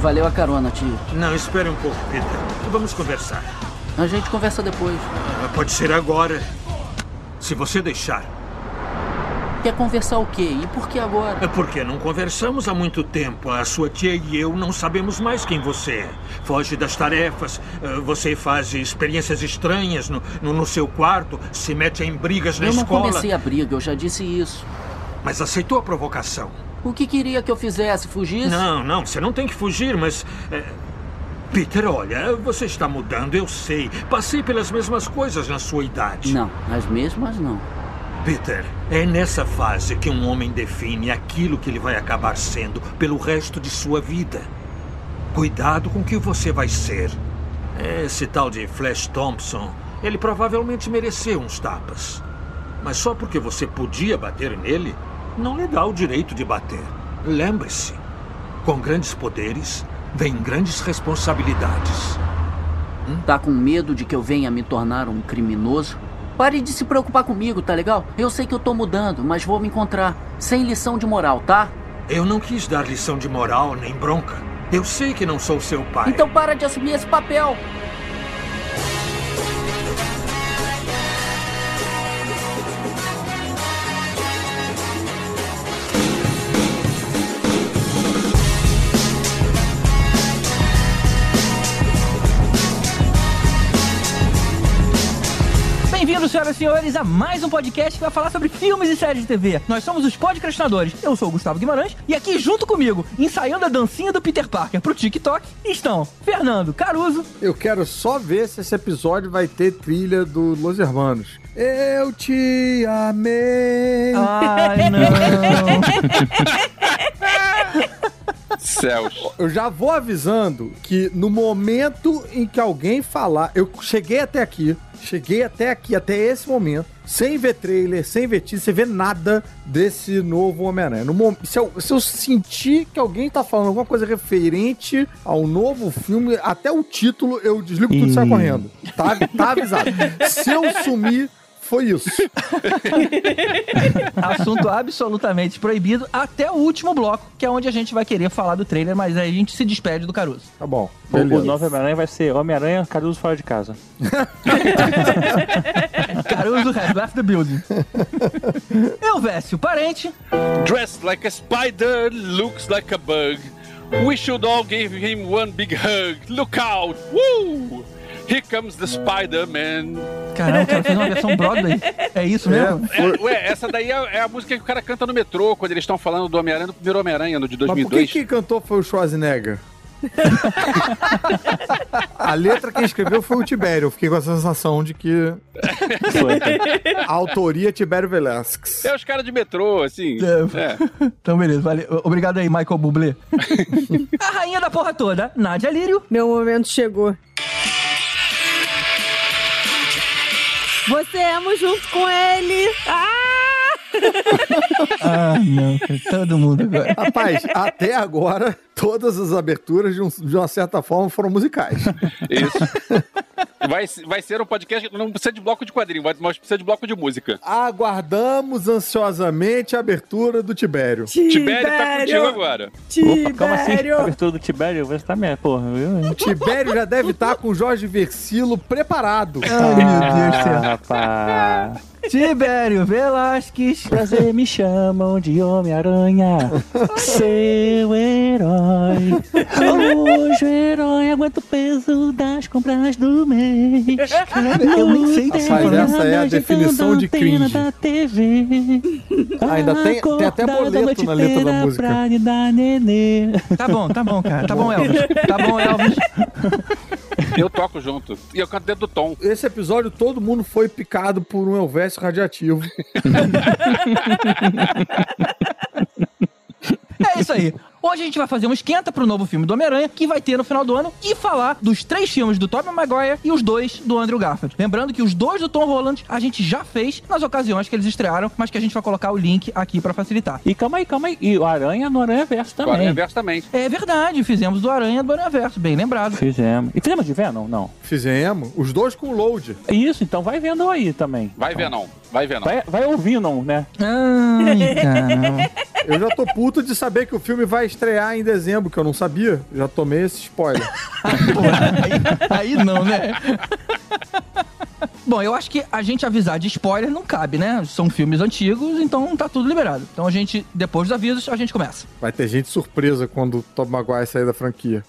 Valeu a carona, tio. Não, espere um pouco, Peter. Vamos conversar. A gente conversa depois. Ah, Pode ser agora. Se você deixar. Quer conversar o quê? E por que agora? É porque não conversamos há muito tempo. A sua tia e eu não sabemos mais quem você é. Foge das tarefas, ah, você faz experiências estranhas no, no, no seu quarto, se mete em brigas na eu não escola. comecei a briga, eu já disse isso. Mas aceitou a provocação. O que queria que eu fizesse? Fugisse? Não, não, você não tem que fugir, mas. é, Peter, olha, você está mudando, eu sei. Passei pelas mesmas coisas na sua idade. Não, as mesmas não. Peter, é nessa fase que um homem define aquilo que ele vai acabar sendo pelo resto de sua vida. Cuidado com o que você vai ser. Esse tal de Flash Thompson, ele provavelmente mereceu uns tapas. Mas só porque você podia bater nele, não lhe dá o direito de bater. Lembre-se, com grandes poderes, vem grandes responsabilidades. Tá com medo de que eu venha me tornar um criminoso? Pare de se preocupar comigo, tá legal? Eu sei que eu tô mudando, mas vou me encontrar. Sem lição de moral, tá? Eu não quis dar lição de moral nem bronca. Eu sei que não sou seu pai. Então para de assumir esse papel. Senhoras e senhores, a mais um podcast que vai falar sobre filmes e séries de TV. Nós somos os podcastinadores. Eu sou o Gustavo Guimarães e aqui junto comigo, ensaiando a dancinha do Peter Parker pro TikTok, estão Fernando Caruso. Eu quero só ver se esse episódio vai ter trilha do Los Hermanos. Eu te amei. Ai, não. Céus. Eu já vou avisando que no momento em que alguém falar, eu cheguei até aqui, cheguei até aqui, até esse momento, sem ver trailer, sem ver teaser, sem ver nada desse novo Homem-Aranha. No Se eu, se eu sentir que alguém tá falando alguma coisa referente ao novo filme, até o título, eu desligo tudo e saio correndo. Tá, tá avisado. Se eu sumir, foi isso. Assunto absolutamente proibido até o último bloco, que é onde a gente vai querer falar do trailer, mas aí a gente se despede do Caruso. Tá bom. O, o Beleza. novo Homem-Aranha vai ser Homem-Aranha Caruso fora de casa. Caruso has left the building. Elvésio, parente. Dressed like a spider, looks like a bug. We should all give him one big hug. Look out! Woo! Here comes the Spider-Man. Caramba, o cara fez uma versão Broadway. É isso mesmo? É, ué, essa daí é, é a música que o cara canta no metrô quando eles estão falando do Homem-Aranha, do primeiro Homem-Aranha, no de Mas por que 2002. quem cantou foi o Schwarzenegger? a letra quem escreveu foi o Tibério. Eu fiquei com a sensação de que a autoria é Tibério Velasquez. É os caras de metrô, assim. É. É. Então, beleza. Valeu. Obrigado aí, Michael Bublé. a rainha da porra toda, Nádia Lírio. Meu momento chegou. Você amo junto com ele. Ah! Ah, não. Todo mundo agora. Rapaz, até agora, todas as aberturas, de, um- de uma certa forma, foram musicais. Isso. Vai, vai ser um podcast que não precisa de bloco de quadrinho, mas precisa de bloco de música. Aguardamos ansiosamente a abertura do Tibério. Tibério tá contigo agora. Opa, calma assim. A Tibério. abertura do Tibério vai estar minha porra, viu? O Tibério já deve estar com o Jorge Versilo preparado. Ai, meu Deus do céu. Rapaz. Tibério Velasquez. Prazer, me chamam de Homem-Aranha, seu herói. Hoje o herói aguenta o peso das compras do mês. eu nem sei Rapaz, essa é a definição de cringe. Da TV. Ainda tem- tem até boleto na letra da música. Pra lhe dar nenê. Tá bom, tá bom, cara. Tá bom, Elvis. Tá bom, Elvis. Eu toco junto. E eu canto dentro do tom. Esse episódio, todo mundo foi picado por um Elvésio radiativo. É isso aí. Hoje a gente vai fazer um esquenta pro novo filme do Homem-Aranha, que vai ter no final do ano, e falar dos três filmes do Tobey Maguire e os dois do Andrew Garfield. Lembrando que os dois do Tom Holland a gente já fez nas ocasiões que eles estrearam, mas que a gente vai colocar o link aqui pra facilitar. E calma aí, calma aí. E o Aranha no Aranha Verso também. Agora é verso também. É verdade, fizemos do Aranha do Aranhaverso, bem lembrado. Fizemos. E fizemos de Venom? Não. Fizemos. Os dois com load. Isso, então vai vendo aí também. Vai ver não. Vai ver não. Vai, vai ouvindo, não, né? Ai. Eu já tô puto de saber que o filme vai estrear em dezembro, que eu não sabia. Já tomei esse spoiler. Aí, aí não, né? Bom, eu acho que a gente avisar de spoiler não cabe, né? São filmes antigos, então tá tudo liberado. Então a gente, depois dos avisos, a gente começa. Vai ter gente surpresa quando o Tom Maguire sair da franquia.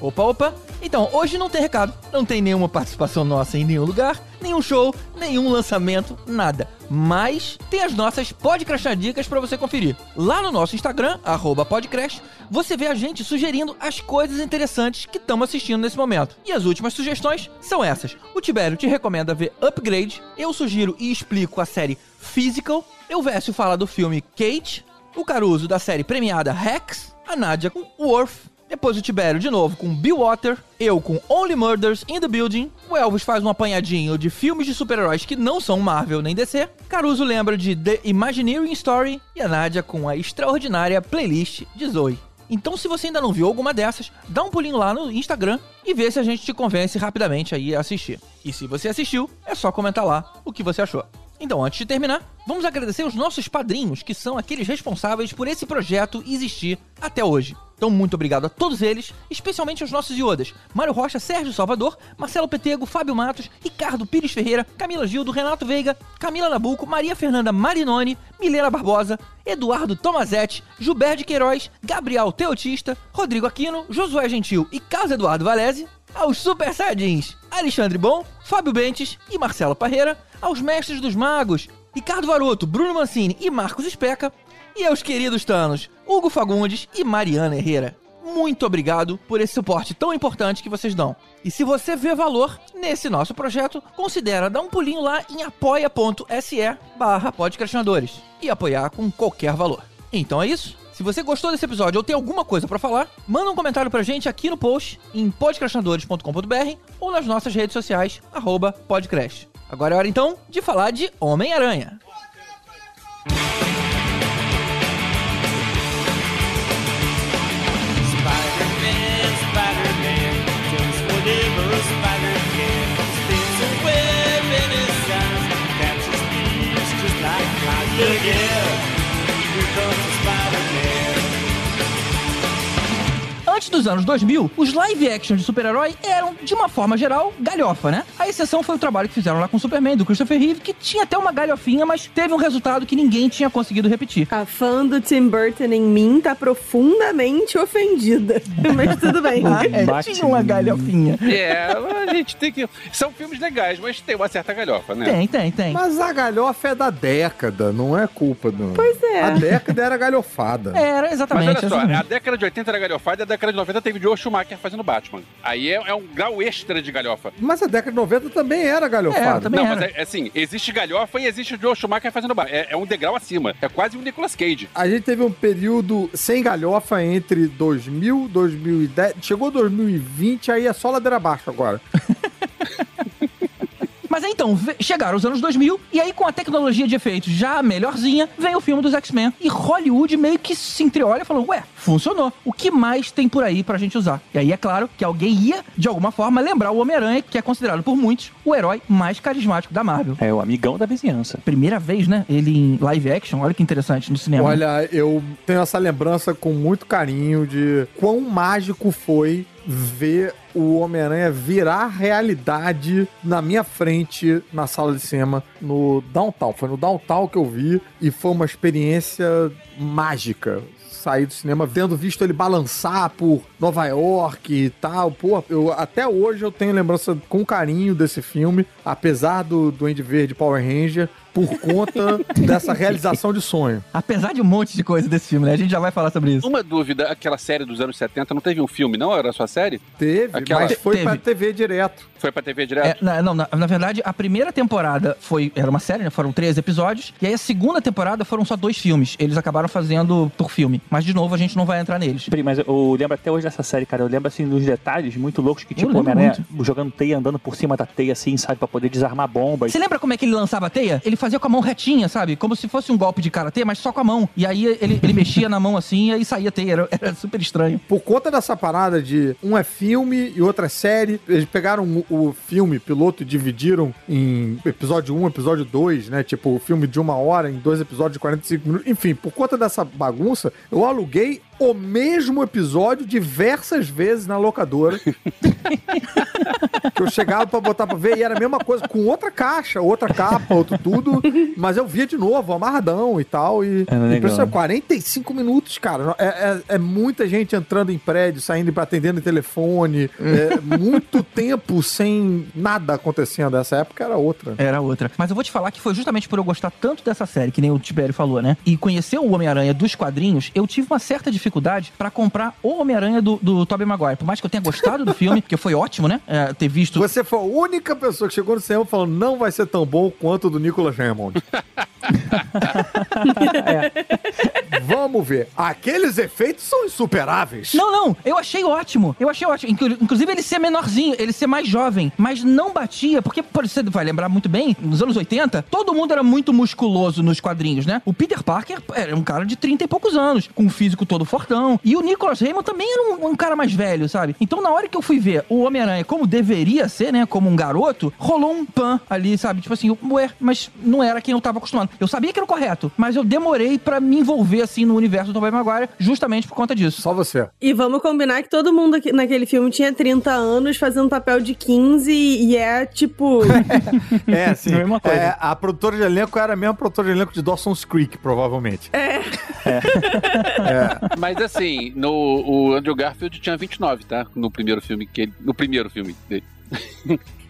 Opa, opa. Então, hoje não tem recado, não tem nenhuma participação nossa em nenhum lugar, nenhum show, nenhum lançamento, nada. Mas tem as nossas Podcrastar dicas para você conferir. Lá no nosso Instagram, arroba Podcrash, você vê a gente sugerindo as coisas interessantes que estamos assistindo nesse momento. E as últimas sugestões são essas. O Tibério te recomenda ver Upgrade, eu sugiro e explico a série Physical, eu Vécio fala do filme Kate, o Caruso da série premiada Rex, a Nádia com Worth, depois o Tibério de novo com Bill Water, eu com Only Murders in the Building, o Elvis faz um apanhadinho de filmes de super-heróis que não são Marvel nem DC, Caruso lembra de The Imagineering Story e a Nádia com a extraordinária playlist de Zoe. Então, se você ainda não viu alguma dessas, dá um pulinho lá no Instagram e vê se a gente te convence rapidamente aí a assistir. E se você assistiu, é só comentar lá o que você achou. Então, antes de terminar, vamos agradecer os nossos padrinhos, que são aqueles responsáveis por esse projeto existir até hoje. Então, muito obrigado a todos eles, especialmente aos nossos iodas: Mário Rocha, Sérgio Salvador, Marcelo Petego, Fábio Matos, Ricardo Pires Ferreira, Camila Gildo, Renato Veiga, Camila Nabuco, Maria Fernanda Marinoni, Milena Barbosa, Eduardo Tomazetti, Gilberto de Queiroz, Gabriel Teotista, Rodrigo Aquino, Josué Gentil e Carlos Eduardo Valese, aos Super Saiyajins. Alexandre Bom, Fábio Bentes e Marcelo Parreira, aos Mestres dos Magos, Ricardo Varoto, Bruno Mancini e Marcos Especa, e aos queridos Tanos, Hugo Fagundes e Mariana Herrera. Muito obrigado por esse suporte tão importante que vocês dão. E se você vê valor nesse nosso projeto, considera dar um pulinho lá em apoia.se barra podcastinadores e apoiar com qualquer valor. Então é isso. Se você gostou desse episódio ou tem alguma coisa pra falar, manda um comentário pra gente aqui no post em podcastinadores.com.br ou nas nossas redes sociais, arroba podcrash. Agora é hora então de falar de Homem-Aranha. Like Antes dos anos 2000, os live action de super-herói eram, de uma forma geral, galhofa, né? A exceção foi o trabalho que fizeram lá com o Superman, do Christopher Reeve, que tinha até uma galhofinha, mas teve um resultado que ninguém tinha conseguido repetir. A fã do Tim Burton em mim tá profundamente ofendida. Mas tudo bem. Ah, é, tinha uma galhofinha. É, a gente tem que. São filmes legais, mas tem uma certa galhofa, né? Tem, tem, tem. Mas a galhofa é da década, não é culpa do. Pois é. A década era galhofada. Era, Mas exatamente. olha só, exatamente. a década de 80 era galhofada e a década de 90 teve Joe Schumacher fazendo Batman. Aí é, é um grau extra de galhofa. Mas a década de 90 também era É, galhofada. também Não, era. mas é, é assim, existe galhofa e existe o Joe Schumacher fazendo Batman. É, é um degrau acima. É quase um Nicolas Cage. A gente teve um período sem galhofa entre 2000, 2010. Chegou 2020, aí é só ladeira abaixo agora. Mas então, chegaram os anos 2000, e aí com a tecnologia de efeitos já melhorzinha, vem o filme dos X-Men. E Hollywood meio que se entreolha e falou, ué, funcionou. O que mais tem por aí pra gente usar? E aí é claro que alguém ia, de alguma forma, lembrar o Homem-Aranha, que é considerado por muitos o herói mais carismático da Marvel. É o amigão da vizinhança. Primeira vez, né? Ele em live action, olha que interessante no cinema. Olha, eu tenho essa lembrança com muito carinho de quão mágico foi ver o Homem-Aranha virar realidade na minha frente na sala de cinema no Downtown. Foi no Downtown que eu vi e foi uma experiência mágica. Sair do cinema vendo visto ele balançar por Nova York e tal. Pô, eu, até hoje eu tenho lembrança com carinho desse filme, apesar do Duende Verde Power Ranger, por conta dessa realização de sonho. Apesar de um monte de coisa desse filme, né? A gente já vai falar sobre isso. Uma dúvida, aquela série dos anos 70 não teve um filme, não? Era só série? Teve, Aquela- mas foi Teve. pra TV direto. Foi pra TV É, direto? na, não, na, na verdade, a primeira temporada foi era uma série, né? Foram três episódios. E aí a segunda temporada foram só dois filmes. Eles acabaram fazendo por filme. Mas, de novo, a gente não vai entrar neles. Pri, Mas eu lembro até hoje dessa série, cara. Eu lembro, assim, dos detalhes muito loucos que, tipo, Homem-Aranha jogando teia, andando por cima da teia, assim, sabe? Pra poder desarmar bombas. Você lembra como é que ele lançava a teia? Ele fazia com a mão retinha, sabe? Como se fosse um golpe de karatê, mas só com a mão. E aí ele, ele mexia na mão assim e aí saía teia. Era, era super estranho. Por conta dessa parada de um é filme e outra é série, eles pegaram o, filme piloto e dividiram em episódio 1, episódio 2, né? Tipo, o filme de uma hora em dois episódios de 45 minutos. Enfim, por conta dessa bagunça, eu aluguei o mesmo episódio diversas vezes na locadora. que eu chegava pra botar pra ver e era a mesma coisa, com outra caixa, outra capa, outro tudo. Mas eu via de novo, amarradão e tal. E É impressionante, 45 minutos, cara. É, é- é muita gente entrando em prédio, saindo pra atendendo em telefone. É muito tempo sem nada acontecendo. Essa época era outra. Era outra. Mas eu vou te falar que foi justamente por eu gostar tanto dessa série, que nem o Tibério falou, né? E conhecer o Homem-Aranha dos quadrinhos, eu tive uma certa dificuldade pra comprar o Homem-Aranha do, do Tobey Maguire. Por mais que eu tenha gostado do filme, que foi ótimo, né? É, ter visto. Você foi a única pessoa que chegou no cinema falando não vai ser tão bom quanto o do Nicolas Hammond. Vamos ver. Aqueles efeitos são insuperáveis. Não, não, eu achei ótimo. Eu achei ótimo. Inclu- Inclusive ele ser menorzinho, ele ser mais jovem, mas não batia, porque por- você vai lembrar muito bem, nos anos 80, todo mundo era muito musculoso nos quadrinhos, né? O Peter Parker era um cara de 30 e poucos anos, com um físico todo fortão, e o Nicholas Raymond também era um, um cara mais velho, sabe? Então na hora que eu fui ver o Homem-Aranha como deveria ser, né, como um garoto, rolou um pan ali, sabe? Tipo assim, ué, mas não era quem eu tava acostumado. Eu sabia que era o correto, mas eu demorei pra me envolver assim no universo do Tobey Maguire justamente por conta disso. Só você. E vamos combinar que todo mundo aqui- naquele filme tinha 30 anos, fazendo papel de 15, e é tipo. É, assim. É é, a produtora de elenco era a mesma produtora de elenco de Dawson's Creek, provavelmente. Mas assim, no, o Andrew Garfield tinha 29, tá? No primeiro filme que ele, No primeiro filme dele.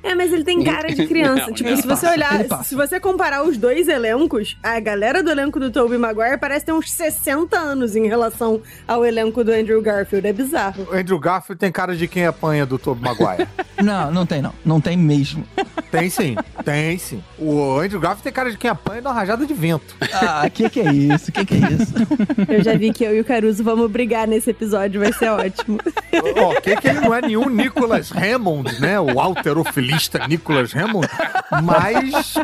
É, mas ele tem cara de criança. Não, tipo, ele se você passa, olhar, se você comparar os dois elencos, a galera do elenco do Tobey Maguire parece ter uns 60 anos em relação ao elenco do Andrew Garfield. É bizarro. O Andrew Garfield tem cara de quem apanha do Tobey Maguire. Não, não tem não. Não tem mesmo. tem sim, tem sim. O Andrew Garfield tem cara de quem apanha de uma rajada de vento. Ah, que que é isso? Que que é isso? Eu já vi que eu e o Caruso vamos brigar nesse episódio, vai ser ótimo. Ó, que que ele não é nenhum Nicholas Hammond, né? O alterofilista Nicholas Hammond, mas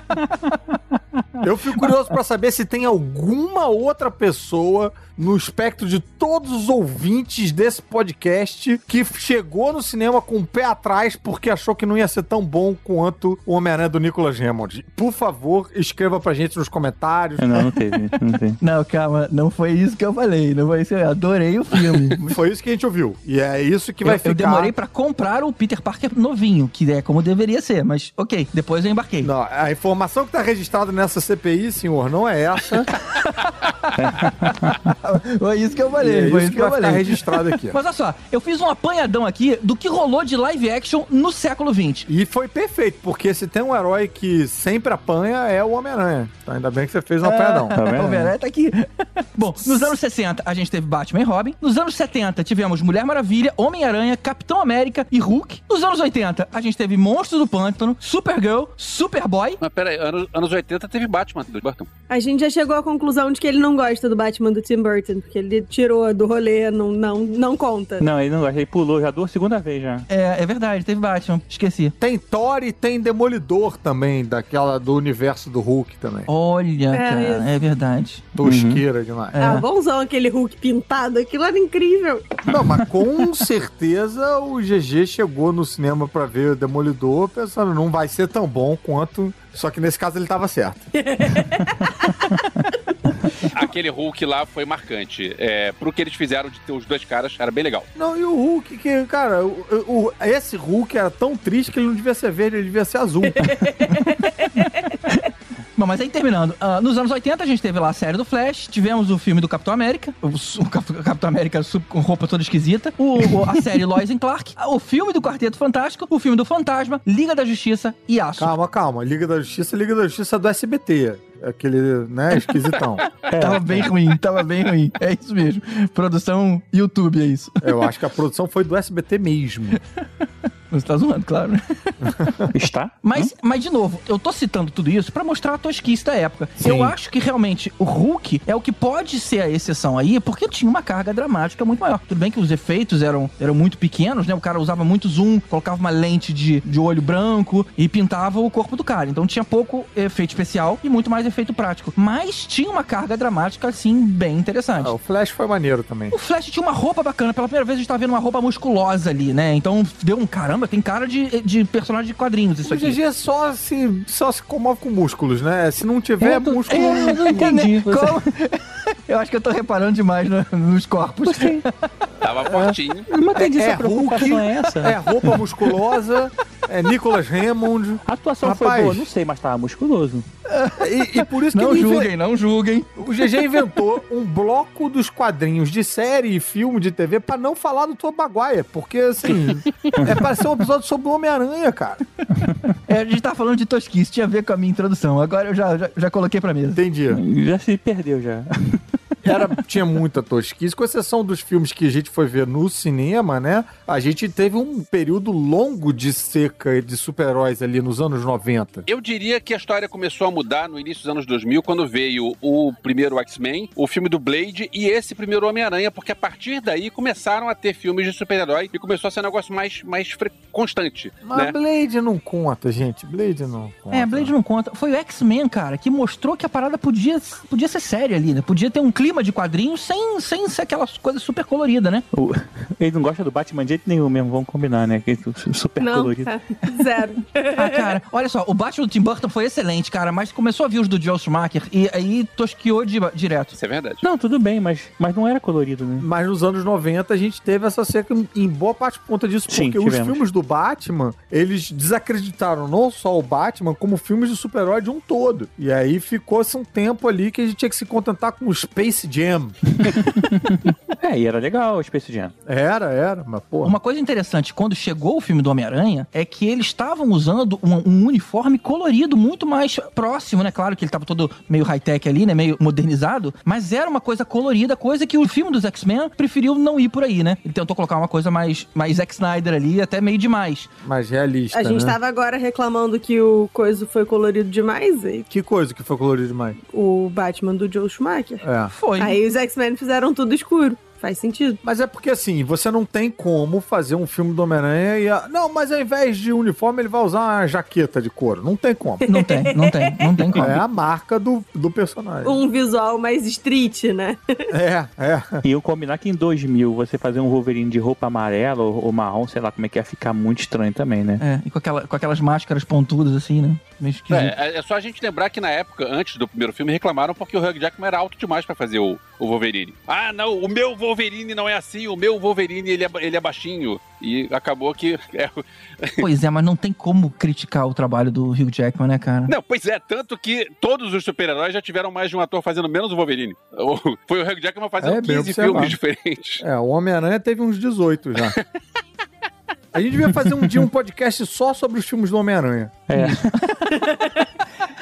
eu fico curioso pra saber se tem alguma outra pessoa no espectro de todos os ouvintes desse podcast que chegou no cinema com o pé atrás porque achou que não ia ser tão bom quanto o Homem-Aranha do Nicholas Hammond. Por favor, escreva pra gente nos comentários. Não, não teve, não tem. Não, calma, não foi isso que eu falei. Não foi isso. Eu adorei o filme. Foi isso que a gente ouviu. E é isso que vai eu, ficar. eu demorei pra comprar o Peter Parker novinho, que é como deveria ser, mas ok, depois eu embarquei. Não, a informação que tá registrada nessa CPI, senhor, não é essa. Foi isso que eu falei, é foi isso isso que que eu falei. registrado aqui. Mas olha só, eu fiz um apanhadão aqui do que rolou de live action no século XX. E foi perfeito, porque se tem um herói que sempre apanha, é o Homem-Aranha. Então ainda bem que você fez um apanhadão. Tá vendo? O Homem-Aranha tá aqui. Bom, nos anos 60 a gente teve Batman e Robin. Nos anos 70 tivemos Mulher Maravilha, Homem-Aranha, Capitão América e Hulk. Nos anos 80 a gente teve Monstros do Pântano, Supergirl, Superboy. Mas pera aí, anos, anos 80 teve Batman do Burton. A gente já chegou à conclusão de que ele não gosta do Batman do Tim Burton, porque ele tirou do rolê, não, não, não conta. Não, ele não gosta, ele pulou já duas segunda vez já. É, é verdade, teve Batman, esqueci. Tem Thor e tem Demolidor também, daquela do universo do Hulk também. Olha, É, cara, isso. é verdade. Tosqueira demais. É. Ah, bonzão aquele Hulk pintado, aquilo era incrível. Não, mas com certeza o GG chegou no cinema pra ver o Demolidor pensando, não vai ser tão bom quanto. Só que nesse caso ele tava certo. Aquele Hulk lá foi marcante. É, pro que eles fizeram de ter os dois caras, era bem legal. Não, e o Hulk, que, cara, o, o- esse Hulk era tão triste que ele não devia ser verde, ele devia ser azul. Bom, mas aí terminando, ah, nos anos 80 a gente teve lá a série do Flash, tivemos o filme do Capitão América, o, o Cap- Capitão América com roupa toda esquisita, o, o- a série Lois and Clark, o filme do Quarteto Fantástico, o filme do Fantasma, Liga da Justiça e Aço. calma, calma. Liga da Justiça, Liga da Justiça do SBT. Aquele, né, esquisitão. Tava bem ruim, tava bem ruim. É isso mesmo. Produção YouTube, é isso. Eu acho que a produção foi do SBT mesmo. Você tá zoando, claro. né? Está? Mas, mas, de novo, eu tô citando tudo isso pra mostrar a tosquice da época. Eu acho que realmente o Hulk é o que pode ser a exceção aí, porque tinha uma carga dramática muito maior. Tudo bem que os efeitos eram, eram muito pequenos, né? O cara usava muito zoom, colocava uma lente de, de olho branco e pintava o corpo do cara. Então tinha pouco efeito especial e muito mais efeito prático. Mas tinha uma carga dramática, assim, bem interessante. Ah, o Flash foi maneiro também. O Flash tinha uma roupa bacana. Pela primeira vez a gente tava vendo uma roupa musculosa ali, né? Então deu um caramba, tem cara de, de personagem de quadrinhos isso O aqui. GG só se, só se comove com músculos, né? Se não tiver É, do- músculo. é, eu não entendi. Como- Eu acho que eu tô reparando demais no- nos corpos. Tava fortinho. Eu não entendi É, se a preocupação Hulk, é essa. É roupa musculosa, é Nicholas Hammond. A atuação Rapaz. foi boa, não sei, mas tava musculoso. E, e por isso que Não ele inven- julguem, não julguem. o GG inventou um bloco dos quadrinhos de série e filme de TV pra não falar do Tom Maguire. Porque, assim, é pra ser um episódio sobre o Homem-Aranha, cara. É, a gente tava falando de tosquice, tinha a ver com a minha introdução. Agora eu já, já, já coloquei pra mesa. Entendi. Já se perdeu já. Era, tinha muita tosquice, com exceção dos filmes que a gente foi ver no cinema, né? A gente teve um período longo de seca de super-heróis ali nos anos 90. Eu diria que a história começou a mudar no início dos anos 2000, quando veio o primeiro X-Men, o filme do Blade e esse primeiro Homem-Aranha, porque a partir daí começaram a ter filmes de super-herói e começou a ser um negócio mais, mais constante, Mas né? Blade não conta, gente. Blade não conta. É, Blade não conta. Foi o X-Men, cara, que mostrou que a parada podia, podia ser séria ali, né? Podia ter um clima de quadrinhos sem, sem ser aquela coisa super colorida, né? O- Ele não gosta do Batman de jeito nenhum mesmo, vamos combinar, né? Que super Não, colorido. é, zero. Ah, cara, olha só, o Batman do Tim Burton foi excelente, cara, mas começou a vir os do Joel Schumacher e aí tosquiou de- direto. Isso é verdade. Não, tudo bem, mas, mas não era colorido, né? Mas nos anos 90 a gente teve essa seca em boa parte por conta disso, Sim, porque os tivemos. filmes do Batman, eles desacreditaram não só o Batman, como filmes de super-herói de um todo. E aí ficou-se um tempo ali que a gente tinha que se contentar com o Space Jam. É, e era legal o Space Jam. Era, era, mas porra. Uma coisa interessante, quando chegou o filme do Homem-Aranha, é que eles estavam usando um, um uniforme colorido muito mais próximo, né? Claro que ele tava todo meio high-tech ali, né? Meio modernizado, mas era uma coisa colorida, coisa que o filme dos X-Men preferiu não ir por aí, né? Ele tentou colocar uma coisa mais, mais Zack Snyder ali, até meio demais. Mais realista, A gente né? tava agora reclamando que o coisa foi colorido demais, e Que coisa que foi colorido demais. o Batman do Joe Schumacher. É. Foi. Aí os X-Men fizeram tudo escuro. Faz sentido. Mas é porque assim, você não tem como fazer um filme do Homem-Aranha e. a- Não, mas ao invés de uniforme, ele vai usar uma jaqueta de couro. Não tem como. Não tem, não tem, não tem como. É a marca do, do personagem. Um visual mais street, né? É, é. E eu combinar que em 2000 você fazer um Wolverine de roupa amarela ou, ou marrom, sei lá como é que ia ficar muito estranho também, né? É, e com, aquela, com aquelas máscaras pontudas assim, né? Esquisito. É, é só a gente lembrar que na época, antes do primeiro filme, reclamaram porque o Hugh Jackman era alto demais pra fazer o, o Wolverine. Ah, não, o meu Wolverine não é assim, o meu Wolverine ele é, ele é baixinho. E acabou que. é- Pois é, mas não tem como criticar o trabalho do Hugh Jackman, né, cara? Não, pois é, tanto que todos os super-heróis já tiveram mais de um ator fazendo menos o Wolverine. Foi o Hugh Jackman fazendo É, bem 15 observado. filmes diferentes. É, o Homem-Aranha teve uns 18 já. A gente devia fazer um dia um podcast só sobre os filmes do Homem-Aranha. É.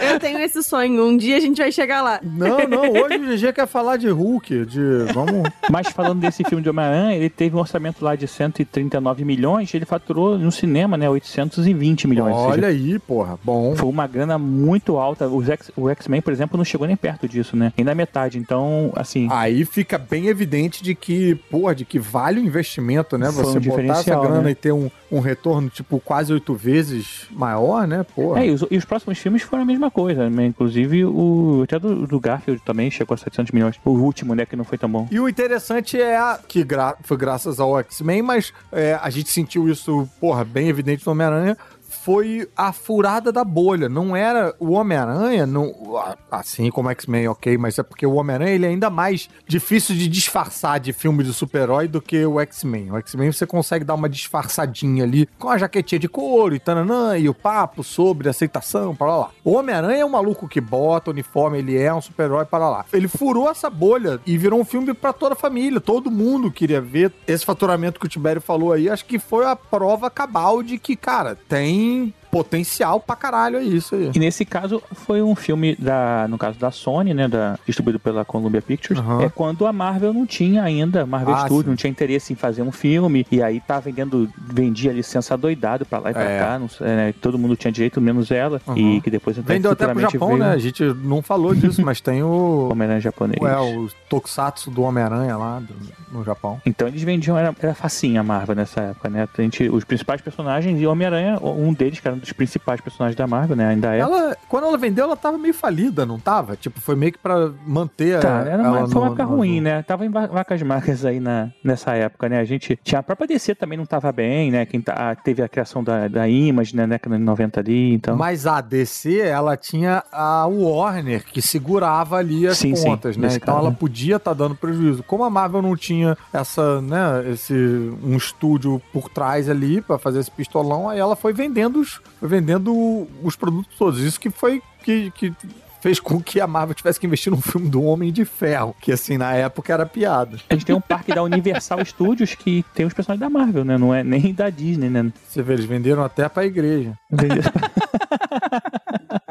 Eu tenho esse sonho. Um dia a gente vai chegar lá. Não, não, hoje o GG quer falar de Hulk, de. Vamos. Mas falando desse filme de Homem-Aranha, ele teve um orçamento lá de 139 milhões, ele faturou no cinema, né, 820 milhões. ou seja, Olha aí, porra. Bom. Foi uma grana muito alta. Os X- o X-Men, por exemplo, não chegou nem perto disso, né? Nem na metade. Então, assim, Aí fica bem evidente de que, porra, de que vale o investimento, né? Foi um Você botar essa grana né? e ter um, um retorno, tipo, quase oito vezes maior, né? Porra. É, e os, e os próximos filmes foram a mesma coisa, né? Inclusive o até do, do Garfield também chegou a 700 milhões. O último, né, que não foi tão bom. E o interessante é a- que gra- foi graças ao X-Men, mas é, a gente sentiu isso, porra, bem evidente no Homem-Aranha. Foi a furada da bolha. Não era o Homem-Aranha, não- assim como X-Men, ok, mas é porque o Homem-Aranha ele é ainda mais difícil de disfarçar de filme de super-herói do que o X-Men. O X-Men você consegue dar uma disfarçadinha ali com a jaquetinha de couro e tananã, e o papo sobre aceitação, para lá. O Homem-Aranha é um maluco que bota uniforme, ele é um super-herói para lá. Ele furou essa bolha e virou um filme pra toda a família. Todo mundo queria ver esse faturamento que o Tibério falou aí. Acho que foi a prova cabal de que, cara, tem mim, potencial pra caralho é isso aí. E nesse caso foi um filme da, no caso da Sony, né, da, distribuído pela Columbia Pictures, Aham. é quando a Marvel não tinha ainda, Marvel Ah, Studios não tinha interesse em fazer um filme e aí tá vendendo, vendia licença doidado pra lá e pra É. cá, não né, todo mundo tinha direito menos ela Aham. e que depois Vendeu até pro Japão, veio né? A gente não falou disso, mas tem o. Homem-Aranha japonês. É, o Tokusatsu do Homem-Aranha lá do- no Japão. Então eles vendiam, era, era facinho a Marvel nessa época, né? A gente, os principais personagens e o Homem-Aranha, um deles, que era um dos principais personagens da Marvel, né? Ainda é. Ela, quando ela vendeu, ela tava meio falida, não tava? Tipo, foi meio que pra manter Tá, a- era ela uma, foi uma no- época no- ruim, né? Tava em va- vacas magras aí na, nessa época, né? A gente tinha a própria DC também não tava bem, né? Quem tá, teve a criação da, da Image, né? Na década de 90 ali, então. Mas a DC, ela tinha a Warner, que segurava ali as Sim, sim, contas, né? nesse Então caso, ela né? podia estar dando prejuízo. Como a Marvel não tinha essa, né, esse um estúdio por trás ali pra fazer esse pistolão, aí ela foi vendendo os, foi vendendo os produtos todos. Isso que foi que, que fez com que a Marvel tivesse que investir num filme do Homem de Ferro, que assim na época era piada. A gente tem um parque da Universal Studios que tem os personagens da Marvel, né? Não é nem da Disney, né? Você vê, eles venderam até pra igreja.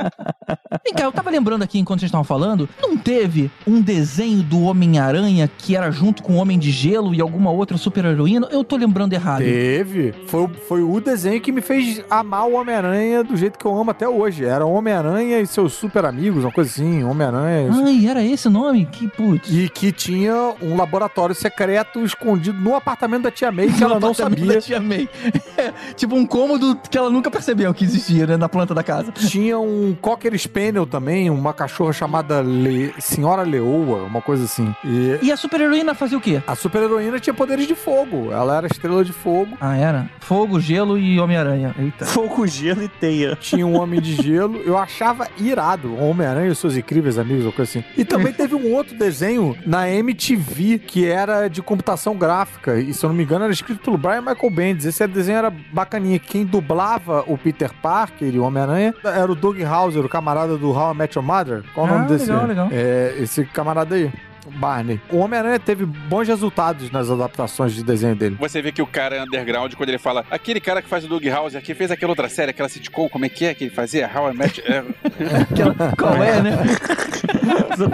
Vem cá, eu tava lembrando aqui enquanto vocês estavam falando, não teve um desenho do Homem-Aranha que era junto com o Homem de Gelo e alguma outra super-heroína? Eu tô lembrando errado. Teve. Foi, o- foi o desenho que me fez amar o Homem-Aranha do jeito que eu amo até hoje. Era Homem-Aranha e seus super amigos, uma coisa assim. Homem-Aranha. Ai, era esse o nome? Que putz. E que tinha um laboratório secreto escondido no apartamento da tia May que ela não sabia. da Tia May. É, tipo um cômodo que ela nunca percebeu que existia, né, na planta da casa. Tinha um Cocker Spaniel também, uma cachorra chamada Le- Senhora Leoa, uma coisa assim. E E a super-heroína fazia o quê? a super-heroína tinha poderes de fogo. Ela era estrela de fogo. Ah, era? Fogo, gelo e Homem-Aranha. Eita. Fogo, gelo e teia. Tinha um Homem de Gelo. Eu achava irado. Homem-Aranha e seus incríveis amigos, ou coisa assim. E também teve um outro desenho na MTV que era de computação gráfica. E se eu não me engano, era escrito pelo Brian Michael Bendis. Esse desenho era bacaninha. Quem dublava o Peter Parker e o Homem-Aranha era o Doug Hauser, o camarada do How I Met Your Mother. Qual o Ah, nome desse? legal, legal. É, esse camarada aí. o Barney. O Homem-Aranha teve bons resultados nas adaptações de desenho dele. Você vê que o cara é underground quando ele fala aquele cara que faz o Doug House aqui fez aquela outra série, aquela sitcom, como é que é que ele fazia? How I Met... É, Aquela- qual é, né? Do.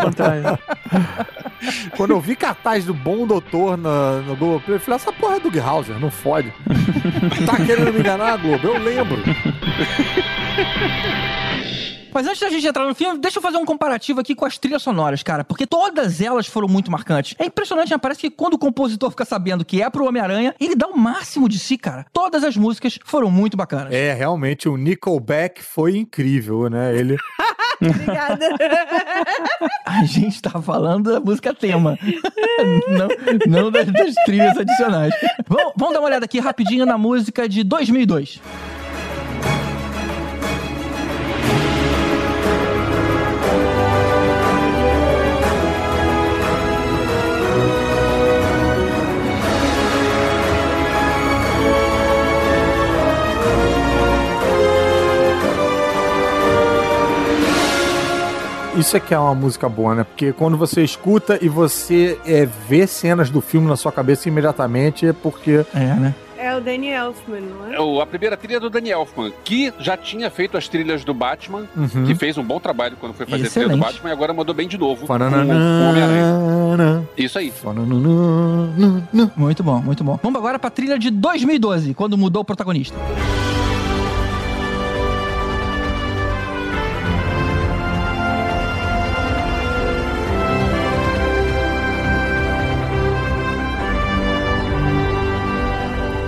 Quando eu vi cartaz do Bom Doutor na, no Globo, eu falei, essa porra é Doug Hauser, não fode. tá querendo me enganar, Globo? Eu lembro. Mas antes da gente entrar no filme, deixa eu fazer um comparativo aqui com as trilhas sonoras, cara, porque todas elas foram muito marcantes. É impressionante, né? Parece que quando o compositor fica sabendo que é pro Homem-Aranha, ele dá o máximo de si, cara. Todas as músicas foram muito bacanas. É, realmente, o Nickelback foi incrível, né? Ele... Obrigada. A gente tá falando da música tema, não, não das, das trilhas adicionais. Vamos, vamos dar uma olhada aqui rapidinho na música de 2002. Isso é que é uma música boa, né? Porque quando você escuta e você é, vê cenas do filme na sua cabeça imediatamente, é porque... É, né? É o Danny Elfman, não é? é o- a primeira trilha é do Danny Elfman, que já tinha feito as trilhas do Batman, Uhum. que fez um bom trabalho quando foi fazer a trilha do Excelente. Batman e agora mandou bem de novo. Fananana, Isso aí. fananana. Muito bom, muito bom. Vamos agora pra trilha de 2012, quando mudou o protagonista.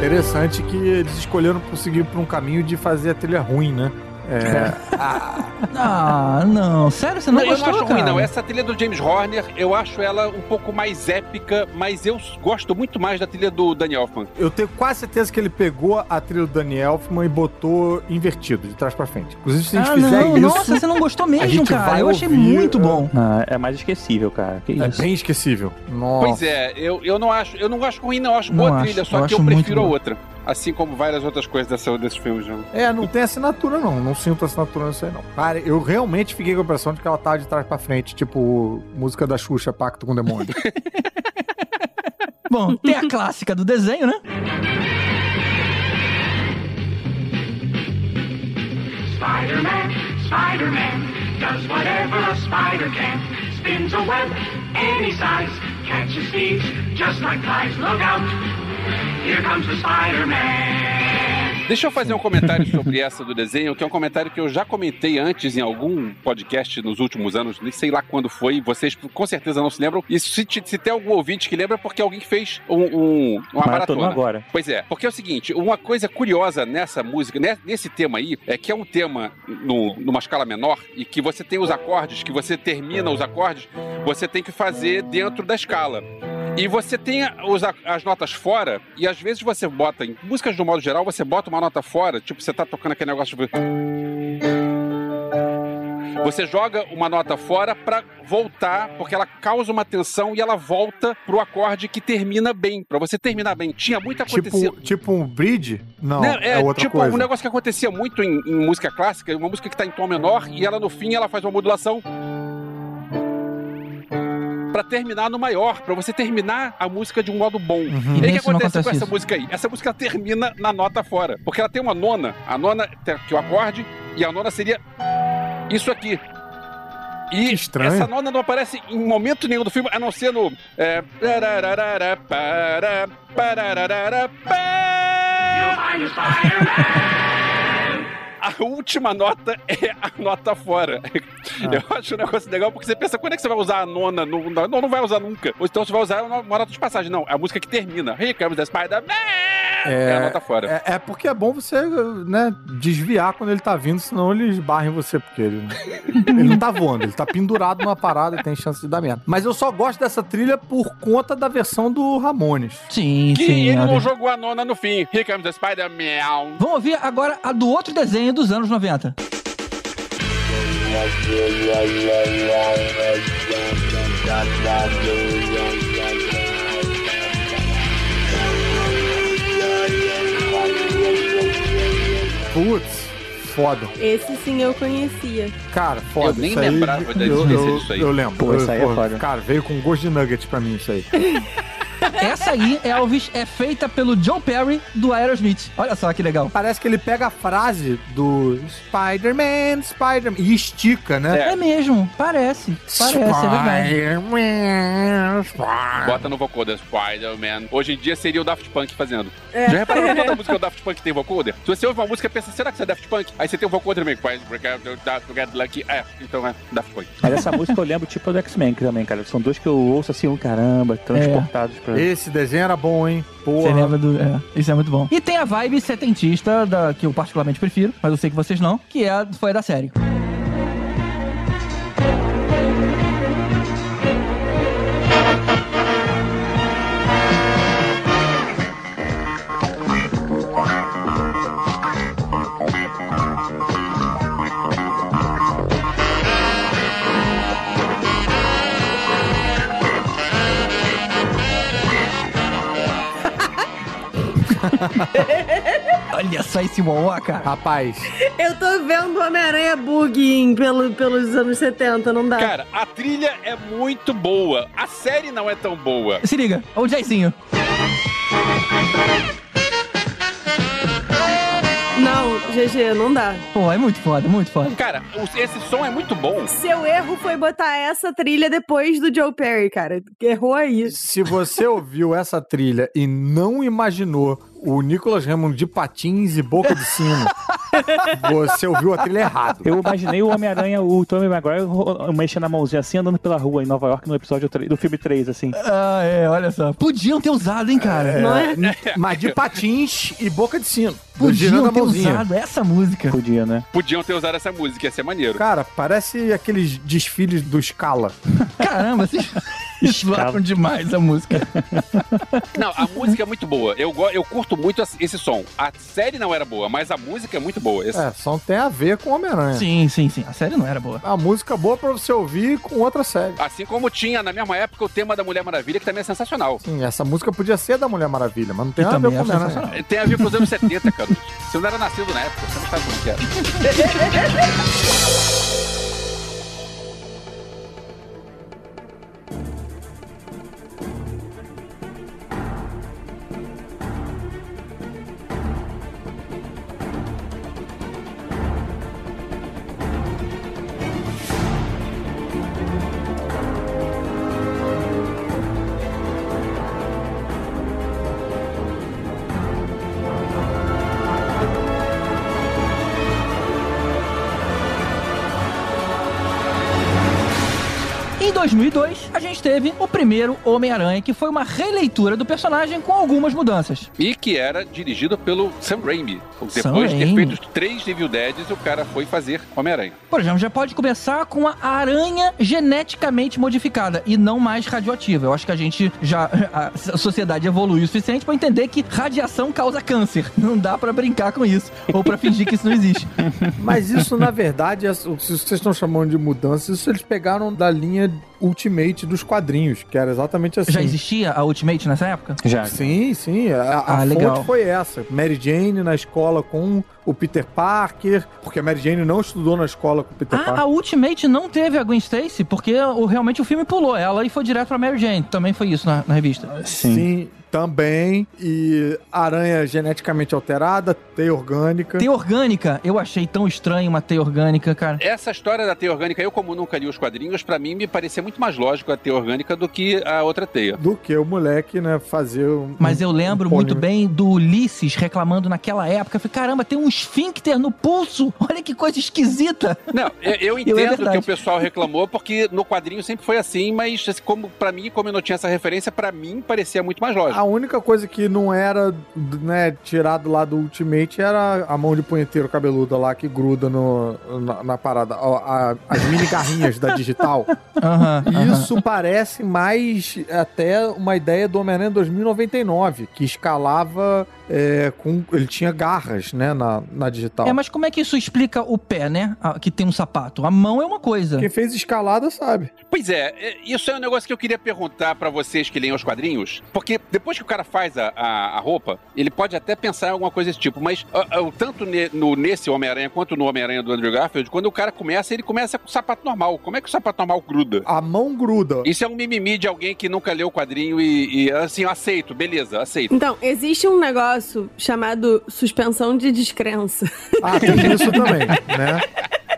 Interessante que eles escolheram prosseguir por um caminho de fazer a trilha ruim, né? É, Ah, não. Sério, você não, Não, eu gostou, não acho cara? ruim, não. Essa trilha do James Horner, eu acho ela um pouco mais épica, mas eu gosto muito mais da trilha do Danny Elfman. eu tenho quase certeza que ele pegou a trilha do Daniel Elfman e botou invertido, de trás pra frente. Inclusive, se a gente Ah, fizer não, isso, nossa, você não gostou mesmo, cara. Eu achei ouvir, muito bom. Ah, é mais esquecível, cara. Que é isso. bem esquecível. Nossa. Pois é, eu, eu não acho, eu não acho ruim, não. Eu acho Não boa acho, trilha, eu só que acho eu prefiro a outra. Assim como várias outras coisas dessa, desses filmes. Não. É, não tem assinatura, não. Não sinto assinatura nisso aí, não. Cara, eu realmente fiquei com a impressão de que ela tava de trás pra frente, tipo, música da Xuxa, Pacto com o Demônio. Bom, tem a clássica do desenho, né? Spider-Man, Spider-Man does whatever a spider can. Spins a web any size, catches thieves just like flies. Look out, here comes the Spider-Man. Deixa eu fazer um comentário sobre essa do desenho, que é um comentário que eu já comentei antes em algum podcast nos últimos anos, nem sei lá quando foi, vocês com certeza não se lembram. E se, te- se tem algum ouvinte que lembra, é porque alguém fez um, um- uma Maratona maratona. agora. Pois é, porque é o seguinte, uma coisa curiosa nessa música, nesse tema aí, é que é um tema no- numa escala menor e que você tem os acordes, que você termina os acordes, você tem que fazer dentro da escala. E você tem os as notas fora, e às vezes você bota, em músicas do modo geral, você bota uma nota fora, tipo, você tá tocando aquele negócio de... Você joga uma nota fora pra voltar, porque ela causa uma tensão e ela volta pro acorde que termina bem, Pra você terminar bem. Tinha muito acontecido. Tipo, tipo um bridge? Não, Né, é, outra tipo coisa. um negócio que acontecia muito em, em música clássica, uma música que tá em tom menor e ela no fim ela faz uma modulação Pra terminar no maior, pra você terminar a música de um modo bom. E aí o que acontece com essa isso. música aí? Essa música termina na nota fora, porque ela tem uma nona, a nona tem aqui o acorde e a nona seria isso aqui. E essa nona não aparece em momento nenhum do filme, a não ser no. É, A última nota é a nota fora. Eu acho um negócio legal porque você pensa, quando é que você vai usar a nona? Não, não, não vai usar nunca. Ou então você vai usar uma nota de passagem. Não, é a música que termina. Here comes the Spider-Man! É, a nota fora. É, é porque é bom você, né, desviar quando ele tá vindo, senão ele esbarra em você, porque ele, ele não tá voando, ele tá pendurado numa parada e tem chance de dar merda. Mas eu só gosto dessa trilha por conta da versão do Ramones. Sim, Que sim. ele não jogou a nona no fim. Here comes the Spider-Man. Vamos ouvir agora a do outro desenho dos anos 90. Putz, foda. Esse sim eu conhecia. Cara, foda. Eu nem isso aí, lembrava da eu, existência eu, disso aí. eu lembro. Pô, isso aí é Eu- foda. Cara, veio com gosto de nugget pra mim isso aí. Essa aí, Elvis, é feita pelo Joe Perry do Aerosmith. Olha só que legal. Parece que ele pega a frase do Spider-Man, Spider-Man e estica, né? É, mesmo, parece. Parece, é verdade. Spider-Man, Spider- Bota no vocoder Spider-Man. Hoje em dia seria o Daft Punk fazendo. É. Já reparou que toda música do Daft Punk tem vocoder? Se você ouve uma música e pensa, será que isso é Daft Punk? Aí você tem o vocoder também. Daft Lucky. É, então é Daft Punk. Mas essa música eu lembro tipo do X-Men também, cara. São dois que eu ouço assim, um caramba, transportados pra. Esse desenho era bom, hein? Você Porra. lembra do. É, isso é muito bom. E tem a vibe setentista, da, que eu particularmente prefiro, mas eu sei que vocês não, que é, a- foi a da série. Olha só esse cara. Rapaz, Eu tô vendo o Homem-Aranha bugging pelo, pelos anos 70, não dá. Cara, a trilha é muito boa. A série não é tão boa. Se liga, o Jaizinho. Não, GG, não dá. Pô, é muito foda, muito foda. Cara, esse som é muito bom. Seu erro foi botar essa trilha depois do Joe Perry, cara. Errou aí. se você ouviu essa trilha e não imaginou o Nicolas Hammond de patins e boca de sino, você ouviu a trilha errado. Eu imaginei o Homem-Aranha, o Tommy Maguire, mexendo a mãozinha assim, andando pela rua em Nova York no episódio 3, do filme 3, assim. Ah, é, olha só. Podiam ter usado, hein, cara. Não é? Mas de patins e boca de sino. Podiam ter mãozinha. usado essa música. Podia, né? Podiam ter usado essa música, ia ser maneiro. Cara, parece aqueles desfiles do Scala. Caramba, vocês zoaram demais a música. Não, a música é muito boa. Eu, eu curto muito esse- som. A série não era boa, mas a música é muito boa. Esse- É, só tem a ver com Homem-Aranha. Sim, sim, sim. A série não era boa. A música boa pra você ouvir com outra série. Assim como tinha na mesma época o tema da Mulher Maravilha, que também é sensacional. Sim, essa música podia ser da Mulher Maravilha, mas não tem nada a ver também com é Homem-Aranha. sensacional. Tem a ver com os anos 70, cara. Você não era nascido na época, você não sabe como que era. 2002, a gente teve o primeiro Homem-Aranha, que foi uma releitura do personagem com algumas mudanças. E que era dirigido pelo Sam Raimi. Sam Depois de ter Raimi. feito os três Evil Deads, o cara foi fazer Homem-Aranha. Por exemplo, já pode começar com a aranha geneticamente modificada e não mais radioativa. Eu acho que a gente já. A sociedade evoluiu o suficiente pra entender que radiação causa câncer. Não dá pra brincar com isso. Ou pra fingir que isso não existe. Mas isso, na verdade, é- se vocês estão chamando de mudança, isso eles pegaram da linha Ultimate dos quadrinhos, que era exatamente assim. Já existia a Ultimate nessa época? Já. Sim, sim. A, a Ah, fonte legal. foi essa. Mary Jane na escola com o Peter Parker, porque a Mary Jane não estudou na escola com o Peter Ah, Parker. a Ultimate não teve a Gwen Stacy, porque o, realmente o filme pulou ela e foi direto pra Mary Jane. Também foi isso na, na revista. Sim. também. E aranha geneticamente alterada, teia orgânica. Teia orgânica, eu achei tão estranho uma teia orgânica, cara. Essa história da teia orgânica, eu como nunca li os quadrinhos, pra mim me parecia muito mais lógico a teia orgânica do que a outra teia. Do que o moleque, né, fazer um. Mas eu lembro um muito bem do Ulisses reclamando naquela época. Eu falei, caramba, tem um esfíncter no pulso. Olha que coisa esquisita. Não, eu, eu é entendo verdade. que o pessoal reclamou, porque no quadrinho sempre foi assim, mas como para mim, como eu não tinha essa referência, pra mim parecia muito mais lógico. A única coisa que não era, né, tirado lá do Ultimate era a mão de punheteiro cabeluda lá que gruda no, na, na parada. Ó, a- as mini garrinhas da digital. Aham. Isso parece mais até uma ideia do Homem-Aranha 2099, que escalava é, com. Ele tinha garras, né, na, na digital. É, mas como é que isso explica o pé, né? Ah, Que tem um sapato. A mão é uma coisa. Quem fez escalada sabe. Pois é, é, isso é um negócio que eu queria perguntar pra vocês que leem os quadrinhos, porque depois que o cara faz a, a, a roupa, ele pode até pensar em alguma coisa desse tipo, mas ah, tanto ne- no, nesse Homem-Aranha quanto no Homem-Aranha do Andrew Garfield, quando o cara começa, ele começa com o sapato normal. Como é que o sapato normal gruda? A mão gruda. Isso é um mimimi de alguém que nunca leu o quadrinho e, e, assim, eu aceito, beleza, aceito. Então, existe um negócio chamado suspensão de descrença. Ah, tem isso também, né?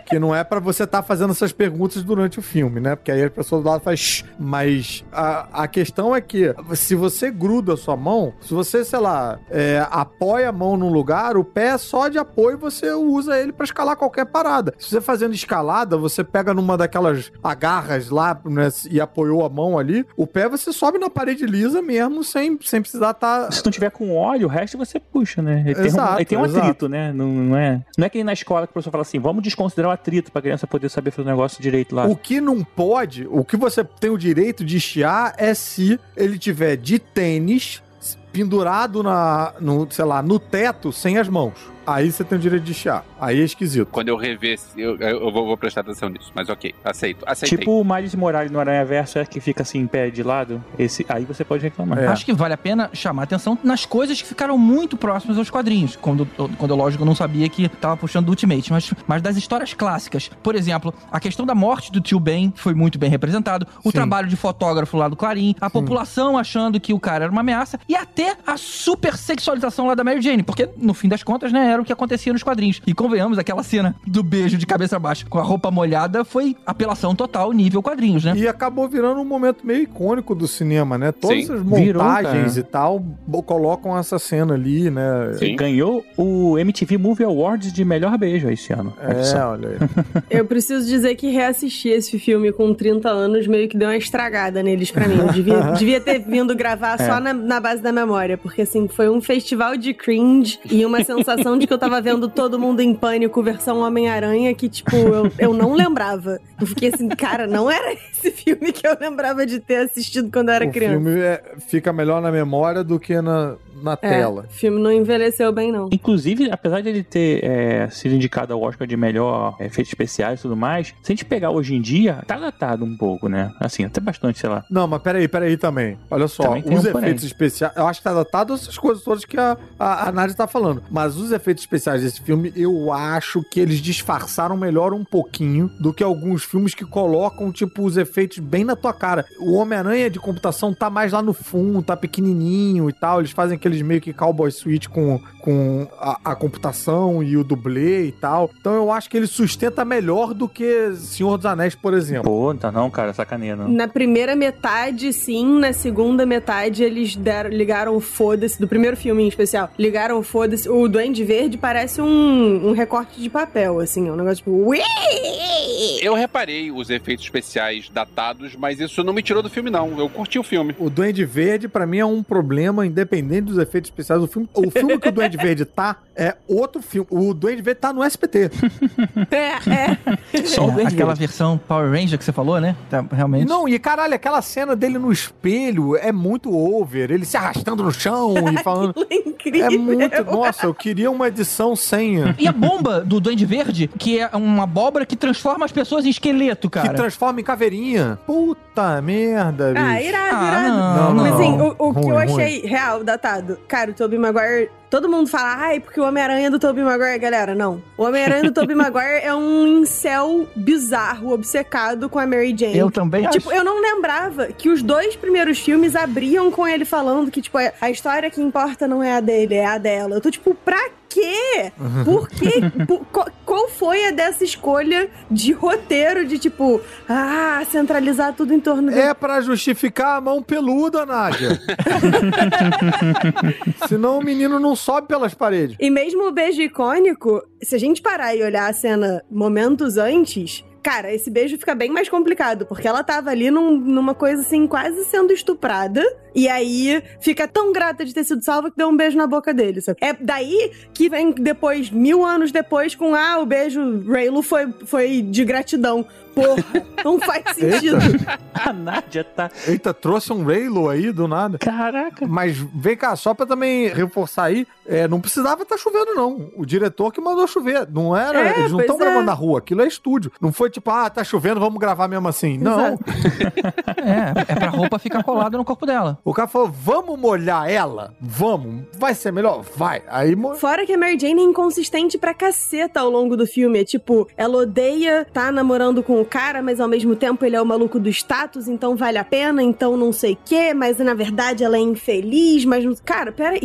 Que não é pra você estar fazendo essas perguntas durante o filme, né? Porque aí a pessoa do lado faz. "Shh". Mas a, a questão é que se você gruda a sua mão, se você, sei lá, é, apoia a mão num lugar, o pé é só de apoio você usa ele pra escalar qualquer parada. Se você fazendo escalada, você pega numa daquelas agarras lá né, e apoiou a mão ali, o pé você sobe na parede lisa mesmo, sem, sem precisar tá estar. Se não tiver com óleo, o resto você puxa, né? Ele tem um, Exato, ele tem um exato. atrito, né? Não, não é, não é que nem na escola que o professor fala assim, vamos desconsiderar o atrito pra criança poder saber fazer o negócio direito lá. O que não pode, o que você tem o direito de chiar é se ele tiver de tênis pendurado na, no, sei lá, no teto sem as mãos. Aí você tem o direito de chiar. Aí é esquisito. Quando eu rever, eu, eu vou, vou prestar atenção nisso, mas ok, aceito, aceitei. Tipo o Miles Morales no Aranha Verso, é que fica assim em pé de lado. Esse, aí você pode reclamar. É. Acho que vale a pena chamar atenção nas coisas que ficaram muito próximas aos quadrinhos. Quando, quando eu, lógico, não sabia que tava puxando do Ultimate, mas, mas das histórias clássicas. Por exemplo, a questão da morte do tio Ben foi muito bem representado. O Sim. trabalho de fotógrafo lá do Clarim, a população achando que o cara era uma ameaça e até a super sexualização lá da Mary Jane, porque no fim das contas, né, era o que acontecia nos quadrinhos. E convenhamos, aquela cena do beijo de cabeça baixa com a roupa molhada foi apelação total nível quadrinhos, né? E acabou virando um momento meio icônico do cinema, né? Todas Sim. as Virou, montagens cara. e tal colocam essa cena ali, né? Sim. Ganhou o MTV Movie Awards de melhor beijo esse ano. É, olha aí. Eu preciso dizer que reassistir esse filme com 30 anos meio que deu uma estragada neles pra mim. Eu devia, devia ter vindo gravar só na, na base da memória, porque assim, foi um festival de cringe e uma sensação de que eu tava vendo todo mundo em pânico versão Homem-Aranha que, tipo, eu, eu não lembrava. Eu fiquei assim, cara, não era esse filme que eu lembrava de ter assistido quando eu era o criança. filme é- fica melhor na memória do que na, na É, tela. o filme não envelheceu bem, não. Inclusive, apesar de ele ter é, sido indicado ao Oscar de melhor é, efeitos especiais e tudo mais, se a gente pegar hoje em dia, tá datado um pouco, né? Assim, até bastante, sei lá. Não, mas peraí, peraí também. Olha só, Também os um porém. efeitos especiais. Eu acho que tá datado essas coisas todas que a, a, a Nádia tá falando. Mas os efeitos especiais desse filme, eu acho que eles disfarçaram melhor um pouquinho do que alguns filmes que colocam, tipo, os efeitos bem na tua cara. O Homem-Aranha de computação tá mais lá no fundo, tá pequenininho e tal. Eles fazem aqueles meio que cowboy switch com, com a, a computação e o dublê e tal. Então eu acho que ele sustenta melhor do que Senhor dos Anéis, por exemplo. Pô, tá não, cara, sacaneia, não. Na primeira metade, sim. Na segunda metade, eles deram, ligaram o foda-se. Do primeiro filme em especial, ligaram o foda-se. O Duende Verde parece um, um recorte de papel, assim. É um negócio tipo. "Ui!" Eu reparei os efeitos especiais datados, mas isso não me tirou do filme, não. Eu curti o filme. O Duende Verde, pra mim, é um problema, independente dos efeitos especiais do filme. O filme que o Duende Verde tá é outro filme. O Duende Verde tá no SPT. É, é. Só o Duende aquela Verde. versão Power Ranger que você falou, né? Tá, realmente. Não, e caralho, aquela cena dele no espelho é muito over. Ele se arrastando no chão e falando. É incrível. É muito. Nossa, eu queria uma edição sem. E a bomba do Duende Verde, que é uma abóbora que transforma as pessoas em esqueleto, Que cara. transforma em caveirinha. Puta merda, bicho. Ah, irado, Ah, irado. não, Mas não. assim, o, o que Ruim, eu ruim. achei real, datado, cara, o Tobey Maguire. Todo mundo fala, ai, porque o Homem-Aranha do Tobey Maguire, galera, não. O Homem-Aranha do Tobey Maguire é um incel bizarro, obcecado com a Mary Jane. Eu também Tipo, acho. eu não lembrava que os dois primeiros filmes abriam com ele falando que, tipo, a história que importa não é a dele, é a dela. Eu tô, tipo, pra quê? Por quê? Por- qual, qual foi a dessa escolha de roteiro de, tipo, ah, centralizar tudo em torno? É pra justificar a mão peluda, Nádia. Senão o menino não sobe pelas paredes. E mesmo o beijo icônico, se a gente parar e olhar a cena momentos antes, cara, esse beijo fica bem mais complicado, porque ela tava ali num- numa coisa assim, quase sendo estuprada, e aí fica tão grata de ter sido salva que deu um beijo na boca dele, sabe? É daí que vem depois, mil anos depois, com ah, o beijo Raylo foi, foi de gratidão. Porra, não faz sentido. A Nádia tá. Eita, trouxe um Raylo aí do nada. Caraca. Mas vem cá, só pra também reforçar aí, é, não precisava estar chovendo, não. O diretor que mandou chover. Não era. É, eles não estão é. gravando na rua, aquilo é estúdio. Não foi tipo, ah, tá chovendo, vamos gravar mesmo assim. Não. Exato. É, é pra roupa ficar colada no corpo dela. O cara falou, vamos molhar ela? Vamos. Vai ser melhor? Vai. Aí mo- Fora que a Mary Jane é inconsistente pra caceta ao longo do filme. É tipo, ela odeia tá namorando com o cara, mas ao mesmo tempo ele é o maluco do status, então vale a pena, então não sei o quê, mas na verdade ela é infeliz, mas. não- Cara, pera,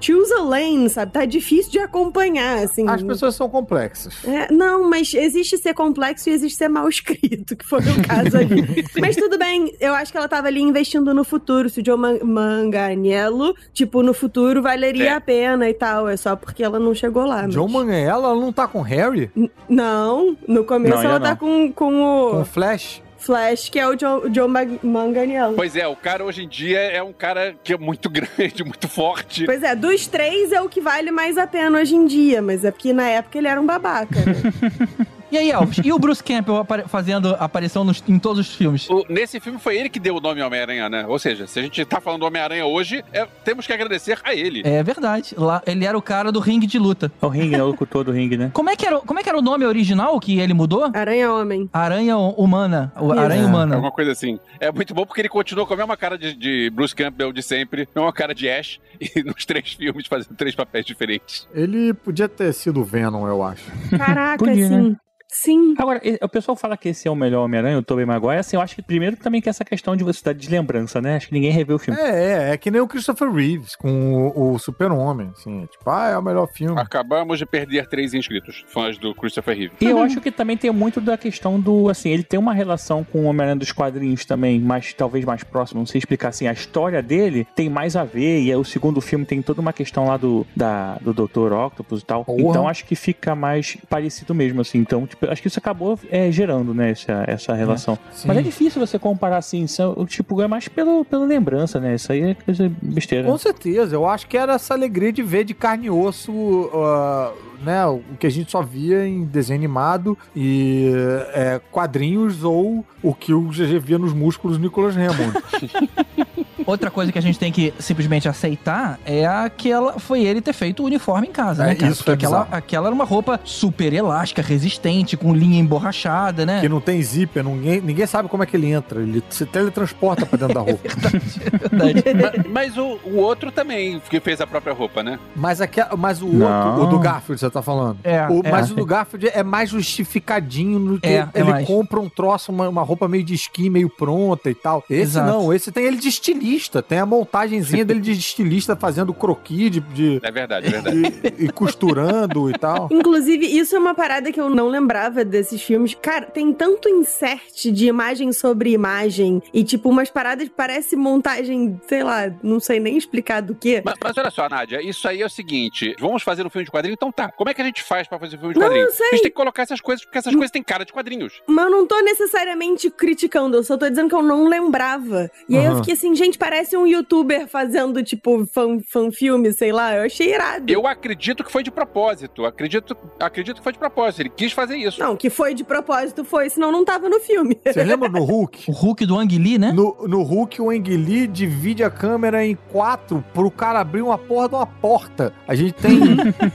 choose a lane, sabe? Tá difícil de acompanhar, assim. as pessoas são complexas. É, não, mas existe ser complexo e existe ser mal escrito, que foi o caso ali. mas tudo bem, eu acho que ela tava ali investindo no futuro. Se o Joe Man Manganiello, tipo, no futuro valeria É. a pena e tal. É só porque ela não chegou lá. mas- John Manganiello, ela não tá com Harry? Não, no começo Não, ela tá com, com Com o Flash? Flash, que é o Joe Mag- Manganiello. Pois é, o cara hoje em dia é um cara que é muito grande, muito forte. Pois é, dos três é o que vale mais a pena hoje em dia, mas é porque na época ele era um babaca. né? E aí, Elvis? E o Bruce Campbell apare- fazendo aparição nos- em todos os filmes? O- nesse filme foi ele que deu o nome Homem-Aranha, né? Ou seja, se a gente tá falando do Homem-Aranha hoje, é- temos que agradecer a ele. É verdade. Lá, ele era o cara do ringue de luta. É o ringue, né? O locutor do ringue, né? Como é que era, o- como é que era o nome original que ele mudou? Aranha Homem. Aranha Humana. O. Aranha É. Humana. Alguma coisa assim. É muito bom porque ele continua com a mesma cara de, de Bruce Campbell de sempre, a mesma cara de Ash, e nos três filmes fazendo três papéis diferentes. Ele podia ter sido o Venom, eu acho. Caraca, Podia, sim. Sim. Agora, o pessoal fala que esse é o melhor Homem-Aranha, o Tobey Maguire. Assim, eu acho que primeiro também que essa questão de você dar de lembrança, né? Acho que ninguém revê o filme. É, é, é que nem o Christopher Reeves com o, o Super-Homem, assim. Tipo, ah, é o melhor filme. Acabamos de perder três inscritos, fãs do Christopher Reeve. E eu acho que também tem muito da questão do, assim, ele tem uma relação com o Homem-Aranha dos quadrinhos também, mas talvez mais próximo, não sei explicar assim, a história dele tem mais a ver, e aí o segundo filme tem toda uma questão lá do, da, do Dr. Octopus e tal. Porra. Então acho que fica mais parecido mesmo, assim. Então, tipo, acho que isso acabou é, gerando, né, essa, essa relação. Sim. Mas é difícil você comparar assim, são, tipo, é mais pelo, pela lembrança, né? Isso aí é coisa besteira. Com certeza, eu acho que era essa alegria de ver de carne e osso, ah, né, o que a gente só via em desenho animado e é, quadrinhos ou o que o GG via nos músculos do Nicolas Hammond. Outra coisa que a gente tem que simplesmente aceitar é aquela foi ele ter feito o uniforme em casa, né? É, cara? isso Porque é aquela, bizarro. aquela era uma roupa super elástica, resistente, com linha emborrachada, né? que não tem zíper, ninguém, ninguém sabe como é que ele entra, ele se teletransporta pra dentro da roupa. Verdade. mas mas o, o outro também, que fez a própria roupa, né? Mas, aqui, mas o Não. outro, o do Garfield, você tá falando? É, O- é. mas o do Garfield é mais justificadinho no que É, é ele mais. compra um troço, uma, uma roupa meio de esqui, meio pronta e tal. Esse Exato. não, esse tem ele de estilista. Estilista. Tem a montagenzinha dele de estilista fazendo croquis de, de- É verdade, é verdade. e, e costurando e tal. Inclusive, isso é uma parada que eu não lembrava desses filmes. Cara, tem tanto insert de imagem sobre imagem e, tipo, umas paradas que parece montagem, sei lá, não sei nem explicar do que. Mas, mas olha só, Nádia, isso aí é o seguinte: vamos fazer um filme de quadrinho? Então tá. Como é que a gente faz pra fazer um filme de Não, quadrinho? eu sei. A gente tem que colocar essas coisas, porque essas coisas têm cara de quadrinhos. Mas eu não tô necessariamente criticando, eu só tô dizendo que eu não lembrava. E aí eu fiquei assim, gente, parece um youtuber fazendo, tipo, fan, fan filme, sei lá. Eu achei irado. Eu acredito que foi de propósito. Acredito, acredito que foi de propósito. Ele quis fazer isso. Não, que foi de propósito, foi, senão não tava no filme. Vocês lembram no Hulk? O Hulk do Ang Lee, né? No, no Hulk, o Ang Lee divide a câmera em quatro pro cara abrir uma porra de uma porta. A gente tem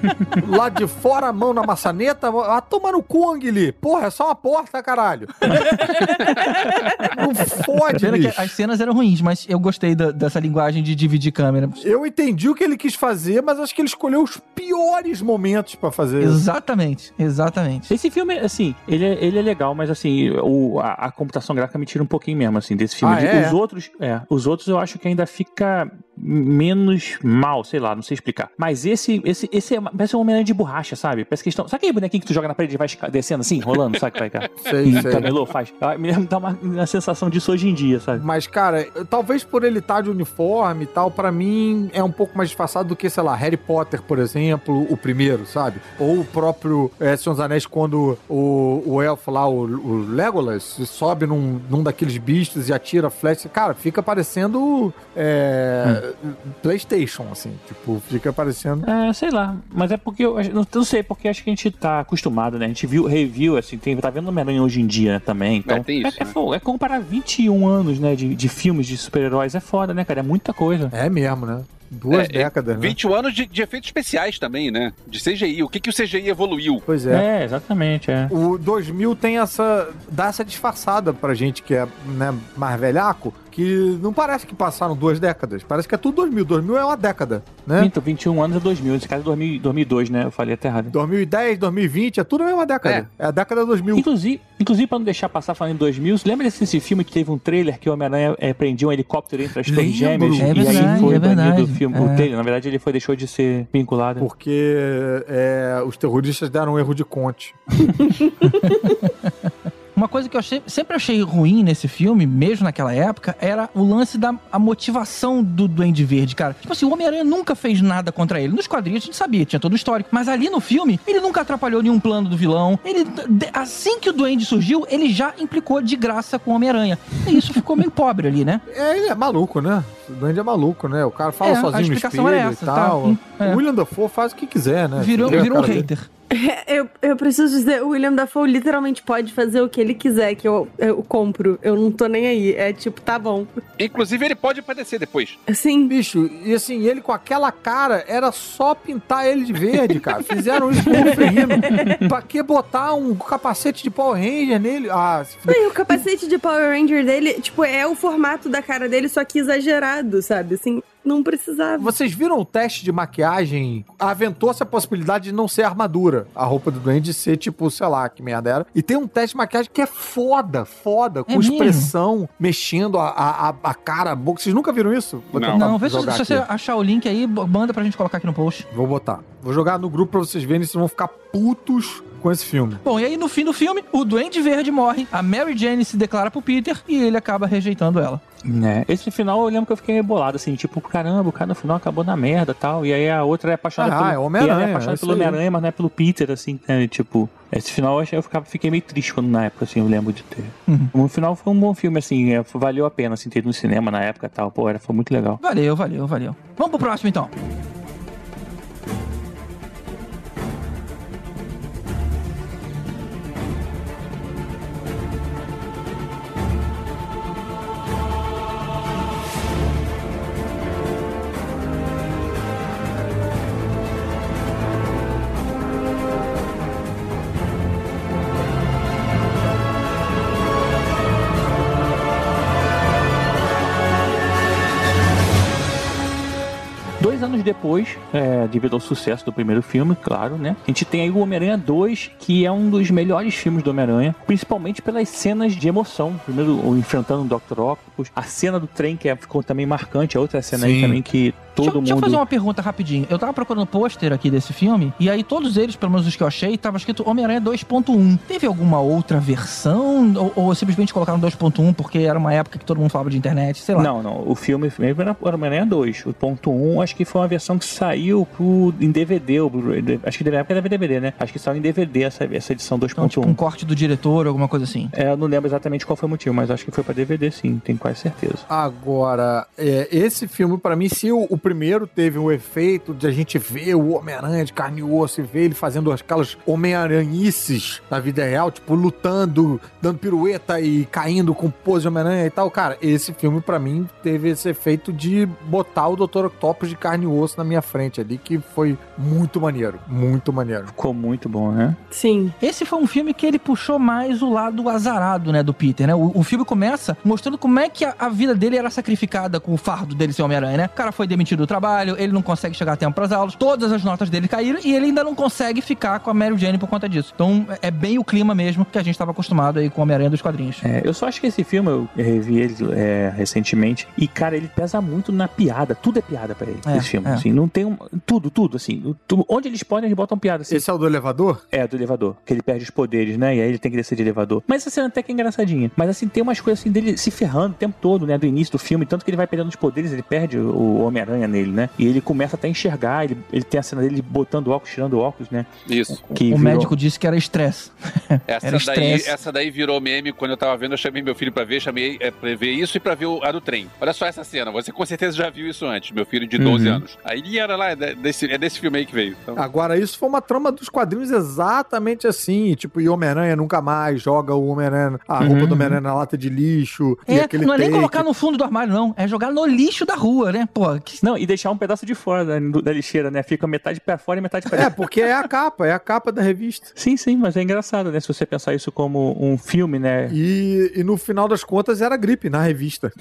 lá de fora a mão na maçaneta. Ah, toma no cu, Ang Lee. Porra, é só uma porta, caralho. Não fode, Pena que bicho. as cenas eram ruins, mas eu gostei da- dessa linguagem de dividir câmera. Eu entendi o que ele quis fazer, mas acho que ele escolheu os piores momentos pra fazer isso. Exatamente, exatamente. Esse filme, assim, ele é, ele é legal, mas assim, o, a, a computação gráfica me tira um pouquinho mesmo, assim, desse filme. Ah, De- é? Os outros, é, os outros eu acho que ainda fica menos mal, sei lá, não sei explicar. Mas esse, esse, esse é, parece um Homem-Aranha de borracha, sabe? Parece que estão. Sabe aquele bonequinho que tu joga na parede e vai descendo assim, rolando, sabe? Vai, cara? Sei, E sei. camelô faz. Me dá uma, uma sensação disso hoje em dia, sabe? Mas, cara, talvez por ele estar de uniforme e tal, pra mim é um pouco mais disfarçado do que, sei lá, Harry Potter, por exemplo, o primeiro, sabe? Ou o próprio é, Senhor dos Anéis, quando o, o elfo lá, o, o Legolas, sobe num, num daqueles bichos e atira flecha. Cara, fica parecendo é, PlayStation, assim. Tipo, fica parecendo. É, sei lá. Mas é porque eu, não sei, porque acho que a gente tá acostumado, né? A gente viu review, assim, tem, tá vendo Homem-Aranha hoje em dia também. Então, É, tem isso, é, né? fo- é comparar 21 anos, né, de, de filmes de super-heróis. É foda, né, cara? É muita coisa. É mesmo, né? Duas É, décadas, né? 21 anos de, de efeitos especiais também, né? De CGI. O que, que o CGI evoluiu? Pois é. É, exatamente, é. O 2000 tem essa. dá essa disfarçada pra gente que é né, mais velhaco, que não parece que passaram duas décadas. Parece que é tudo 2000. 2000 é uma década, né? Minto, 21 anos é 2000. Nesse caso é 2000, 2002, né? Eu falei até errado. 2010, 2020, é tudo a mesma década. É, a década 2000. Inclusive, inclusive, pra não deixar passar falando em 2000, você lembra desse filme que teve um trailer que o Homem-Aranha é, prendia um helicóptero entre as torres gêmeas? É e verdade, aí foi é banido o filme. É. O trailer, na verdade, ele foi, deixou de ser vinculado. Porque é, os terroristas deram um erro de conte. Uma coisa que eu achei- sempre achei ruim nesse filme, mesmo naquela época, era o lance da a motivação do Duende Verde, cara. Tipo assim, o Homem-Aranha nunca fez nada contra ele. Nos quadrinhos a gente sabia, tinha todo o histórico. Mas ali no filme, ele nunca atrapalhou nenhum plano do vilão. Ele, assim que o Duende surgiu, ele já implicou de graça com o Homem-Aranha. E isso ficou meio pobre ali, né? É, ele é maluco, né? O Duende é maluco, né? O cara fala É, sozinho no espelho era e essa, tal. tá? É. O William Dafoe faz o que quiser, né? Virou, virou um cara dele. Eu, eu preciso dizer, o William Dafoe literalmente pode fazer o que ele quiser, que eu, eu compro. Eu não tô nem aí. É tipo, tá bom. Inclusive, ele pode aparecer depois. Assim, Bicho, e assim, ele com aquela cara, era só pintar ele de verde, cara. Fizeram isso com o Ferrino. pra que botar um capacete de Power Ranger nele? Ah, se o capacete de Power Ranger dele, tipo, é o formato da cara dele, só que exagerado, sabe? Assim, não precisava. Vocês viram o teste de maquiagem? Aventou-se a possibilidade de não ser armadura. A roupa do Duende ser tipo, sei lá, que merda era. E tem um teste de maquiagem que é foda, foda. Com É mesmo? expressão, mexendo a, a, a- cara, a boca. Vocês nunca viram isso? Vou Não. Não, vê se, se você achar o link aí, manda pra gente colocar aqui no post. Vou botar. Vou jogar no grupo pra vocês verem, vocês vão ficar putos com esse filme. Bom, e aí no fim do filme, o Duende Verde morre, a Mary Jane se declara pro Peter e ele acaba rejeitando ela. É, esse final eu lembro que eu fiquei bolado, assim, tipo, caramba, o cara no final acabou na merda e tal. E aí a outra é apaixonada Ah, pelo. é Homem-Aranha, ela é é apaixonada pelo. Homem-Aranha, mas não é pelo Peter, assim, né? Tipo, esse final eu, ficava, fiquei meio triste quando na época, assim, eu lembro de ter. Uhum. No final foi um bom filme, assim, é, valeu a pena, assim, ter no cinema na época e tal. Pô, era, foi muito legal. Valeu, valeu, valeu. Vamos pro próximo então. Depois, é, devido ao sucesso do primeiro filme, claro, né? A gente tem aí o Homem-Aranha 2, que é um dos melhores filmes do Homem-Aranha, principalmente pelas cenas de emoção. Primeiro, o enfrentando o Dr. Octopus, a cena do trem, que é- ficou também marcante, a outra cena aí Sim. também que todo deixa, eu- deixa eu mundo. fazer uma pergunta rapidinho. Eu tava procurando o pôster aqui desse filme, e aí todos eles, pelo menos os que eu achei, tava escrito Homem-Aranha 2.1. Teve alguma outra versão? Ou, ou simplesmente colocaram 2.1 porque era uma época que todo mundo falava de internet, sei lá. Não, não. O filme mesmo era era Homem-Aranha 2. O ponto 1, acho que foi uma versão que saiu pro, em DVD. ou Blu-ray. Acho que na época era DVD, né? Acho que saiu em DVD essa, essa edição 2.1. Então, tipo, um corte do diretor, alguma coisa assim. É, eu não lembro exatamente qual foi o motivo, mas acho que foi pra DVD sim, tenho quase certeza. Agora, é, esse filme, pra mim, se o, o primeiro teve o efeito de a gente ver o Homem-Aranha de carne e osso e ver ele fazendo aquelas Homem-Aranhices na vida real, tipo, lutando, dando pirueta e caindo com pose de Homem-Aranha e tal, cara, esse filme, pra mim, teve esse efeito de botar o Dr. Octopus de carne e osso na minha frente ali, que foi muito maneiro, muito maneiro. Ficou muito bom, né? Sim. Esse foi um filme que ele puxou mais o lado azarado, né, do Peter, né? O, o filme começa mostrando como é que a, a vida dele era sacrificada com o fardo dele ser Homem-Aranha, né? O cara foi demitido do trabalho, ele não consegue chegar a tempo pras aulas, todas as notas dele caíram e ele ainda não consegue ficar com a Mary Jane por conta disso. Então é bem o clima mesmo que a gente tava acostumado aí com o Homem-Aranha dos quadrinhos. É, eu só acho que esse filme, eu revi ele é, recentemente, e, cara, ele pesa muito na piada. Tudo é piada pra ele, É, esse filme. é. Assim, não tem um. Tudo, tudo, assim. tu- onde eles podem, eles botam piada. Assim. Esse é o do elevador? É, do elevador. Que ele perde os poderes, né? E aí ele tem que descer de elevador. Mas essa cena até que é engraçadinha. Mas assim, tem umas coisas assim dele se ferrando o tempo todo, né? Do início do filme. Tanto que ele vai perdendo os poderes, ele perde o Homem-Aranha nele, né? E ele começa até a enxergar. Ele, ele tem a cena dele botando óculos, tirando óculos, né? Isso. Que o virou- médico disse que era estresse. Essa Era daí, estresse. essa daí virou meme quando eu tava vendo. Eu chamei meu filho pra ver, chamei é, pra ver isso e pra ver o, a do trem. Olha só essa cena, você com certeza já viu isso antes, meu filho de 12 Uhum. anos. Aí ele era lá, é desse, é desse filme aí que veio. Então, Agora, isso foi uma trama dos quadrinhos exatamente assim. Tipo, e Homem-Aranha nunca mais joga o Homem-Aranha, a roupa Uhum. do Homem-Aranha na lata de lixo. e É, aquele não é nem take. colocar no fundo do armário, não. É jogar no lixo da rua, né? Pô, que... Não, e deixar um pedaço de fora da, da lixeira, né? Fica metade pra fora e metade pra É, dentro. porque é a capa, é a capa da revista. Sim, sim, mas é engraçado, né? Se você pensar isso como um filme, né? E, e no final das contas era gripe na revista.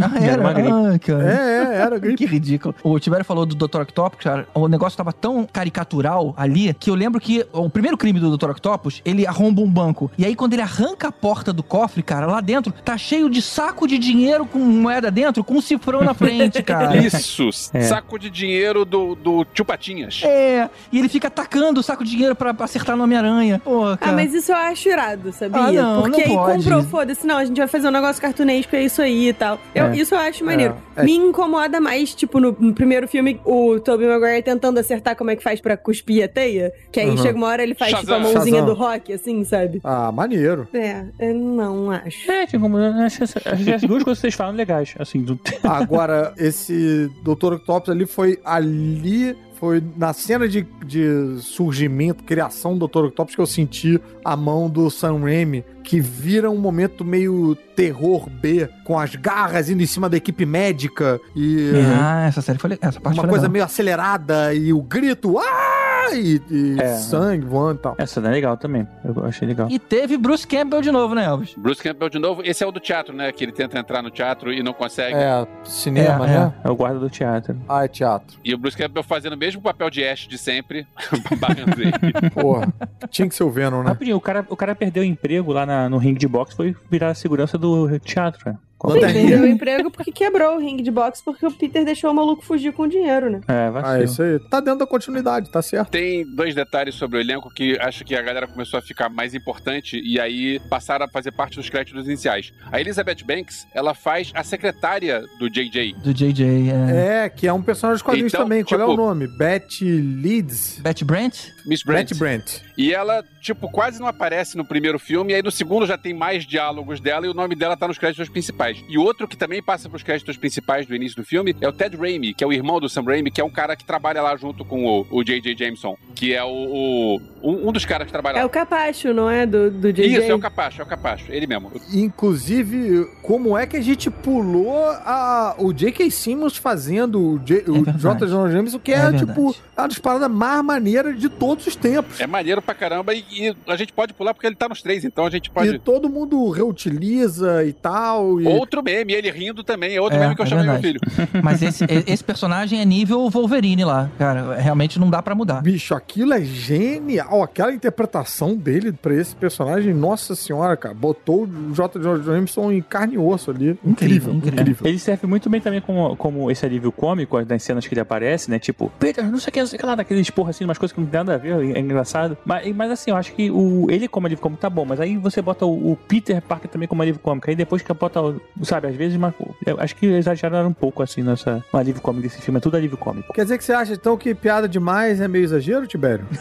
Ah, Era uma gripe. Ah, cara. É, é, era gripe. Que ridículo. O Tibério falou do Dr. Octopus, cara. O negócio tava tão caricatural ali que eu lembro que o primeiro crime do Dr. Octopus, ele arromba um banco. E aí, quando ele arranca a porta do cofre, cara, lá dentro, tá cheio de saco de dinheiro com moeda dentro, com um cifrão na frente, cara. Isso, É. saco de dinheiro do, do tio Patinhas. É, e ele fica atacando o saco de dinheiro pra acertar no Homem-Aranha. Ah, mas isso eu acho irado, sabia? Ah, não, Porque não aí pode. comprou, foda-se, não, a gente vai fazer um negócio cartunesco, é isso aí e tal. Eu- É. Isso eu acho maneiro. É. Me incomoda mais, tipo, no, no primeiro filme, o Tobey Maguire tentando acertar como é que faz pra cuspir a teia. Que aí Uhum. chega uma hora ele faz, tipo, a Shazam. mãozinha Shazam. do rock, assim, sabe? Ah, maneiro. É, eu não acho. É, tipo, acho, essa- acho que as duas coisas que vocês falam legais. Assim, do... Agora, esse Dr. Octopus ali foi ali. Foi na cena de, de surgimento, criação do Dr. Octopus que eu senti a mão do Sam Raimi, que vira um momento meio terror B, com as garras indo em cima da equipe médica e Ah, essa série foi legal. Essa parte uma foi coisa legal. meio acelerada e o grito, ah! E, e É. sangue voando e tal. Essa é legal também. Eu achei legal. E teve Bruce Campbell de novo, né, Elvis? Bruce Campbell de novo. Esse é o do teatro, né? Que ele tenta entrar no teatro e não consegue. É, cinema, É, né? É o guarda do teatro. Ah, é teatro. E o Bruce Campbell fazendo o mesmo papel de Ash de sempre, barrando ele. Porra, tinha que ser o Venom, né? Rapidinho, o cara, o cara perdeu o emprego lá na- no ringue de boxe, foi virar a segurança do teatro, foi? Perdeu o emprego porque quebrou o ringue de boxe porque o Peter deixou o maluco fugir com o dinheiro, né? É, Ah, vacilo. isso aí. Tá dentro da continuidade, tá certo. Tem dois detalhes sobre o elenco que acho que a galera começou a ficar mais importante e aí passaram a fazer parte dos créditos iniciais. A Elizabeth Banks, ela faz a secretária do JJ. Do JJ. É. É, que é um personagem dos quadrinhos Então, também. Qual é tipo- o nome? Betty Leeds? Betty Brant? Miss Brent. Betty Brent. E ela, tipo, quase não aparece no primeiro filme, e aí no segundo já tem mais diálogos dela e o nome dela tá nos créditos principais. E outro que também passa pros créditos principais do início do filme é o Ted Raimi, que é o irmão do Sam Raimi, que é um cara que trabalha lá junto com o, o J.J. Jameson, que é o, o- um, um dos caras que trabalha É lá. o Capacho, não é? Do, do JJ. Isso, é o Capacho, é o Capacho, ele mesmo. Inclusive, como é que a gente pulou a, o J.K. Simmons fazendo o, J, o verdade. J. Jonah Jameson, que é, É tipo uma das paradas mais maneiras de todos os tempos. É maneiro pra caramba e, e a gente pode pular porque ele tá nos três, então a gente E pode. todo mundo reutiliza e tal. E... outro meme, ele rindo também, é outro É, meme que eu é chamei meu verdade. filho. Mas esse, esse personagem é nível Wolverine lá, cara. Realmente não dá pra mudar. Bicho, aquilo é genial. Aquela interpretação dele pra esse personagem, nossa senhora, cara. Botou o J. George Jameson em carne e osso ali. Incrível, Incrível, incrível. incrível. Ele serve muito bem também como, como esse alívio cômico das cenas que ele aparece, né? Tipo, Peter, não sei o que, não sei o que lá, daqueles porra assim, umas coisas que não tem nada a ver, é engraçado. Mas, mas assim, eu acho que o, ele como alívio cômico tá bom, mas aí você bota o, o Peter Parker também como alívio cômico. Aí depois que bota, o- sabe, às vezes, uma, eu acho que exageraram um pouco assim nessa no alívio cômico desse filme, é tudo alívio cômico. Quer dizer que você acha então que piada demais é meio exagero, Tibério?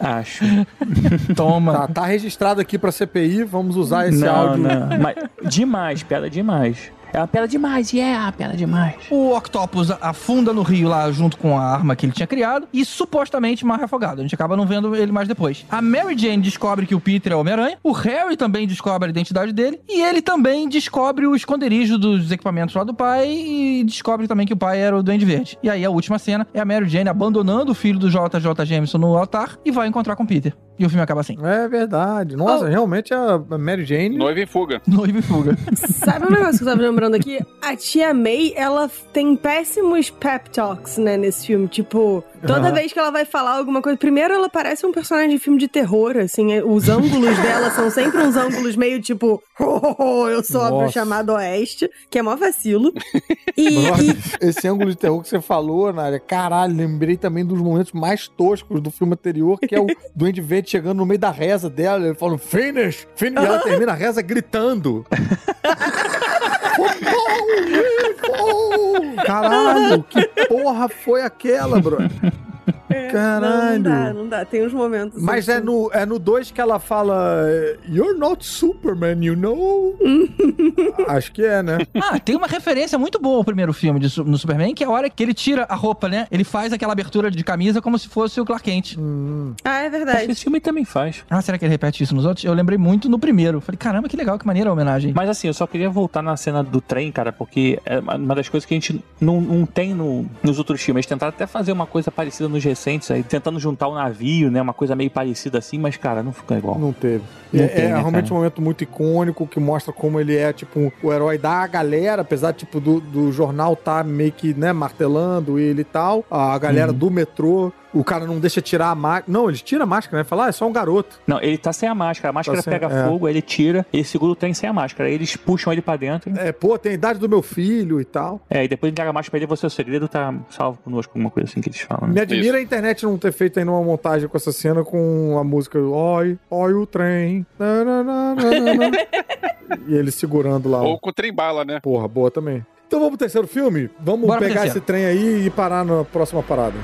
Acho. Toma. Tá, tá registrado aqui pra CPI, vamos usar esse não, áudio. não. Mas demais, piada demais. É uma piada demais, yeah, piada demais. O Octopus afunda no rio lá junto com a arma que ele tinha criado e supostamente morre afogado. A gente acaba não vendo ele mais depois. A Mary Jane descobre que o Peter é o Homem-Aranha, o Harry também descobre a identidade dele e ele também descobre o esconderijo dos equipamentos lá do pai e descobre também que o pai era o Duende Verde. E aí a última cena é a Mary Jane abandonando o filho do JJ Jameson no altar e vai encontrar com o Peter. E o filme acaba assim. É verdade. Nossa, Oh. realmente a Mary Jane. Noiva em fuga. Noiva e fuga. Sabe um negócio que eu tava lembrando aqui? A tia May, ela tem péssimos pep talks, né, nesse filme. Tipo, toda Aham. vez que ela vai falar alguma coisa. Primeiro, ela parece um personagem de filme de terror, assim. é- Os ângulos dela são sempre uns ângulos meio tipo, "Oh, oh, oh, eu sou a Nossa. bruxa amada oeste, que é mó vacilo. E, Brother, e- esse ângulo de terror que você falou, Nária, caralho, lembrei também dos momentos mais toscos do filme anterior, que é o Duende Verde chegando no meio da reza dela, ele falando, finish, finish, e ela termina a reza gritando. Caralho, que porra foi aquela, bro? Caralho. Não, não dá, não dá. Tem uns momentos. assim, Mas é que- no 2 é no dois que ela fala You're not Superman, you know? Acho que é, né? Ah, tem uma referência muito boa ao primeiro filme de no Superman, que é a hora que ele tira a roupa, né? Ele faz aquela abertura de camisa como se fosse o Clark Kent. Ah, é Acho que verdade. esse filme também faz. Ah, será que ele repete isso nos outros? Eu lembrei muito no primeiro. Falei, caramba, que legal, que maneira a homenagem. Mas assim, eu só queria voltar na cena do trem, cara, porque é uma das coisas que a gente não, não tem no- nos outros filmes. Eles tentaram até fazer uma coisa parecida nos recentes, aí, tentando juntar o navio, né? Uma coisa meio parecida assim, mas, cara, não fica igual. Não teve. Não é tem, é né, realmente cara? um momento muito icônico que mostra como ele é, tipo, o herói da galera, apesar, tipo, do, do jornal tá meio que, né, martelando ele e tal. A galera Uhum. do metrô, o cara não deixa tirar a máscara. Não, eles tiram a máscara, né? Fala, ah, é só um garoto. Não, ele tá sem a máscara. A máscara Tá sem- pega é. fogo, ele tira, ele segura o trem sem a máscara. Aí eles puxam ele pra dentro. É, pô, tem a idade do meu filho e tal. É, e depois entrega a máscara pra ele, você é o segredo, tá salvo conosco, alguma coisa assim que eles falam. Me Né? admira a internet não ter feito ainda uma montagem com essa cena com a música Oi, oi o trem. Na, na, na. e ele segurando lá. Ou com o trem bala, né? Porra, boa também. Então vamos pro terceiro filme? Vamos Bora pegar esse trem aí e parar na próxima parada.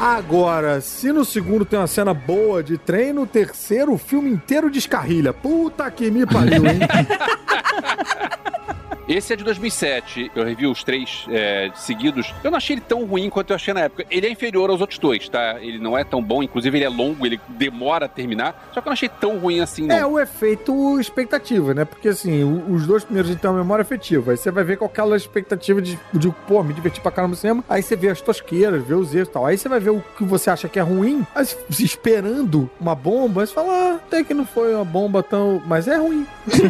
Agora, se no segundo tem uma cena boa de trem, no terceiro o filme inteiro descarrilha. Puta que me pariu, hein? Esse é de 2007. Eu revi os três é, seguidos. Eu não achei ele tão ruim quanto eu achei na época. Ele é inferior aos outros dois, tá? Ele não é tão bom. Inclusive, ele é longo, ele demora a terminar. Só que eu não achei tão ruim assim, não. É o efeito expectativa, né? Porque assim, os dois primeiros então memória afetiva. Aí você vai ver com aquela expectativa de, de pô, me divertir pra caramba no cinema. Aí você vê as tosqueiras, vê os erros e tal. Aí você vai ver o que você acha que é ruim, aí se esperando uma bomba, aí você fala, ah, até que não foi uma bomba tão. Mas é ruim.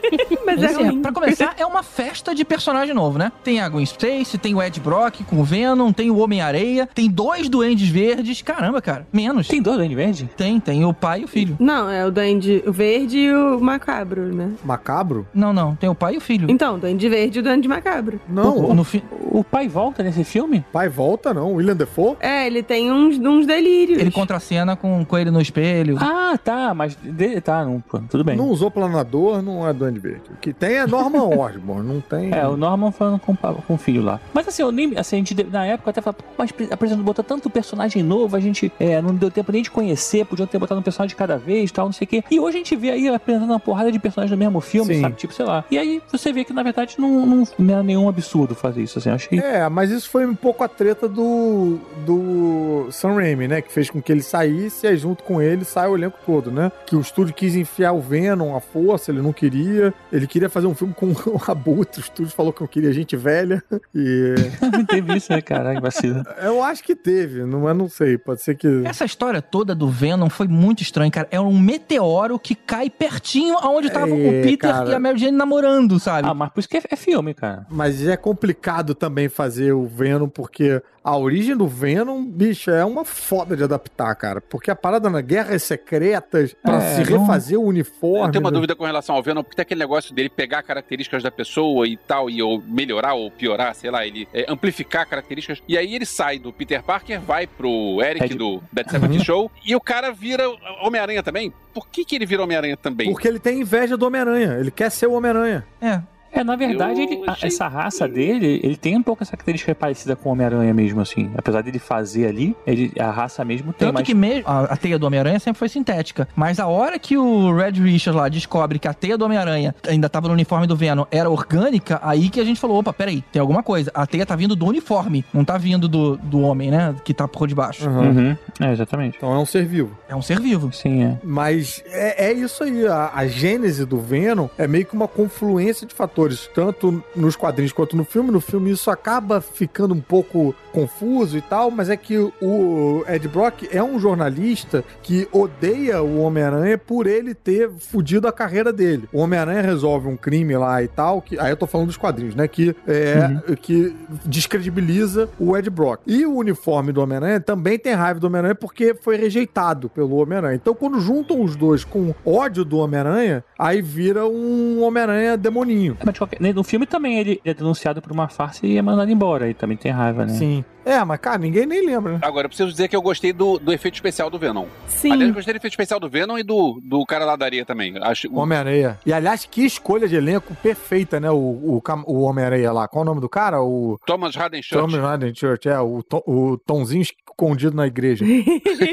Mas é Assim, ruim. pra começar, é uma festa de personagem novo, né? Tem a Gwen Stacy, tem o Ed Brock com o Venom, tem o Homem-Areia, tem dois Duendes Verdes. Caramba, cara, menos. Tem dois Duende Verde? Tem, tem o pai e o filho. Não, é o Duende Verde e o Macabro, né? Macabro? Não, não, tem o pai e o filho. Então, Duende Verde e o Duende Macabro. Não, O- no fi... O pai volta nesse filme? pai volta, não. William Defoe? É, ele tem uns, uns delírios. Ele contracena com, com ele no espelho. Ah, tá, mas. de- tá, não, tudo bem. Não usou planador, não é Duende Verde. O que tem é Norman Osborn. Não tem. É, o Norman falando com, com o filho lá. Mas assim, eu nem, assim, a gente, na época até falava, pô, mas apresentando, botou tanto personagem novo, a gente é, não deu tempo nem de conhecer, podiam ter botado um personagem de cada vez tal, não sei o quê. E hoje a gente vê aí apresentando uma porrada de personagens do mesmo filme, Sim. sabe? Tipo, sei lá. E aí você vê que na verdade não, não, não é nenhum absurdo fazer isso, assim. Achei. É, mas isso foi um pouco a treta do, do Sam Raimi, né? Que fez com que ele saísse e aí junto com ele sai o elenco todo, né? Que o estúdio quis enfiar o Venom à força, ele não queria. Ele queria fazer um filme com o Abutre, o estúdio falou que não queria gente velha. E Teve isso, né, caralho, vacina. eu acho que teve, não, mas não sei, pode ser que... Essa história toda do Venom foi muito estranha, cara. É um meteoro que cai pertinho aonde estavam É, o Peter cara. e a Mary Jane namorando, sabe? Ah, mas por isso que é, é filme, cara. Mas é complicado também fazer o Venom, porque a origem do Venom, bicho, é uma foda de adaptar, cara. Porque a parada na Guerras Secretas, pra É, se não- refazer o uniforme... Eu tenho uma né? dúvida com relação ao Venom, porque tem aquele negócio dele pegar características da pessoa e tal, e ou melhorar ou piorar, sei lá, ele é, amplificar características. E aí ele sai do Peter Parker, vai pro Eric Ed- do Dead Seventy Show, e o cara vira Homem-Aranha também. Por que, que ele vira Homem-Aranha também? Porque ele tem inveja do Homem-Aranha. Ele quer ser o Homem-Aranha. É. É, na verdade, ele- achei- essa raça dele, ele tem um pouco essa característica parecida com o Homem-Aranha mesmo, assim. Apesar dele fazer ali, ele, a raça mesmo tem, Tanto mas que mesmo a, a teia do Homem-Aranha sempre foi sintética. Mas a hora que o Red Richards lá descobre que a teia do Homem-Aranha ainda tava no uniforme do Venom era orgânica, aí que a gente falou: opa, peraí, tem alguma coisa. A teia tá vindo do uniforme, não tá vindo do, do homem, né? Que tá por debaixo. Uhum. É, exatamente. Então é um ser vivo. É um ser vivo. Sim, é. Mas é, é isso aí. A, a gênese do Venom é meio que uma confluência de fatores, tanto nos quadrinhos quanto no filme. No filme isso acaba ficando um pouco confuso e tal, mas é que o Ed Brock é um jornalista que odeia o Homem-Aranha por ele ter fudido a carreira dele. O Homem-Aranha resolve um crime lá e tal, que aí eu tô falando dos quadrinhos, né? Que é que descredibiliza o Ed Brock. E o uniforme do Homem-Aranha também tem raiva do Homem-Aranha porque foi rejeitado pelo Homem-Aranha. Então, quando juntam os dois com ódio do Homem-Aranha, aí vira um Homem-Aranha demoninho. Mas de qualquer- no filme também ele é denunciado por uma farsa e é mandado embora. E também tem raiva, né? Sim. É, mas cara, ninguém nem lembra, né? Agora, eu preciso dizer que eu gostei do, do efeito especial do Venom. Sim. Aliás, eu gostei do efeito especial do Venom e do, do cara lá da areia também. Acho, O Homem-Aranha. E aliás, que escolha de elenco perfeita, né? O, o, o Homem-Aranha lá. Qual o nome do cara? O Thomas Harden Church. Harden Church, é, o, Tom- o Tomzinho escondido na igreja.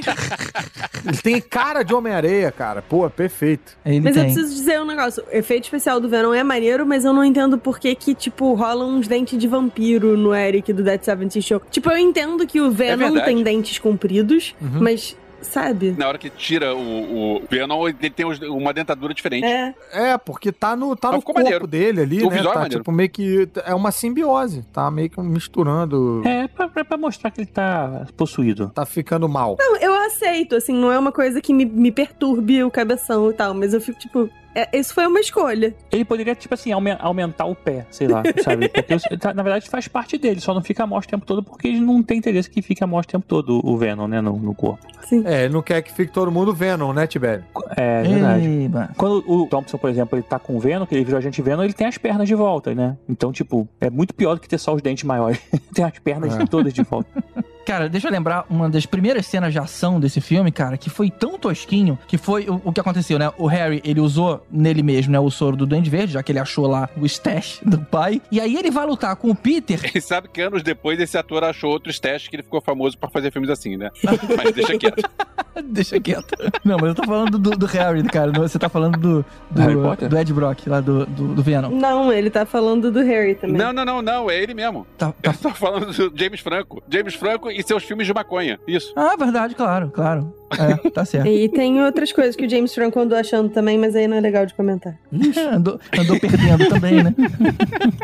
Ele tem cara de Homem-Areia, cara. Pô, perfeito. Ele Mas eu tem. preciso dizer um negócio. O efeito especial do Venom é maneiro, mas eu não entendo por que que, tipo, rola uns dentes de vampiro no Eric do Dead Seventy Show. Tipo, eu entendo que o Venom verdade. tem dentes compridos, Uhum. mas, sabe? Na hora que tira o, o Venom, ele tem uma dentadura diferente. É. É, porque tá no, tá Mas no corpo maneiro. dele ali, O né? é Tá maneiro. tipo meio que. É uma simbiose. Tá meio que misturando. É, pra, pra- pra mostrar que ele tá possuído. Tá ficando mal. Não, eu aceito, assim, não é uma coisa que me, me perturbe o cabeção e tal, mas eu fico, tipo, é, isso foi uma escolha. Ele poderia, tipo assim, aume- aumentar o pé, sei lá, sabe? Porque, tá- na verdade, faz parte dele, só não fica a morte o tempo todo porque ele não tem interesse que fique a morte o tempo todo, o Venom, né, no, no corpo. Sim. É, ele não quer que fique todo mundo Venom, né, Tibério? É verdade. Eba. Quando o Thompson, por exemplo, ele tá com o Venom, que ele virou agente Venom, ele tem as pernas de volta, né? Então, tipo, é muito pior do que ter só os dentes maiores. tem as pernas É. todas de volta. Cara, deixa eu lembrar uma das primeiras cenas de ação desse filme, cara, que foi tão tosquinho, que foi o, o que aconteceu, né? O Harry, ele usou nele mesmo, né, o soro do Duende Verde, já que ele achou lá o stash do pai. E aí ele vai lutar com o Peter. E sabe que anos depois esse ator achou outros testes que ele ficou famoso pra fazer filmes assim, né? Mas deixa quieto. Deixa quieto. Não, mas eu tô falando do, do Harry, cara. não- Você tá falando do, do, Harry Potter? do Ed Brock, lá do, do, do Venom. Não, ele tá falando do Harry também. Não, não, não, não, é ele mesmo. Tá, Eu tá. tô falando do James Franco. James Franco e seus filmes de maconha. Isso. Ah, verdade, claro, claro. É, tá certo. E tem outras coisas que o James Franco andou achando também, mas aí não é legal de comentar. Andou, andou perdendo também, né?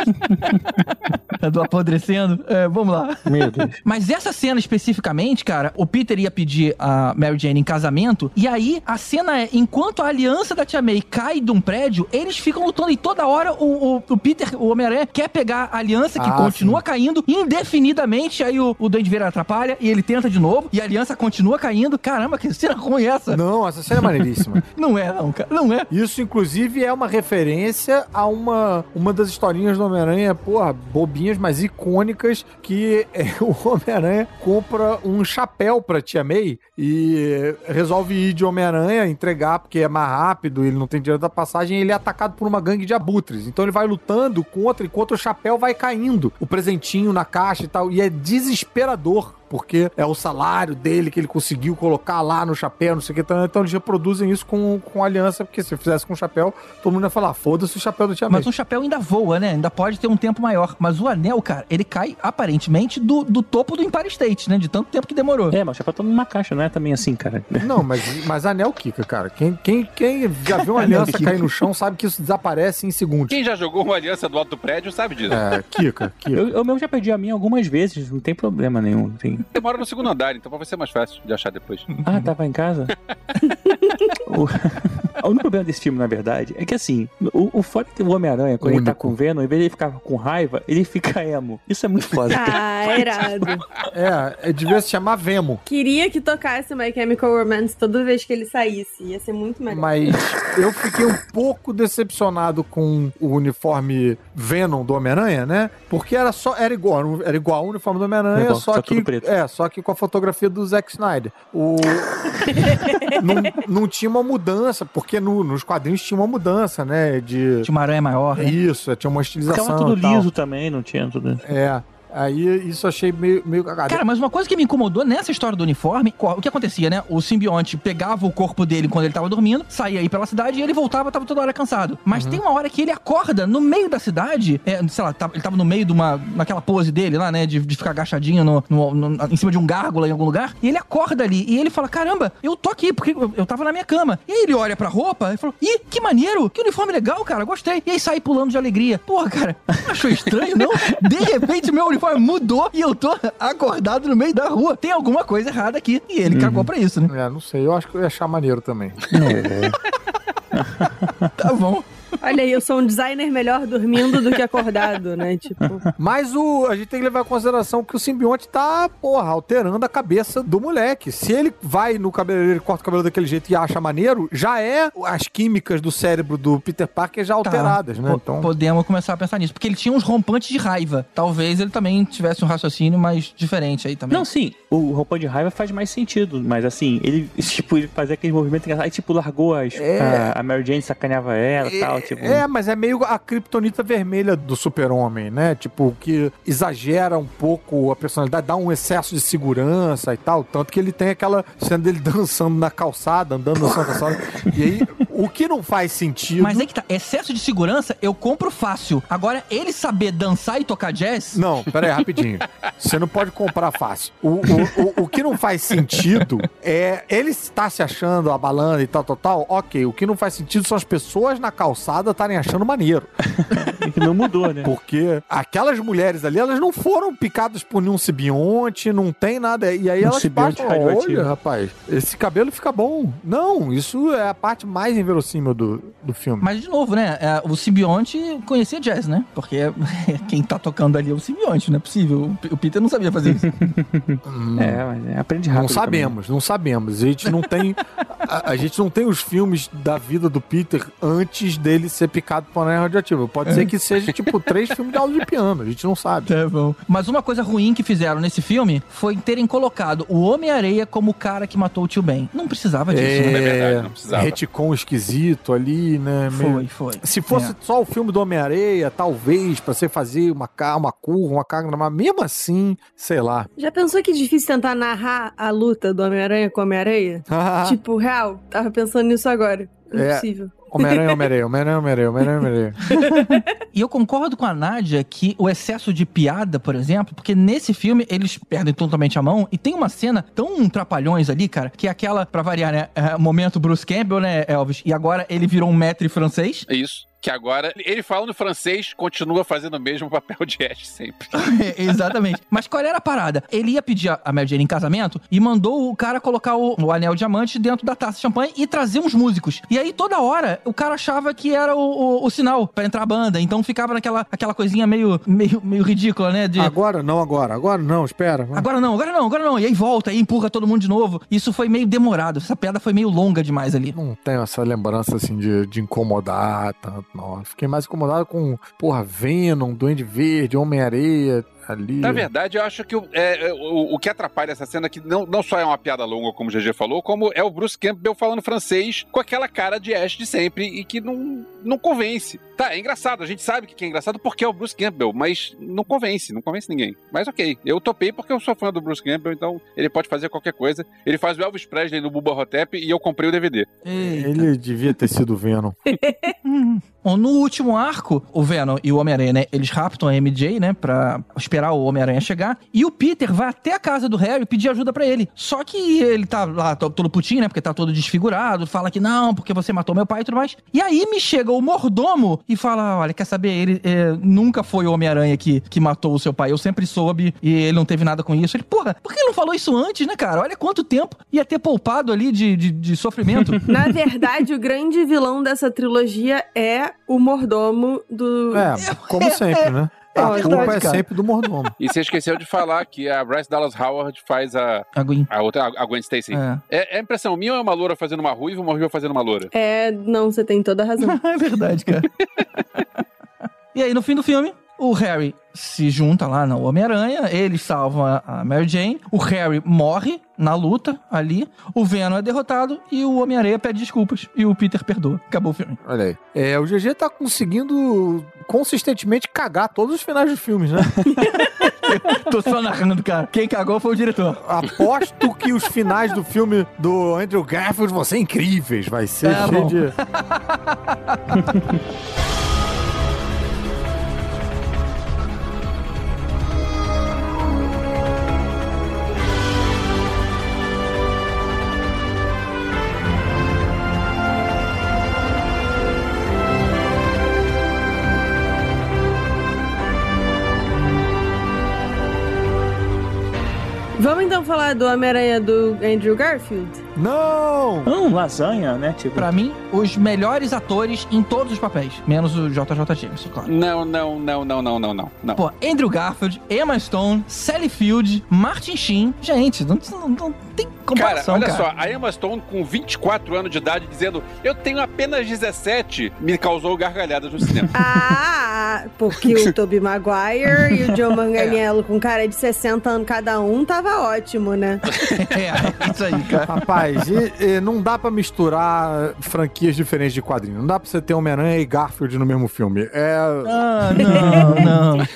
andou apodrecendo. É, vamos lá. Meu Deus. Mas essa cena especificamente, cara, o Peter ia pedir a Mary Jane em casamento, e aí a cena é, enquanto a aliança da Tia May cai de um prédio, eles ficam lutando e toda hora o, o, o Peter, o Homem-Aranha, quer pegar a aliança que Ah, continua caindo indefinidamente, aí o, o Duende Verde atrapalha e ele tenta de novo, e a aliança continua caindo. Caramba, que cena ruim é essa? Não, essa cena é maneiríssima. Não é, não, cara, não é. Isso, inclusive, é uma referência a uma, uma das historinhas do Homem-Aranha, porra, bobinhas mais icônicas que é, o Homem-Aranha compra um chapéu pra Tia May e resolve ir de Homem-Aranha, entregar porque é mais rápido, ele não tem dinheiro da passagem, e ele é atacado por uma gangue de abutres. Então ele vai lutando contra, enquanto o chapéu vai caindo, o presentinho na caixa e tal, e é desesperador. Porque é o salário dele que ele conseguiu colocar lá no chapéu, não sei o que. Então então eles reproduzem isso com, com aliança, porque se fizesse com o chapéu, todo mundo ia falar: "Ah, foda-se o chapéu do Tia May. Mas o chapéu ainda voa, né? Ainda pode ter um tempo maior. Mas o anel, cara, ele cai aparentemente do, do topo do Empire State, né? De tanto tempo que demorou. É, mas o chapéu tá numa caixa, não é também assim, cara. Não, mas, mas anel Kika, cara. Quem, quem, quem já viu uma aliança cair no chão sabe que isso desaparece em segundos. Quem já jogou uma aliança do alto do prédio sabe disso. É, Kika, Kika. Eu, eu mesmo já perdi a minha algumas vezes, não tem problema nenhum. Tem... Demora no segundo andar, então vai ser mais fácil de achar depois. Ah, tava em casa? o... o único problema desse filme, na verdade, é que assim, o, o foda é que o Homem-Aranha, quando ele tá com o Venom, em vez de ele ficar com raiva, ele fica emo. Isso é muito foda. Ah, irado. É, é, devia se chamar Vemo. Queria que tocasse My Chemical Romance toda vez que ele saísse. Ia ser muito melhor. Mas eu fiquei um pouco decepcionado com o uniforme Venom do Homem-Aranha, né? Porque era só era igual, era igual ao uniforme do Homem-Aranha, só só que tudo preto. É, só que com a fotografia do Zack Snyder. O não, não tinha uma mudança, porque no- nos quadrinhos tinha uma mudança, né, de Tinha uma aranha maior, né? isso, tinha uma estilização Ficava tudo e tal. liso também, não tinha tudo. É. Aí isso achei meio, meio cagado. Cara, mas uma coisa que me incomodou nessa história do uniforme, o que acontecia, né? O simbionte pegava o corpo dele quando ele tava dormindo, saía aí pela cidade e ele voltava, tava toda hora cansado. Mas tem uma hora que ele acorda no meio da cidade, é, sei lá, tava- ele tava no meio de uma. naquela pose dele lá, né? De, de ficar agachadinho no, no- no- em cima de um gárgula em algum lugar. E ele acorda ali e ele fala: caramba, eu tô aqui, porque eu, eu tava na minha cama. E aí ele olha pra roupa e falou: ih, que maneiro, que uniforme legal, cara, gostei. E aí sai pulando de alegria. Porra, cara, não achou estranho, não? De repente meu uniforme mudou e eu tô acordado no meio da rua. Tem alguma coisa errada aqui. E ele cagou pra isso, né? É, não sei, eu acho que eu ia achar maneiro também. Tá bom. Olha aí, eu sou um designer melhor dormindo do que acordado, né? Tipo. Mas o, a gente tem que levar em consideração que o simbionte tá, porra, alterando a cabeça do moleque. Se ele vai no cabeleireiro e corta o cabelo daquele jeito e acha maneiro, já é as químicas do cérebro do Peter Parker já alteradas, né? Po- Então, Podemos começar a pensar nisso. Porque ele tinha uns rompantes de raiva. Talvez ele também tivesse um raciocínio mais diferente aí também. Não, sim, o roupão de raiva faz mais sentido, mas assim, ele, tipo, ele fazia aquele movimento engraçado, aí, tipo, largou as, É. a, a Mary Jane sacaneava ela e tal, tipo... É, mas é meio a criptonita vermelha do super-homem, né? Tipo, que exagera um pouco a personalidade, dá um excesso de segurança e tal. Tanto que ele tem aquela cena dele dançando na calçada, andando na calçada. E aí, o que não faz sentido... Mas é que tá, excesso de segurança eu compro fácil. Agora, ele saber dançar e tocar jazz. Não, pera aí, rapidinho. Você não pode comprar fácil. O, o, o, o que não faz sentido é ele estar se achando abalando e tal, tal, tal. Ok, o que não faz sentido são as pessoas na calçada estarem achando maneiro. que não mudou, né? Porque aquelas mulheres ali, elas não foram picadas por nenhum simbionte, não tem nada. E aí Um elas radioativo." olha, rapaz, esse cabelo fica bom. Não, isso é a parte mais inverossímil do, do filme. Mas, de novo, né? é, o simbionte conhecia jazz, né? Porque quem tá tocando ali é o simbionte, não é possível. O Peter não sabia fazer isso. É, mas é, aprende rápido Não também. sabemos, não sabemos. A gente não tem. A, a gente não tem os filmes da vida do Peter antes dele ser picado por aranha radioativa. Pode ser que seja, tipo, três filmes de aula de piano. A gente não sabe. Tá bom. Mas uma coisa ruim que fizeram nesse filme foi terem colocado o Homem-Areia como o cara que matou o tio Ben. Não precisava disso, né? é verdade, não precisava. retcon esquisito ali, né? meio- Foi, foi. Se fosse É. só o filme do Homem-Areia, talvez, pra você fazer uma, uma curva, uma carga, mas mesmo assim, sei lá. Já pensou que difícil tentar narrar a luta do Homem-Aranha com o Homem-Aranha? tipo, real, tava pensando nisso agora. É. Homem-Aranha, Homem-Aranha, Homem-Aranha, Homem-Aranha, Homem-Aranha, Homem-Aranha. E eu concordo com a Nádia que o excesso de piada, por exemplo, porque nesse filme eles perdem totalmente a mão e tem uma cena tão trapalhões ali, cara, que é aquela, pra variar, né? É, momento Bruce Campbell, né, Elvis? E agora ele virou um maître francês. É isso. Que agora, ele falando francês, continua fazendo o mesmo papel de Ash sempre. Exatamente. Mas qual era a parada? Ele ia pedir a- Mary Jane em casamento e mandou o cara colocar o, o anel diamante dentro da taça de champanhe e trazer uns músicos. E aí, toda hora, o cara achava que era o, o- o sinal pra entrar a banda. Então ficava naquela aquela coisinha meio, meio, meio ridícula, né? De, Agora não, agora. Agora não, espera. Agora não, agora não, agora não. E aí volta, aí empurra todo mundo de novo. Isso foi meio demorado. Essa piada foi meio longa demais ali. Não tenho essa lembrança assim de, de incomodar tanto. Não, fiquei mais incomodado com, porra, Venom, Duende Verde, Homem-Areia ali. Na verdade, eu acho que o, é, é, o, o que atrapalha essa cena é que não, não só é uma piada longa, como o GG falou, como é o Bruce Campbell falando francês com aquela cara de Ash de sempre e que não, não convence. Tá, é engraçado, a gente sabe que é engraçado porque é o Bruce Campbell, mas não convence, não convence ninguém. Mas ok, eu topei porque eu sou fã do Bruce Campbell, então ele pode fazer qualquer coisa. Ele faz o Elvis Presley no Bubba Hotep e eu comprei o DVD. Eita. Ele devia ter sido Venom. Bom, no último arco, o Venom e o Homem-Aranha, né, eles raptam a MJ, né, pra esperar o Homem-Aranha chegar. E o Peter vai até a casa do Harry pedir ajuda pra ele. Só que ele tá lá to- todo putinho, né, porque tá todo desfigurado, fala que não, porque você matou meu pai e tudo mais. E aí me chega o mordomo e fala, olha, quer saber, ele é, nunca foi o Homem-Aranha que, que matou o seu pai. Eu sempre soube e ele não teve nada com isso. Ele, porra, por que ele não falou isso antes, né, cara? Olha quanto tempo ia ter poupado ali de, de, de sofrimento. Na verdade, o grande vilão dessa trilogia é o mordomo do. É, como sempre, né? É A verdade, culpa é cara. sempre do mordomo. E você esqueceu de falar que a Bryce Dallas Howard faz a, Aguinha. a outra, a Gwen Stacy. É. É, é impressão minha ou é uma loura fazendo uma ruiva ou uma ruiva fazendo uma loura? É, não, você tem toda a razão. É verdade, cara. e aí, no fim do filme, o Harry se junta lá no Homem-Aranha, eles salvam a- Mary Jane, o Harry morre na luta ali, o Venom é derrotado e o Homem-Aranha pede desculpas e o Peter perdoa. Acabou o filme. Olha aí. É, o GG tá conseguindo consistentemente cagar todos os finais dos filmes, né? Tô só narrando, cara. Quem cagou foi o diretor. Aposto que os finais do filme do Andrew Garfield vão ser incríveis. Vai ser Tá cheio de. Vamos então falar do Homem-Aranha do Andrew Garfield? Não! Não, lasanha, né? Tipo, Pra mim, os melhores atores em todos os papéis, menos o JJ Jameson, claro. Não, não, não, não, não, não, não. não. Pô, Andrew Garfield, Emma Stone, Sally Field, Martin Sheen. Gente, não, não- não tem Cara, comparação, olha cara. só, a Emma Stone com 24 anos de idade dizendo eu tenho apenas 17, me causou gargalhadas no cinema. Ah, porque o Tobey Maguire e o Joe Manganiello com cara de 60 anos cada um tava ótimo, né? É, é isso aí, cara. Rapaz, e- e não dá pra misturar franquias diferentes de quadrinhos. Não dá pra você ter Homem-Aranha e Garfield no mesmo filme. É, Ah, não, não.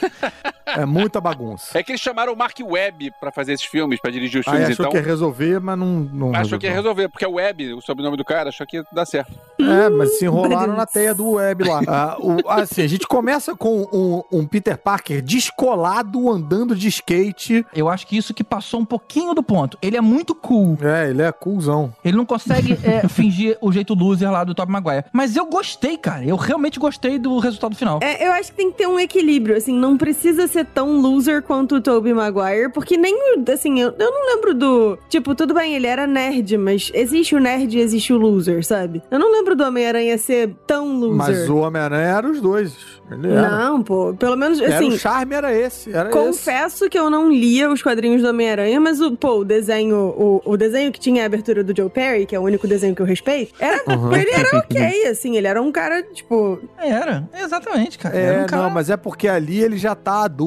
É muita bagunça. É que eles chamaram o Mark Webb pra fazer esses filmes, pra dirigir os Aí filmes, achou então. que ia resolver, mas não, não Achou que ia resolveu. resolver, porque é Webb, o sobrenome do cara, achou que ia dar certo. É, mas se enrolaram na teia do web lá. Ah, o- assim, a gente começa com um, um Peter Parker descolado andando de skate. Eu acho que isso que passou um pouquinho do ponto. Ele é muito cool. É, ele é coolzão. Ele não consegue é, fingir o jeito loser lá do Tobey Maguire. Mas eu gostei, cara. Eu realmente gostei do resultado final. É, eu acho que tem que ter um equilíbrio, assim, não precisa ser tão loser quanto o Tobey Maguire, porque nem, o- assim, eu, eu não lembro do... Tipo, tudo bem, ele era nerd, mas existe o nerd e existe o loser, sabe? Eu não lembro do Homem-Aranha ser tão loser. Mas o Homem-Aranha era os dois. Ele era. Não, pô, pelo menos, Era assim... o charme era esse. Era esse. Confesso que eu não lia os quadrinhos do Homem-Aranha, mas o, pô, o desenho, o, o desenho que tinha a abertura do Joe Perry, que é o único desenho que eu respeito, era, Uhum. ele era ok, assim, ele era um cara, tipo, Era, exatamente, cara. É, Era um cara... não, mas é porque ali ele já tá adulto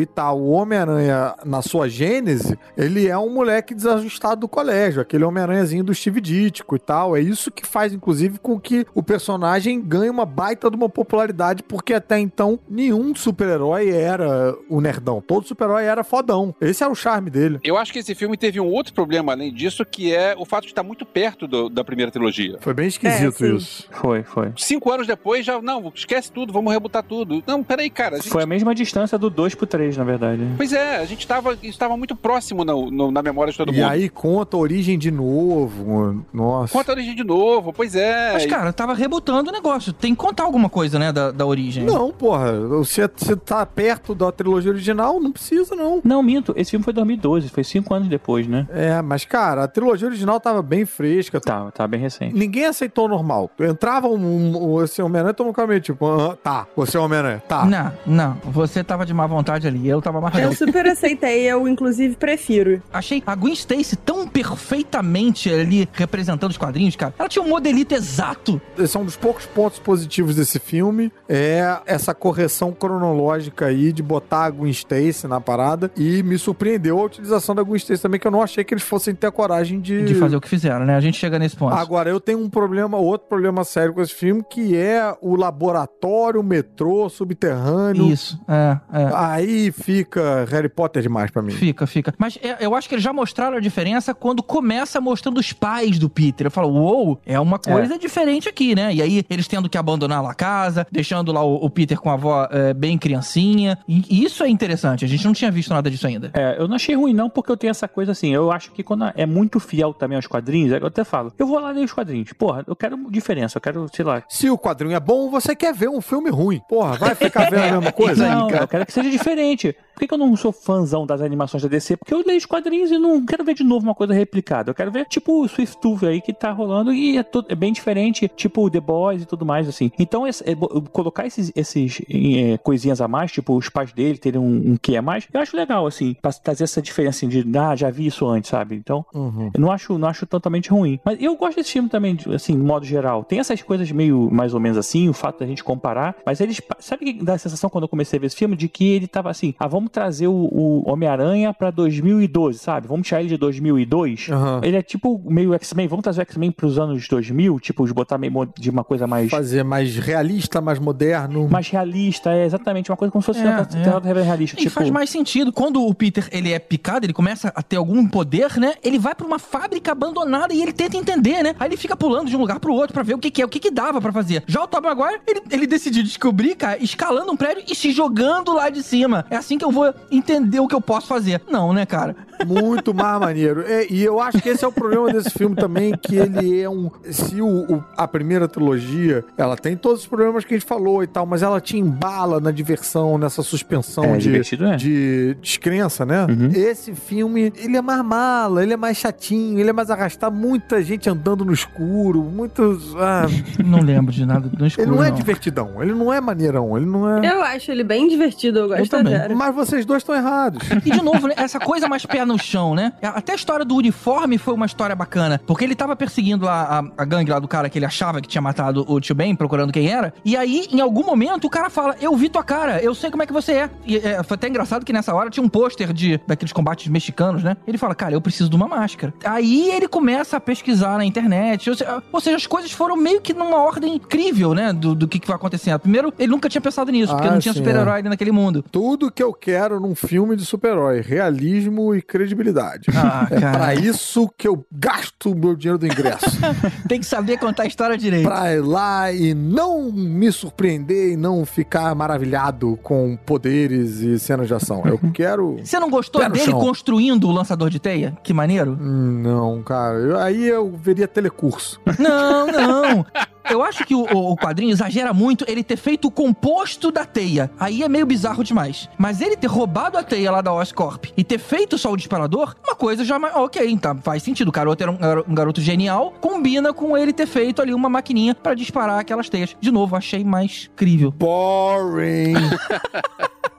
e tal. O Homem-Aranha, na sua gênese, ele é um moleque desajustado do colégio, aquele Homem-Aranhazinho do Steve Ditko e tal. É isso que faz, inclusive, com que o personagem ganhe uma baita de uma popularidade, porque até então nenhum super-herói era o nerdão. Todo super-herói era fodão. Esse é o charme dele. Eu acho que esse filme teve um outro problema além disso, que é o fato de estar muito perto do- da primeira trilogia. Foi bem esquisito É, isso. foi, foi. Cinco anos depois já, não, esquece tudo, vamos rebutar tudo. Não, peraí, cara. A gente, Foi a mesma distância do 2 pro 3, na verdade. Pois é, a gente tava, isso tava muito próximo no- no- na memória de todo E mundo. aí conta a origem de novo. Nossa. Conta a origem de novo, pois é. Mas, cara, tava rebutando o negócio. Tem que contar alguma coisa, né, da, da origem. Não, porra. Você, você tá perto da trilogia original? Não precisa, não. Não, minto. Esse filme foi 2012, foi 5 anos depois, né? É, mas, cara, a trilogia original tava bem fresca. Tá, tá bem recente. Ninguém aceitou normal. Entrava um, um, esse Homem-Aranha e tomava um caminho, tipo, ah, tá, você é Homem-Aranha, tá. Não, não. Você tava de má vontade ali. Eu tava amarradão. Eu super aceitei, eu inclusive prefiro. Achei a Gwen Stacy tão perfeitamente ali representando os quadrinhos, cara. Ela tinha um modelito exato. Esse é um dos poucos pontos positivos desse filme. É essa correção cronológica aí de botar a Gwen Stacy na parada. E me surpreendeu a utilização da Gwen Stacy também, que eu não achei que eles fossem ter a coragem de... De fazer o que fizeram, né? A gente chega nesse ponto. Agora, eu tenho um problema, outro problema sério com esse filme, que é o laboratório, o metrô subterrâneo. Isso, é, é. Aí fica Harry Potter demais pra mim. Fica, fica. Mas é, eu acho que eles já mostraram a diferença quando começa mostrando os pais do Peter. Eu falo, uou, é uma coisa diferente aqui, né? E aí eles tendo que abandonar lá a casa, deixando lá o, o Peter com a avó é, bem criancinha. E isso é interessante. A gente não tinha visto nada disso ainda. É, eu não achei ruim não, porque eu tenho essa coisa assim, eu acho que quando é muito fiel também aos quadrinhos, eu até falo, eu vou lá ler os quadrinhos. Porra, eu quero diferença, eu quero, sei lá. Se o quadrinho é bom, você quer ver um filme ruim. Porra, vai ficar vendo a mesma coisa? não, eu quero que seja diferente. Por que, que eu não sou fãzão das animações da DC? Porque eu leio os quadrinhos e não quero ver de novo uma coisa replicada. Eu quero ver, tipo, o Swift Tooth aí que tá rolando e é, é bem diferente, tipo The Boys e tudo mais, assim. Então, esse- é, colocar esses, esses é, coisinhas a mais, tipo, os pais dele terem um, um que a mais, eu acho legal, assim, pra trazer essa diferença assim, de, ah, já vi isso antes, sabe? Então, Uhum. eu não acho, não acho totalmente ruim. Mas eu gosto desse filme também, assim, no modo geral. Tem essas coisas meio mais ou menos assim, o fato da gente comparar. Mas eles. Sabe que dá a sensação quando eu comecei a ver esse filme? De que ele tava assim, ah, vamos trazer o, o Homem-Aranha pra 2012, sabe? Vamos tirar ele de 2002. Aham. Ele é tipo meio X-Men. Vamos trazer o X-Men pros anos 2000, tipo, de botar meio de uma coisa mais. Fazer mais realista, mais moderno. Mais realista, é exatamente uma coisa como se fosse É, uma é. realista. E tipo, faz mais sentido. Quando o Peter ele é picado, ele começa a ter algum poder, né? Ele vai pra uma fábrica abandonada e ele tenta entender, né? Aí ele fica pulando de um lugar pro outro pra ver o que, que é, o que, que dava pra fazer. Já o Tobey Maguire, ele, ele decidiu descobrir, cara, escalando um prédio e se jogando lá de cima. É assim que eu vou entender o que eu posso fazer. Não, né, cara? Muito mais maneiro. É, e eu acho que esse é o problema desse filme também, que ele é um... Se o, o- a primeira trilogia, ela tem todos os problemas que a gente falou e tal, mas ela te embala na diversão, nessa suspensão É, de, divertido é. de descrença, né? Uhum. Esse filme, ele é mais mala, ele é mais chatinho, ele é mais arrastado, muita gente andando no escuro, muitos... ah, Não lembro de nada do escuro, ele não é não. divertidão, ele não é maneirão, ele não é... Eu acho ele bem divertido, eu gosto também. da Vera. Mas vocês dois estão errados. E de novo, né, essa coisa mais pé no chão, né? Até a história do uniforme foi uma história bacana. Porque ele tava perseguindo lá a, a gangue lá do cara que ele achava que tinha matado o tio Ben, procurando quem era. E aí, em algum momento, o cara fala: Eu vi tua cara, eu sei como é que você é. E é, foi até engraçado que nessa hora tinha um pôster de daqueles combates mexicanos, né? Ele fala: Cara, eu preciso de uma máscara. Aí ele começa a pesquisar na internet. Ou seja, ou seja, as coisas foram meio que numa ordem incrível, né? Do, do que, que vai acontecendo. Primeiro, ele nunca tinha pensado nisso, porque Ah, não tinha sim, super-herói ali naquele mundo. Tudo que eu quero num filme de super-herói: realismo e credibilidade. Ah, É cara. pra isso que eu gasto o meu dinheiro do ingresso. Tem que saber contar a história direito. pra ir lá e não me surpreender e não ficar maravilhado com poderes e cenas de ação. Eu quero. Você não gostou dele construindo o lançador de teia? Que maneiro. Não, cara. Eu- aí eu veria telecurso. Não, não. Eu acho que o, o quadrinho exagera muito ele ter feito o composto da teia. Aí é meio bizarro demais. Mas ele ter roubado a teia lá da Oscorp e ter feito só o disparador, uma coisa já... Ok, então faz sentido. O garoto era um, garo- um garoto genial. Combina com ele ter feito ali uma maquininha pra disparar aquelas teias. De novo, achei mais crível. Boring.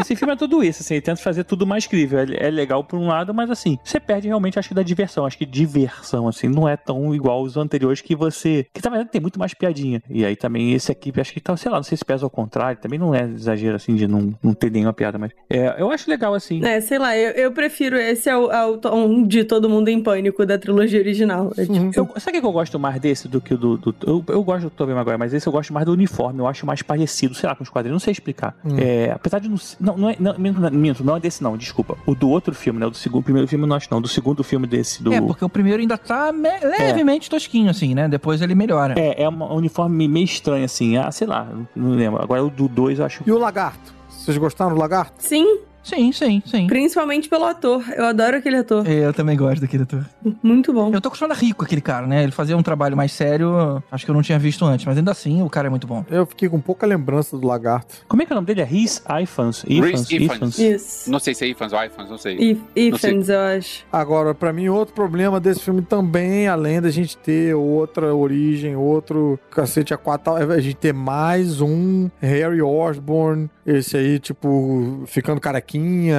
Esse filme é tudo isso, assim, ele tenta fazer tudo mais crível. É, é legal por um lado, mas assim, você perde realmente, acho que da diversão. Acho que diversão, assim, não é tão igual aos anteriores que você. Que na verdade tem muito mais piadinha. E aí também esse aqui, acho que tá, sei lá, não sei se pesa ao contrário, também não é exagero assim de não, não ter nenhuma piada, mas. É, eu acho legal, assim. É, sei lá, eu, eu prefiro esse ao, ao tom de Todo Mundo em Pânico da trilogia original. É, tipo, Eu, sabe o que eu gosto mais desse do que o do. do- eu, eu gosto do Tobey Maguire, mas esse eu gosto mais do uniforme. Eu acho mais parecido, sei lá, com os quadrinhos. Não sei explicar. É, apesar de não. Não, não é. Não, minto, não é desse, não, desculpa. O do outro filme, né? O do segundo. primeiro filme não acho, não. Do segundo filme desse. Do, É, porque o primeiro ainda tá me- levemente tosquinho, assim, né? Depois ele melhora. É, é um uniforme meio estranho, assim. Ah, sei lá, não lembro. Agora o do 2 eu acho. e o lagarto? Vocês gostaram do lagarto? Sim, Sim, sim, sim. Principalmente pelo ator. Eu adoro aquele ator. É, Eu também gosto daquele ator. Muito bom. Eu tô acostumado a rico aquele cara, né? Ele fazia um trabalho mais sério, acho que eu não tinha visto antes, mas ainda assim o cara é muito bom. Eu fiquei com pouca lembrança do lagarto. Como é que é o nome dele? É Rhys Ifans. Rhys Ifans. Ifans. Isso. Não sei se é Ifans ou Ifans, não sei. If- Não sei. Ifans, eu acho. Agora, pra mim, outro problema desse filme também, além da gente ter outra origem, outro cacete a quatro, é a gente ter mais um Harry Osborn, esse aí, tipo, ficando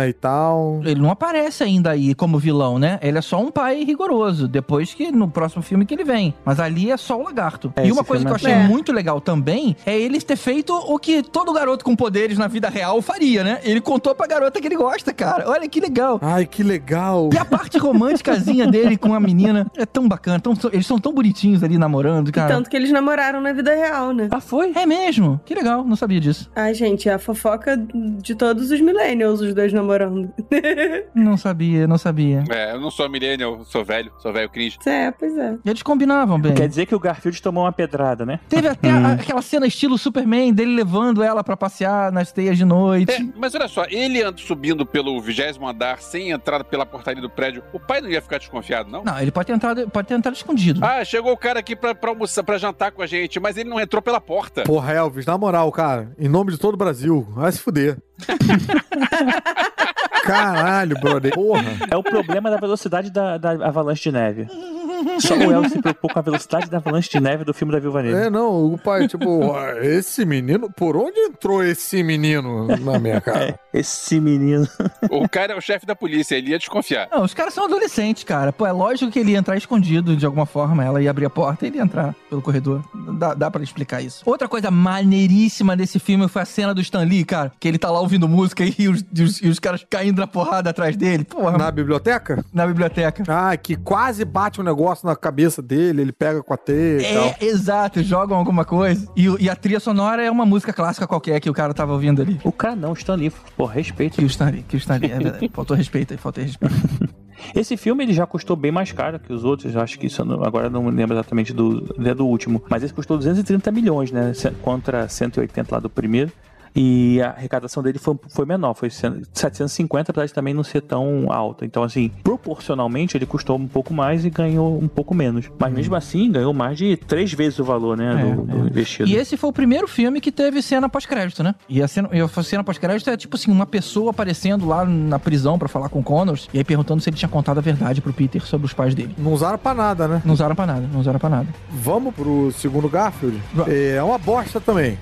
e tal. Ele não aparece ainda aí como vilão, né? Ele é só um pai rigoroso, depois que no próximo filme que ele vem. Mas ali é só o lagarto. É, e uma coisa que eu filme achei é- muito legal também é ele ter feito o que todo garoto com poderes na vida real faria, né? Ele contou pra garota que ele gosta, cara. Olha que legal. Ai, que legal. E a parte românticazinha dele com a menina é tão bacana. Tão, eles são tão bonitinhos ali namorando, E cara. tanto que eles namoraram na vida real, né? Ah, foi? É mesmo? Que legal, não sabia disso. Ai, gente, é a fofoca de todos os millennials, os dois namorando. Não sabia, não sabia. É, eu não sou millennial, sou velho, sou velho cringe. é, pois é. Eles combinavam bem. Quer dizer que o Garfield tomou uma pedrada, né? Teve até a- aquela cena estilo Superman dele levando ela pra passear nas teias de noite. É, mas olha só, ele anda subindo pelo vigésimo andar sem entrada pela portaria do prédio. O pai não ia ficar desconfiado, não? Não, ele pode ter entrado, pode ter entrado escondido. Ah, chegou o cara aqui pra, pra almoçar, pra jantar com a gente, mas ele não entrou pela porta. Porra, Elvis, na moral, cara, em nome de todo o Brasil, vai se fuder. Caralho, brother. Porra. É o problema da velocidade da, da avalanche de neve. Só o El se preocupou com a velocidade da avalanche de neve do filme da Viúva Negra. É, não, o pai, tipo, "Ah, esse menino, por onde entrou esse menino na minha cara? Esse menino. O cara é o chefe da polícia, ele ia desconfiar. Não, os caras são adolescentes, cara. Pô, é lógico que ele ia entrar escondido de alguma forma. Ela ia abrir a porta e ele ia entrar pelo corredor. Dá, dá pra explicar isso. Outra coisa maneiríssima desse filme foi a cena do Stan Lee, cara. Que ele tá lá ouvindo música e os, e os, e os caras caindo na porrada atrás dele. Porra, na, Na biblioteca? biblioteca. Ah, que quase bate um negócio na cabeça dele, ele pega com a teia e tal. É, exato, jogam alguma coisa. E, o- e a trilha sonora é uma música clássica qualquer que o cara tava ouvindo ali. O cara não, Stan Lee. Pô, respeito. Que o Stan Lee, que o Stan Lee, é verdade. Faltou respeito aí, faltou respeito. Esse filme ele já custou bem mais caro que os outros. Eu acho que isso não- agora eu não me lembro exatamente do, né, do último. Mas esse custou 230 milhões, né? Contra 180 lá do primeiro. E a arrecadação dele foi, foi menor, foi 100 750, apesar de também não ser tão alta. Então, assim, proporcionalmente ele custou um pouco mais e ganhou um pouco menos. Mas mesmo assim, ganhou mais de três vezes o valor, né? É, do, do é. investido. E esse foi o primeiro filme que teve cena pós-crédito, né? E a cena, e a cena pós-crédito é tipo assim, uma pessoa aparecendo lá na prisão pra falar com o Connors e aí perguntando se ele tinha contado a verdade pro Peter sobre os pais dele. Não usaram pra nada, né? Não usaram pra nada, não usaram pra nada. Vamos pro segundo Garfield? Va- É uma bosta também.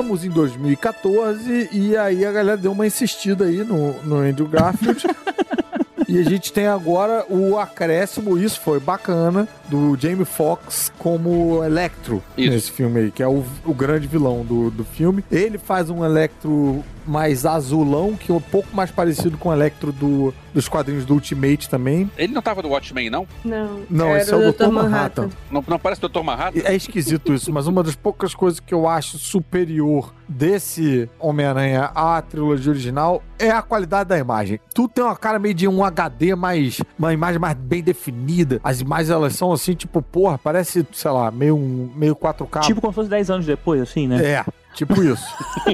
Estamos em 2014 e aí a galera deu uma insistida aí no, no Andrew Garfield. e a gente tem agora o acréscimo, isso foi bacana, do Jamie Foxx como Electro Isso. nesse filme aí, que é o, o grande vilão do, do filme. Ele faz um Electro mais azulão, que é um pouco mais parecido com o Electro do, dos quadrinhos do Ultimate também. Ele não tava no Watchmen, não? Não. Não, era esse é o Dr. Manhattan. Não, não parece o Dr. Manhattan? É esquisito isso, mas uma das poucas coisas que eu acho superior desse Homem-Aranha à trilogia original é a qualidade da imagem. Tu tem uma cara meio de um HD mais. uma imagem mais bem definida. As imagens elas são assim, tipo, porra, parece, sei lá, meio, um, meio 4K. Tipo como se fosse 10 anos depois, assim, né? É, tipo isso.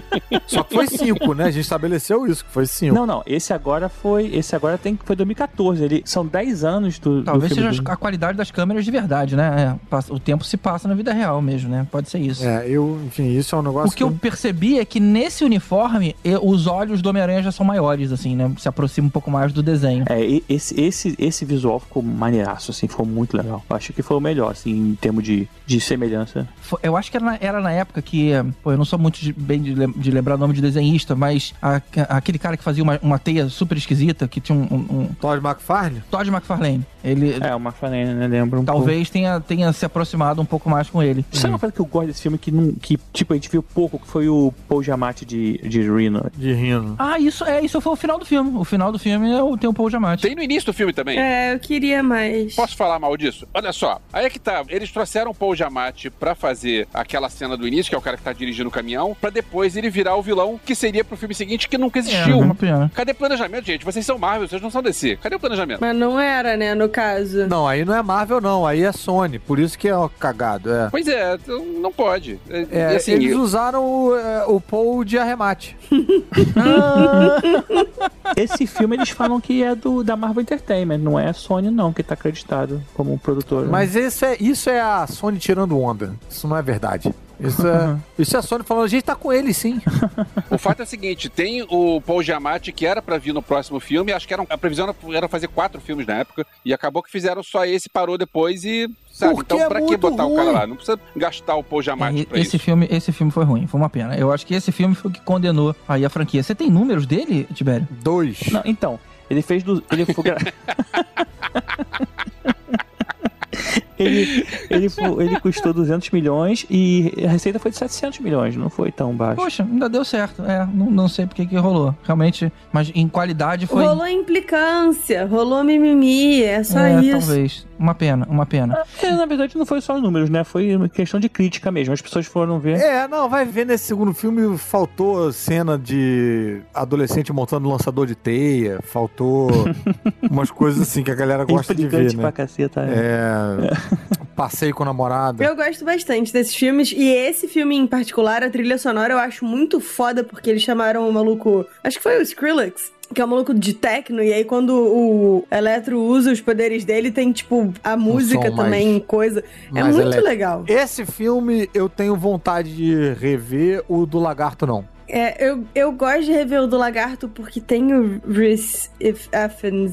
Só que foi 5, né? A gente estabeleceu isso, que foi 5. Não, não. Esse agora foi. Esse agora tem foi 2014. Ele são 10 anos do. Talvez do filme seja do- a qualidade das câmeras de verdade, né? É, o tempo se passa na vida real mesmo, né? Pode ser isso. É, eu, enfim, isso é um negócio O que eu percebi é que nesse uniforme, os olhos do Homem-Aranha já são maiores, assim, né? Se aproxima um pouco mais do desenho. É, esse, esse, esse visual ficou maneiraço, assim, ficou muito legal. Eu acho que foi o melhor, assim, em termos de, de semelhança. Eu acho que era na, era na época que, pô, eu não sou muito de- bem de, de lembrar o nome de desenhista, mas a- aquele cara que fazia uma, uma teia super esquisita, que tinha um, um, um Todd McFarlane? Todd McFarlane. Ele É, o McFarlane, né? Lembra um pouco. talvez tenha, tenha se aproximado um pouco mais com ele. Sabe uma coisa que eu gosto desse filme que, não, que tipo, a gente viu pouco, que foi o Paul Giamatti de, de Reno. De Rino. Ah, isso é, isso foi o final do filme. O final do filme é o, tem o Paul Giamatti. Tem no início do filme também. É, eu queria mais. Posso falar mal disso? Olha só, aí é que tá. Eles trouxeram o Paul Giamatti pra fazer aquela cena do início, que é o cara que tá dirigindo o caminhão, pra depois ele virar o vilão que seria pro filme seguinte, que nunca É, existiu. pena. Cadê planejamento, gente? Vocês são Marvel, vocês não são DC. Cadê o planejamento? Mas não era, né, no caso. Não, aí não é Marvel, não. Aí é Sony. Por isso que é ó, cagado. É. Pois é, não pode. É, É, assim, eles eu- usaram o, é, o Paul de arremate. Esse filme eles falam que é do da Marvel Entertainment, não é a Sony não, que tá acreditado como produtor. Mas isso é, isso é a Sony tirando onda. Isso não é verdade. Isso é, isso é a Sony falando, a gente tá com ele sim. O fato é o seguinte: tem o Paul Giamatti que era pra vir no próximo filme, acho que era, a previsão era- era fazer quatro filmes na época, e acabou que fizeram só esse, parou depois e. Sabe? Porque então, é pra que botar o cara ruim. lá? Não precisa gastar o Paul Giamatti É, pra esse isso. filme, esse filme foi ruim, foi uma pena. Eu acho que esse filme foi o que condenou aí a franquia. Você tem números dele, Tibério? Dois. Não, então, ele fez do. Ele foi. ele, ele, ele custou 200 milhões e a receita foi de 700 milhões, não foi tão baixo. Poxa, ainda deu certo. É, não, não sei porque que rolou. Realmente, mas em qualidade foi. Rolou implicância, rolou mimimi, é só é, isso. talvez. Uma pena, uma pena. É, na verdade, não foi só os números, né? Foi uma questão de crítica mesmo. As pessoas foram ver. É, não, vai ver nesse segundo filme faltou cena de adolescente montando lançador de teia, faltou umas coisas assim que a galera gosta de ver, Implicante pra né? caceta. É. É, passeio com a namorada. Eu gosto bastante desses filmes. E esse filme em particular, a trilha sonora, eu acho muito foda, porque eles chamaram o maluco. Acho que foi o Skrillex. Que é um maluco de techno, e aí quando o Eletro usa os poderes dele, tem, tipo, a música mais- também, coisa. É mais muito legal. Esse filme eu tenho vontade de rever, o do Lagarto não. É, eu, eu gosto de rever o do Lagarto porque tem o Rhys If-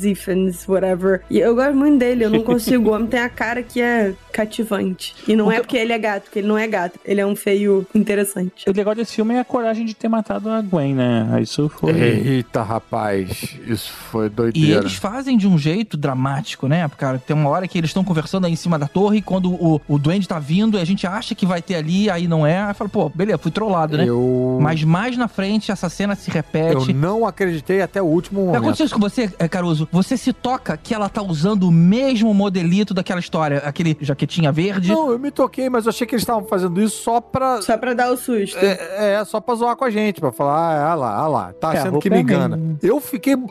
Ifans, whatever. E eu gosto muito dele, eu não consigo. O homem tem a cara que é cativante. E não O é que- porque ele é gato, porque ele não é gato. Ele é um feio interessante. O legal desse filme é a coragem de ter matado a Gwen, né? Isso foi. Eita, rapaz, isso foi E doideira. eles fazem de um jeito dramático, né? Cara, tem uma hora que eles estão conversando aí em cima da torre, e quando o, o Duende tá vindo, a gente acha que vai ter ali, aí não é. Aí fala, pô, beleza, fui trollado, né? Eu, Mas mais na frente, essa cena se eu repete. não acreditei até o último momento. Aconteceu isso com você, eh, Caruso? Você se toca que ela tá usando o mesmo modelito daquela história, aquele jaquetinha verde. Não, eu me toquei, mas eu achei que eles estavam fazendo isso só pra. Só pra dar o susto. É, é, só pra zoar com a gente, pra falar, ah, lá, ah lá, tá É, roupa que me é engana. mesmo. Eu fiquei. Eu,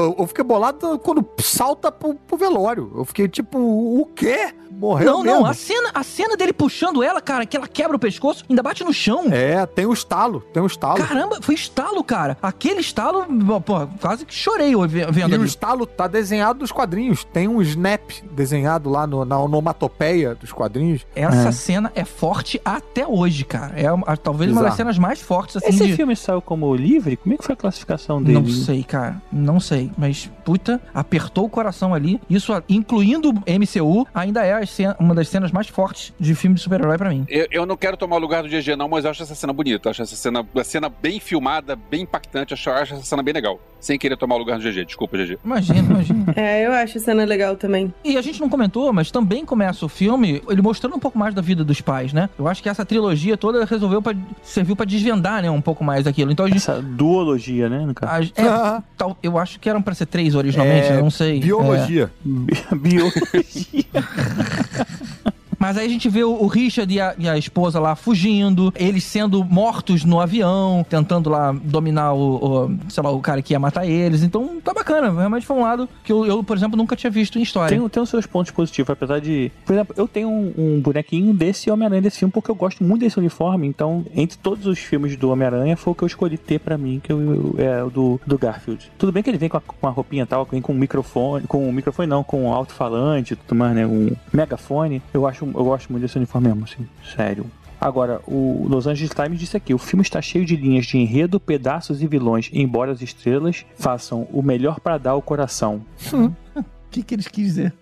eu- eu fiquei bolado quando salta pro, pro velório. Eu fiquei tipo, o quê? Morreu Não, mesmo? não, a cena, a cena dele puxando ela, cara, que ela quebra o pescoço, ainda bate no chão. É, tem um estalo, tem um estalo. Caramba, foi estalo, cara. Aquele estalo, pô, quase que chorei vendo E o ali. estalo tá desenhado nos quadrinhos. Tem um snap desenhado lá no- na onomatopeia dos quadrinhos. Essa É. cena é forte até hoje, cara. É uma- talvez uma das cenas mais fortes, assim, Esse de... filme saiu como livre? Como é que foi a classificação dele? Não sei, cara. Não sei. Mas, puta, apertou o coração ali. Isso, incluindo o MCU, ainda é a cena- uma das cenas mais fortes de filme de super-herói pra mim. Eu, eu não quero tomar o lugar do GG, não, mas eu acho essa cena bonita. Acho essa cena, a cena bem filmada, bem impactante. Acho, acho essa cena bem legal. Sem querer tomar o lugar do GG. Desculpa, GG. Imagina, imagina. É, eu acho a cena legal também. E a gente não comentou, mas também começa o filme ele mostrando um pouco mais da vida dos pais, né? Eu acho que essa trilogia toda resolveu para serviu pra desvendar, né, um pouco mais daquilo. Então a gente Essa duologia, né, no caso. a- é, tal- eu acho que eram pra ser três originalmente, É, eu não sei. É. Biologia. Mas aí a gente vê o, Richard e a, e a esposa lá fugindo, eles sendo mortos no avião, tentando lá dominar o, o, sei lá, o cara que ia matar eles. Então tá bacana, realmente foi um lado que eu, eu, por exemplo, nunca tinha visto em história. Tem, tem os seus pontos positivos, apesar de. Por exemplo, eu tenho um, um bonequinho desse Homem-Aranha desse filme porque eu gosto muito desse uniforme. Então, entre todos os filmes do Homem-Aranha, foi o que eu escolhi ter pra mim, que eu, eu- é o do, do Garfield. Tudo bem que ele vem com a, com a roupinha tal, vem com um microfone, com um microfone não, com um alto-falante tudo mais, né? Um megafone. Eu acho, eu gosto muito desse uniforme mesmo, assim, sério. Agora, o Los Angeles Times disse aqui: o filme está cheio de linhas de enredo, pedaços e vilões, embora as estrelas façam o melhor pra dar ao coração. O que, que eles quis dizer?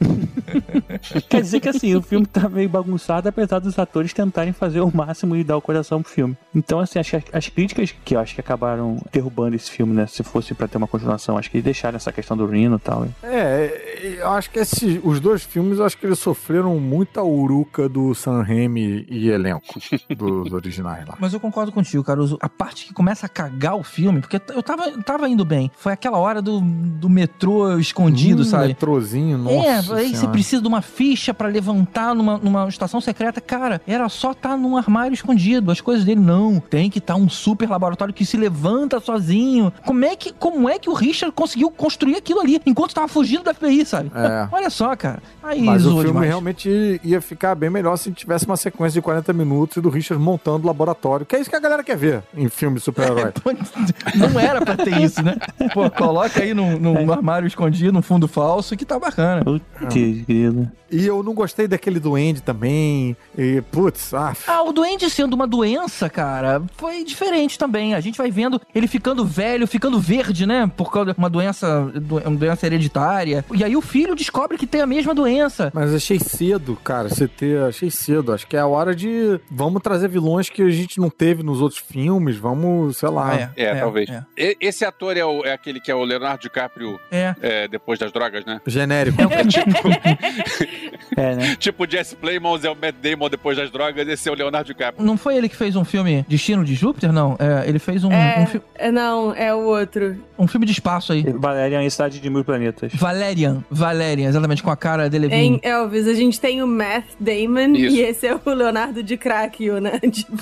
Quer dizer que assim, o filme tá meio bagunçado, apesar dos atores tentarem fazer o máximo e dar o coração pro filme. Então, assim, acho que as críticas que eu acho que acabaram derrubando esse filme, né? Se fosse pra ter uma continuação, acho que deixaram essa questão do Rino e tal. hein? É, eu acho que esses, os dois filmes, eu acho que eles sofreram muita uruca do Sam Raimi e elenco dos originais lá. Mas eu concordo contigo, Caruso. A parte que começa a cagar o filme, porque eu tava, tava indo bem. Foi aquela hora do, do metrô escondido, Hum, sabe? Metrozinho, nossa é, aí você precisa de uma ficha pra levantar numa, numa estação secreta. Cara, era só estar num armário escondido. As coisas dele, não. Tem que estar um super laboratório que se levanta sozinho. Como é que, como é que o Richard conseguiu construir aquilo ali enquanto tava fugindo da FBI, sabe? É. Olha só, cara. Aí Mas o filme demais. realmente ia ficar bem melhor se tivesse uma sequência de 40 minutos e do Richard montando o laboratório. Que é isso que a galera quer ver em filme de super-herói. Não era pra ter isso, né? Pô, coloca aí num, num armário escondido, num fundo falso, que tá bacana. Putz, grilo. e eu não gostei daquele duende também. E, putz, ah, Ah, o duende sendo uma doença, cara, foi diferente também. A gente vai vendo ele ficando velho, ficando verde, né? Por causa de uma doença, do- uma doença hereditária. E aí o filho descobre que tem a mesma doença. Mas achei cedo, cara, você ter. Achei cedo. Acho que é a hora de. Vamos trazer vilões que a gente não teve nos outros filmes. Vamos, sei lá. Ah, É, talvez. É. E- Esse ator é, o- é aquele que é o Leonardo DiCaprio é. é, depois das drogas, né? Genérico. É tipo, É, né? tipo Jesse Plemons é o Matt Damon depois das drogas, esse é o Leonardo DiCaprio. Não foi ele que fez um filme Destino de Júpiter, não? É, ele fez um, É, um, fi- é, não, é o outro. um filme de espaço aí. Valerian em Cidade de Mil Planetas. Valerian, Valerian, exatamente, com a cara de Levine. Em Elvis, a gente tem o Matt Damon Isso. e esse é o Leonardo DiCaprio, né? Tipo,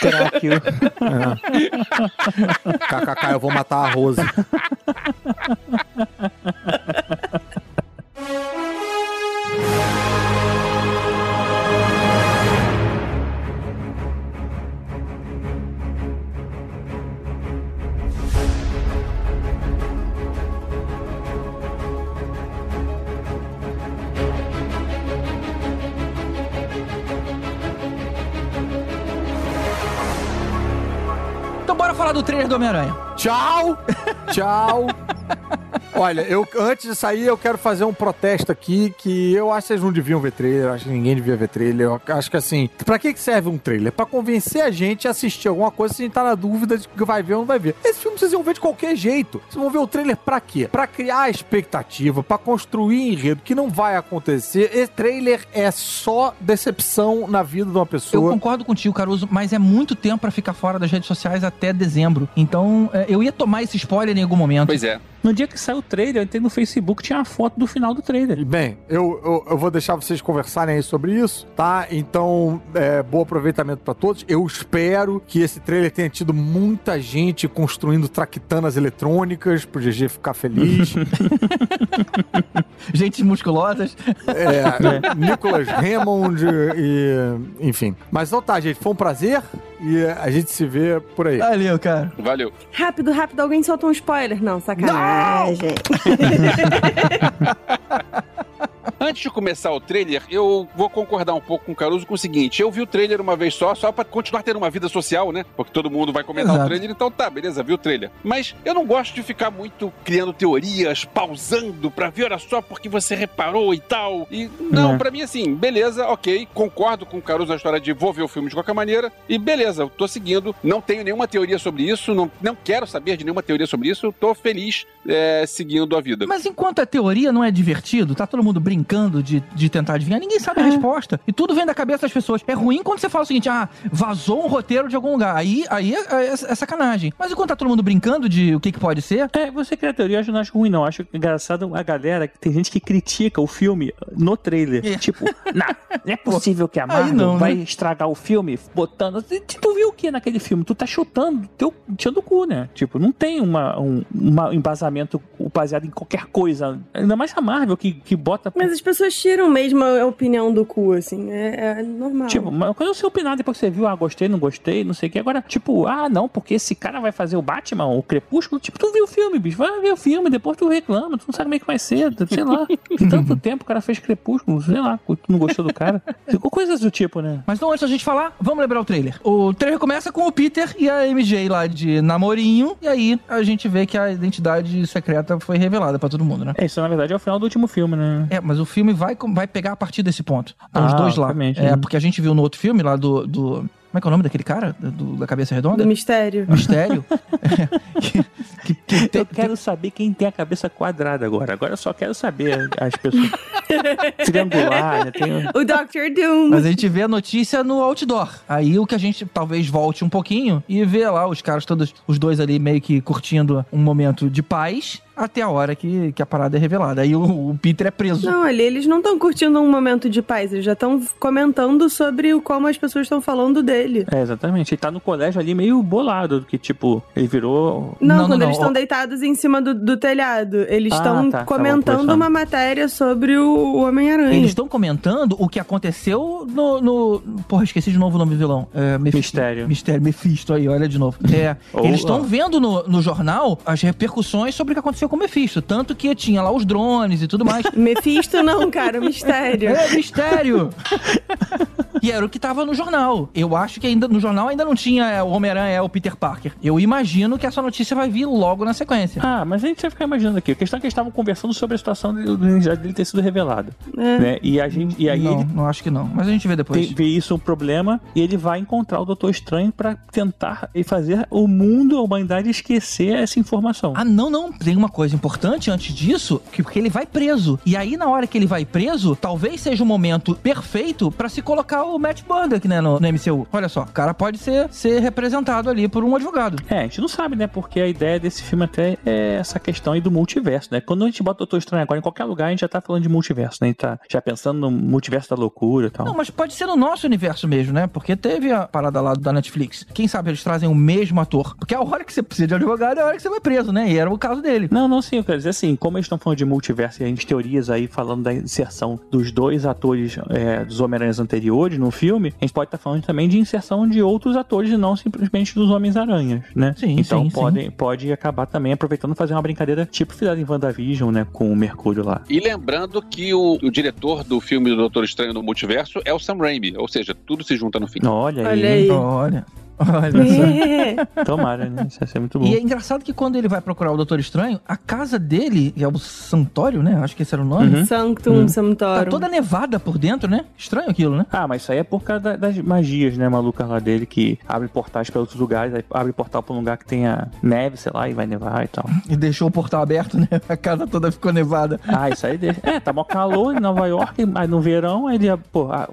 Crack. KKK, eu vou matar a Rose. Tchau! Tchau! Olha, eu antes de sair, eu quero fazer um protesto aqui que eu acho que vocês não deviam ver trailer, eu acho que ninguém devia ver trailer. Eu acho que assim, pra que que serve um trailer? Pra convencer a gente a assistir alguma coisa se a gente tá na dúvida de que vai ver ou não vai ver. Esse filme vocês vão ver de qualquer jeito. Vocês vão ver o trailer pra quê? Pra criar expectativa, pra construir enredo que não vai acontecer. Esse trailer é só decepção na vida de uma Eu pessoa. concordo contigo, Caruso, mas é muito tempo pra ficar fora das redes sociais até dezembro. Então, é, eu ia tomar esse spoiler em algum momento. Pois é. No dia que saiu o trailer, eu entrei no Facebook, tinha a foto do final do trailer. Bem, eu, eu, eu vou deixar vocês conversarem aí sobre isso, tá? Então, é, bom aproveitamento pra todos. Eu espero que esse trailer tenha tido muita gente construindo traquitanas eletrônicas pro GG ficar feliz. Gente musculosas. é, Nicholas Hammond e... Enfim. Mas então tá, gente. Foi um prazer e a gente se vê por aí. Valeu, cara. Valeu. rápido, rápido, alguém soltou um spoiler. Não, sacanagem. Antes de começar o trailer, eu vou concordar um pouco com o Caruso com o seguinte: eu vi o trailer uma vez só, só pra continuar tendo uma vida social, né? Porque todo mundo vai comentar Exato. o trailer, então tá, beleza, vi o trailer. Mas eu não gosto de ficar muito criando teorias, pausando pra ver, olha só, porque você reparou e tal. E não, É. pra mim assim, beleza, ok, concordo com o Caruso na história de vou ver o filme de qualquer maneira, e beleza, eu tô seguindo, não tenho nenhuma teoria sobre isso, não, não quero saber de nenhuma teoria sobre isso, tô feliz é, seguindo a vida. Mas enquanto a teoria não é divertido, tá todo mundo brincando de, de tentar adivinhar, ninguém sabe a resposta. E tudo vem da cabeça das pessoas. É ruim quando você fala o seguinte: ah, vazou um roteiro de algum lugar. Aí, aí é, é- é sacanagem. Mas enquanto tá todo mundo brincando de o que, que pode ser, É, você cria teoria, eu não acho ruim, não. Acho engraçado a galera que tem gente que critica o filme no trailer. É. Tipo, não, não é possível que a Marvel não, né? vai estragar o filme botando. Tu viu o que naquele filme? Tu tá chutando teu tio do cu, né? Tipo, não tem uma, um uma embasamento baseado em qualquer coisa. Ainda mais a Marvel que, que bota. As pessoas tiram mesmo a opinião do cu, assim. É, é normal. Tipo, uma coisa é você opinar depois que você viu, ah, gostei, não gostei, não sei o que. Agora, tipo, ah, não, porque esse cara vai fazer o Batman, o Crepúsculo. Tipo, tu viu o filme, bicho. Vai ver o filme, depois tu reclama, tu não sabe como é que vai ser, sei lá. Tanto tempo o cara fez Crepúsculo, sei lá, tu não gostou do cara. Ficou coisas do tipo, né? Mas não, antes da gente falar, vamos lembrar o trailer. O trailer começa com o Peter e a MJ lá de namorinho, e aí a gente vê que a identidade secreta foi revelada pra todo mundo, né? É, isso na verdade é o final do último filme, né? É, mas o, filme vai, vai pegar a partir desse ponto. Então, os Ah, dois lá. É, porque a gente viu no outro filme lá do. do- como é que é o nome daquele cara? Do- da cabeça redonda? Do mistério. Mistério. É, que, que- que tem- Eu quero saber quem tem a cabeça quadrada agora. Agora eu só quero saber as pessoas. Triangular, né? Tem... O Dr. Doom. Mas a gente vê a notícia no outdoor. Aí o que a gente talvez volte um pouquinho e vê lá os caras todos, os dois ali meio que curtindo um momento de paz até a hora que, que a parada é revelada. Aí o, o Peter é preso. Não, ali eles não estão curtindo um momento de paz, eles já estão comentando sobre o como as pessoas estão falando dele. É, exatamente. Ele tá no colégio ali meio bolado, que tipo, ele virou. Não, Não, quando não, eles estão deitados em cima do, do telhado. Eles Ah, estão tá, tá bom, comentando conversando. uma matéria sobre o, o Homem-Aranha. Eles estão comentando o que aconteceu no, no- Porra, esqueci de novo o nome do vilão. É, Mephisto. Mistério. Mistério, Mephisto aí, olha de novo. É, Ou- eles estão vendo no, no jornal as repercussões sobre o que aconteceu com o Mephisto. Tanto que tinha lá os drones e tudo mais. Mephisto não, cara, o mistério. É mistério! e era o que tava no jornal. Eu acho que ainda no jornal ainda não tinha é, o Homem-Aranha é o Peter Parker. Eu imagino que essa notícia vai vir logo na sequência. Ah, mas a gente vai ficar imaginando aqui. A questão é que eles estavam conversando sobre a situação dele, da identidade dele ter sido revelada. É. Né? E, a gente, e aí não, ele não acho que não. Mas a gente vê depois. tem, vê isso um problema e ele vai encontrar o Doutor Estranho pra tentar e fazer o mundo, a humanidade, esquecer essa informação. Ah, não, não. Tem uma coisa importante antes disso, que porque ele vai preso. E aí, na hora que ele vai preso, talvez seja o momento perfeito pra se colocar o Matt Murdock, né, no, no MCU. Olha só, o cara pode ser, ser representado ali por um advogado. É, a gente não sabe, né? Porque a ideia desse filme até é essa questão aí do multiverso, né? Quando a gente bota o Doutor Estranho agora em qualquer lugar, a gente já tá falando de multiverso, né? A gente tá já pensando no multiverso da loucura e tal. Não, mas pode ser no nosso universo mesmo, né? Porque teve a parada lá da Netflix. Quem sabe eles trazem o mesmo ator. Porque a hora que você precisa de advogado é a hora que você vai preso, né? E era o caso dele. Não, não, sim, eu quero dizer assim, como eles estão falando de multiverso e a gente teorias aí falando da inserção dos dois atores é, dos Homem-Aranhas anteriores no filme, a gente pode estar falando também de inserção de outros atores e não simplesmente dos Homens-Aranhas, né? Sim, então sim, pode, pode acabar também aproveitando fazer uma brincadeira tipo fizeram em WandaVision, né? Com o Mercúrio lá. E lembrando que o, o diretor do filme do Doutor Estranho no Multiverso é o Sam Raimi, ou seja, tudo se junta no fim. Olha, Olha aí. aí. Olha. Olha só. É. Tomara, né? Isso vai ser muito bom. E é engraçado que quando ele vai procurar o Doutor Estranho, a casa dele, que é o Santório, né? Acho que esse era o nome. Uhum. Sanctum Tá Sanctorum. toda nevada por dentro, né? Estranho aquilo, né? Ah, mas isso aí é por causa da- das magias, né, malucas lá dele, que abre portais para outros lugares, aí abre portal pra um lugar que tenha neve, sei lá, e vai nevar e tal. E deixou o portal aberto, né? A casa toda ficou nevada. Ah, isso aí deixa. É, tá mó calor em Nova York, mas no verão, aí ele, pô, ah,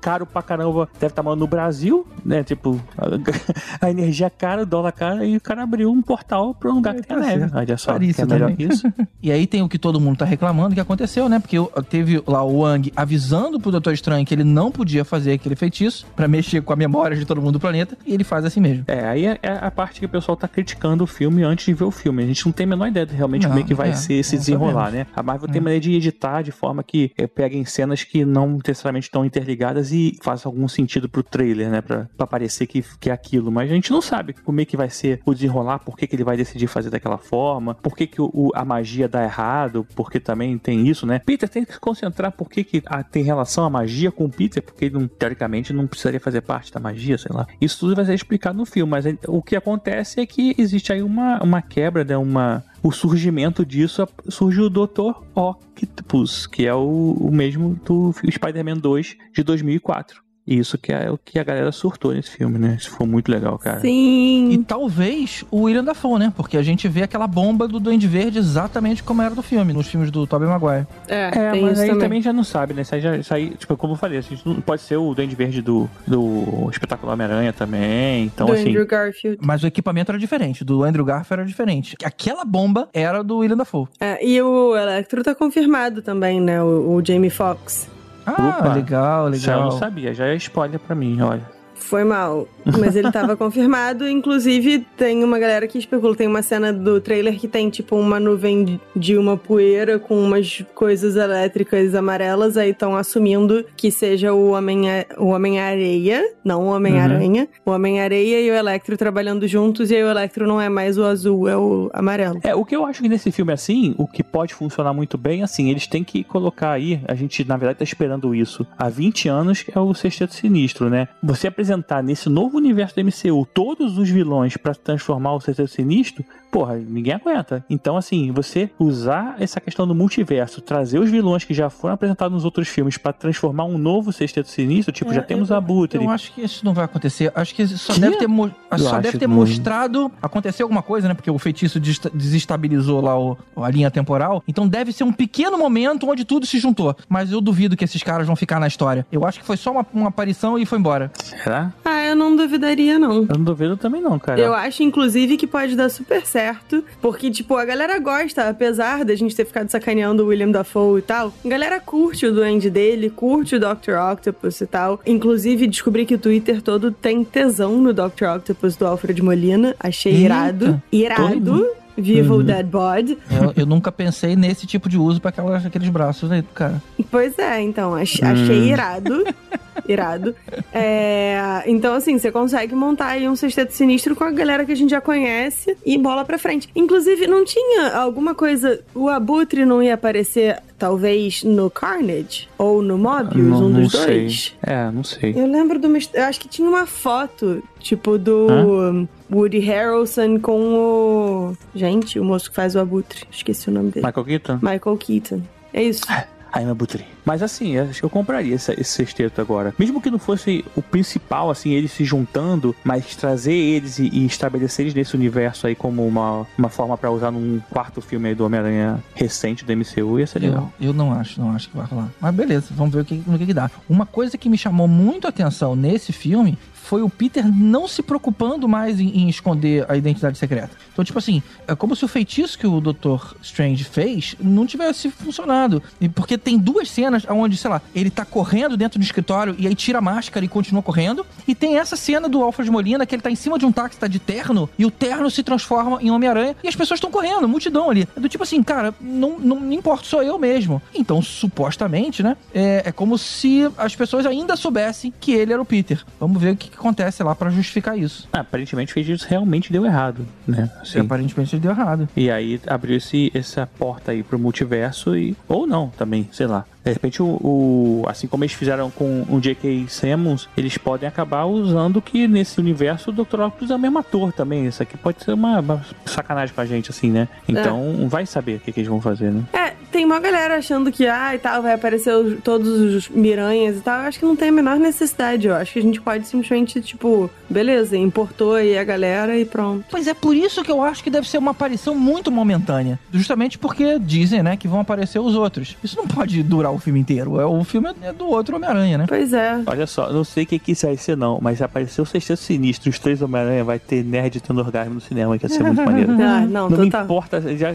caro pra caramba, deve estar morando no Brasil, né? Tipo, a, a energia é cara, o dólar caro, e o cara abriu um portal pra um lugar que Tá tem neve. certo. Olha só, é melhor que isso. E aí tem o que todo mundo tá reclamando que aconteceu, né? Porque teve lá o Wang avisando pro Doutor Estranho que ele não podia fazer aquele feitiço pra mexer com a memória de todo mundo do planeta. E ele faz assim mesmo. É, aí é, é a parte que o pessoal tá criticando o filme antes de ver o filme. A gente não tem a menor ideia de realmente Não, como é que vai é, ser não desenrolar, sabemos. né? A Marvel tem É. maneira de editar de forma que é, peguem cenas que não necessariamente estão interligadas e faça algum sentido pro trailer, né? Pra, pra parecer que, que é aquilo. Mas a gente não sabe como é que vai ser o desenrolar, por que, que ele vai decidir fazer daquela forma, por que, que o, a magia dá errado, porque também tem isso, né? Peter tem que se concentrar por que, que ah, tem relação a magia com o Peter, porque ele, não, teoricamente, não precisaria fazer parte da magia, sei lá. Isso tudo vai ser explicado no filme, mas o que acontece é que existe aí uma, uma quebra, né? Uma, o surgimento disso surge o Dr. Octopus, que é o, o mesmo do Spider-Man 2 de 2004. E isso que é o que a galera surtou nesse filme, né? Isso foi muito legal, cara. Sim. E talvez o William Dafoe, né? Porque a gente vê aquela bomba do Duende Verde exatamente como era do filme, nos filmes do Tobey Maguire. É, É, tem mas isso aí também. também. já não sabe, né? Isso aí, já, isso aí, tipo, como eu falei, assim, não pode ser o Duende Verde do, do Espetáculo Homem-Aranha também. Então, do assim. Andrew Garfield. Mas o equipamento era diferente, do Andrew Garfield era diferente. Aquela bomba era do William Dafoe. É, e o Electro tá confirmado também, né? O, o Jamie Foxx. Ah, Opa, legal, Isso eu não legal. sabia, já é spoiler pra mim, olha. Foi mal. Mas ele tava confirmado. Inclusive, tem uma galera que especula. Tem uma cena do trailer que tem, tipo, uma nuvem de uma poeira com umas coisas elétricas amarelas. Aí estão assumindo que seja o Homem- o Homem-Areia, não o Homem-Aranha. O Homem-Areia e o Electro trabalhando juntos. E aí o Electro não é mais o azul, é o amarelo. É, o que eu acho que nesse filme, assim, o que pode funcionar muito bem, assim, eles têm que colocar aí, a gente, na verdade, tá esperando isso há 20 anos, que é o Sexteto Sinistro, né? Você apresentar apresentar nesse novo universo do MCU todos os vilões pra transformar o Sexteto Sinistro, porra, ninguém aguenta. Então, assim, você usar essa questão do multiverso, trazer os vilões que já foram apresentados nos outros filmes pra transformar um novo Sexteto Sinistro, tipo, É, já temos a Abutre. Eu acho que isso não vai acontecer. Acho que só Que? deve ter, mo- Eu só deve ter mostrado. Aconteceu alguma coisa, né? Porque o feitiço desestabilizou lá o- a linha temporal. Então deve ser um pequeno momento onde tudo se juntou. Mas eu duvido que esses caras vão ficar na história. Eu acho que foi só uma, uma aparição e foi embora. Será? Ah, eu não duvidaria, não. Eu não duvido também não, cara. Eu acho, inclusive, que pode dar super certo. Porque, tipo, a galera gosta, apesar da gente ter ficado sacaneando o William Dafoe e tal. A galera curte o duende dele, curte o Dr. Octopus e tal. Inclusive, descobri que o Twitter todo tem tesão no Dr. Octopus do Alfred Molina. Achei Eita. irado. Irado. Viva Uhum. o Dead Bod. Eu, eu nunca pensei nesse tipo de uso pra aquelas, aqueles braços aí do cara. Pois é, então, ach- Hum. achei irado. Irado. É, então, assim, você consegue montar aí um sexteto sinistro com a galera que a gente já conhece e bola pra frente. Inclusive, não tinha alguma coisa. O Abutre não ia aparecer, talvez, no Carnage? Ou no Mobius, não, um não dos sei. dois? É, não sei. Eu lembro hist- Eu acho que tinha uma foto, tipo, do Woody Harrelson com o. Gente, o moço que faz o Abutre. Esqueci o nome dele. Michael Keaton? Michael Keaton. É isso. Ai, meu Butri. Mas assim, acho que eu compraria esse, esse sexteto agora. Mesmo que não fosse o principal, assim, eles se juntando, mas trazer eles e, e estabelecer eles nesse universo aí como uma, uma forma pra usar num quarto filme aí do Homem-Aranha recente do MCU ia ser legal. Eu, eu não acho, não acho que vai rolar. Mas beleza, vamos ver o que, no que dá. Uma coisa que me chamou muito a atenção nesse filme foi o Peter não se preocupando mais em, em esconder a identidade secreta. Então, tipo assim, é como se o feitiço que o Dr. Strange fez não tivesse funcionado. Porque tem duas cenas onde, sei lá, ele tá correndo dentro do escritório e aí tira a máscara e continua correndo. E tem essa cena do Alfred Molina que ele tá em cima de um táxi, tá de terno, e o terno se transforma em Homem-Aranha e as pessoas estão correndo, multidão ali. É do tipo assim, cara, não, não me importa, sou eu mesmo. Então, supostamente, né? É, é como se as pessoas ainda soubessem que ele era o Peter. Vamos ver o que acontece lá pra justificar isso. Ah, aparentemente fez isso realmente deu errado, né? Assim. Aparentemente deu errado. E aí abriu esse, essa porta aí pro multiverso e. Ou não também, sei lá. De repente, o, o- assim como eles fizeram com o J.K. Simmons, eles podem acabar usando que nesse universo o Dr. Octopus é o mesmo ator também. Isso aqui pode ser uma, uma sacanagem com a gente, assim, né? Então, vai saber o que, que eles vão fazer, né? É, tem uma galera achando que, ah, e tal, vai aparecer os- todos os miranhas e tal. Eu acho que não tem a menor necessidade. Eu acho que a gente pode simplesmente, tipo, beleza, importou aí a galera e pronto. Pois é, por isso que eu acho que deve ser uma aparição muito momentânea. Justamente porque dizem, né, que vão aparecer os outros. Isso não pode durar o filme inteiro. É o filme é do outro Homem-Aranha, né? Pois é. Olha só, não sei o que, que isso vai ser, não, mas se aparecer o Sexteto Sinistro, os três Homem-Aranha, vai ter nerd tendo orgasmo no cinema, que ia ser muito maneiro. Ah, não, Não total. importa, já,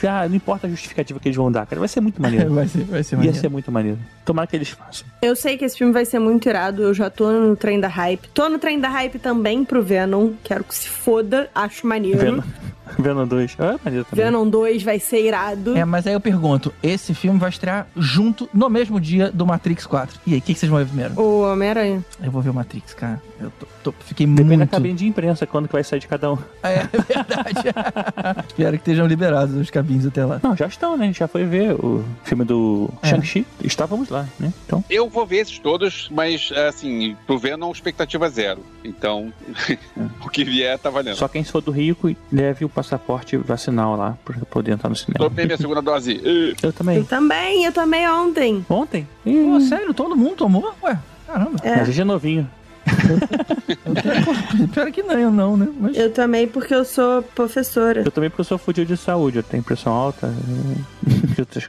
já não importa a justificativa que eles vão dar, cara. Vai ser muito maneiro. Vai ser, vai ser Ia maneiro. ser muito maneiro. Tomara que eles façam. Eu sei que esse filme vai ser muito irado. Eu já tô no trem da hype. Tô no trem da hype também pro Venom. Quero que se foda. Acho maneiro. Venom, Venom 2. Ah, maneiro também. Venom 2 vai ser irado. É, mas aí eu pergunto, esse filme vai estrear junto, no mesmo dia do Matrix 4. E aí, o que, que vocês vão ver primeiro? O Homem-Aranha. Eu vou ver o Matrix, cara. Eu tô, tô- fiquei Depende da muito... cabine de imprensa, quando que vai sair de cada um. É, é verdade. Espero que estejam liberados os cabinhos até lá. Não, já estão, né? A gente já foi ver o filme do É. Shang-Chi. Estávamos lá, né? Então, Eu vou ver esses todos, mas assim, pro Venom, expectativa zero. Então, o que vier tá valendo. só quem for do Rico leve o passaporte vacinal lá pra poder entrar no cinema. Tomei minha segunda dose. Eu também. Eu também, eu tomei ontem. Ontem? Pô, Ih, sério? Todo mundo tomou? Ué, caramba. É. Mas a gente é novinho. Pior que não, eu não, né? Mas... Eu tomei porque eu sou professora. Eu também porque eu sou fudido de saúde. Eu tenho pressão alta.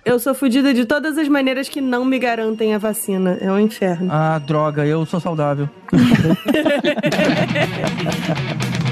Eu sou fodida de todas as maneiras que não me garantem a vacina. É um inferno. Ah, droga, eu sou saudável.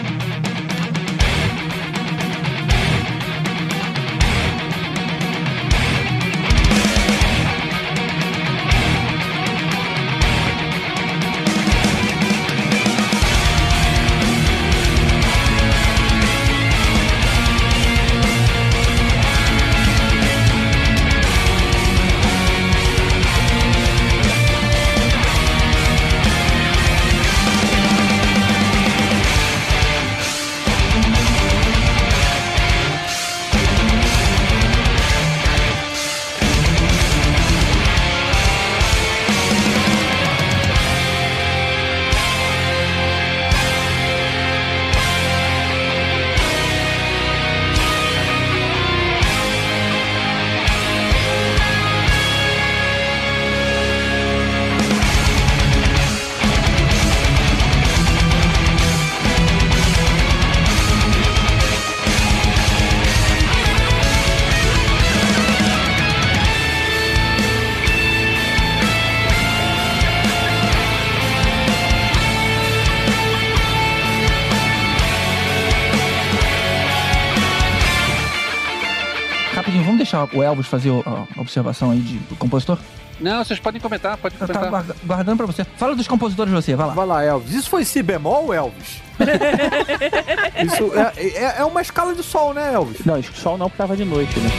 o Elvis fazer a observação aí de, do compositor? Não, vocês podem comentar, podem Eu comentar. tava guarda- guardando pra você. Fala dos compositores de você, vai lá. Vai lá, Elvis. Isso foi si bemol, Elvis? Isso é, é, é uma escala de sol, né, Elvis? Não, sol não, porque tava de noite, né?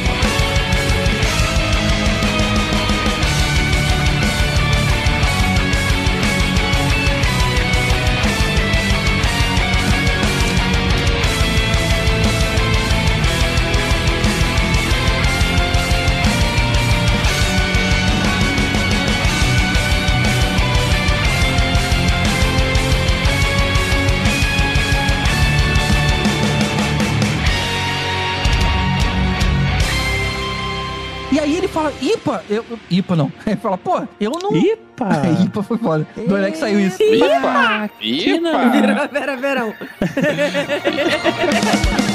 Ipa, eu. Ipa não. Ele fala, pô, eu não. Ipa! Ipa foi foda. Do onde é que saiu isso? Ipa! Ipa! não. Virou Vera Verão.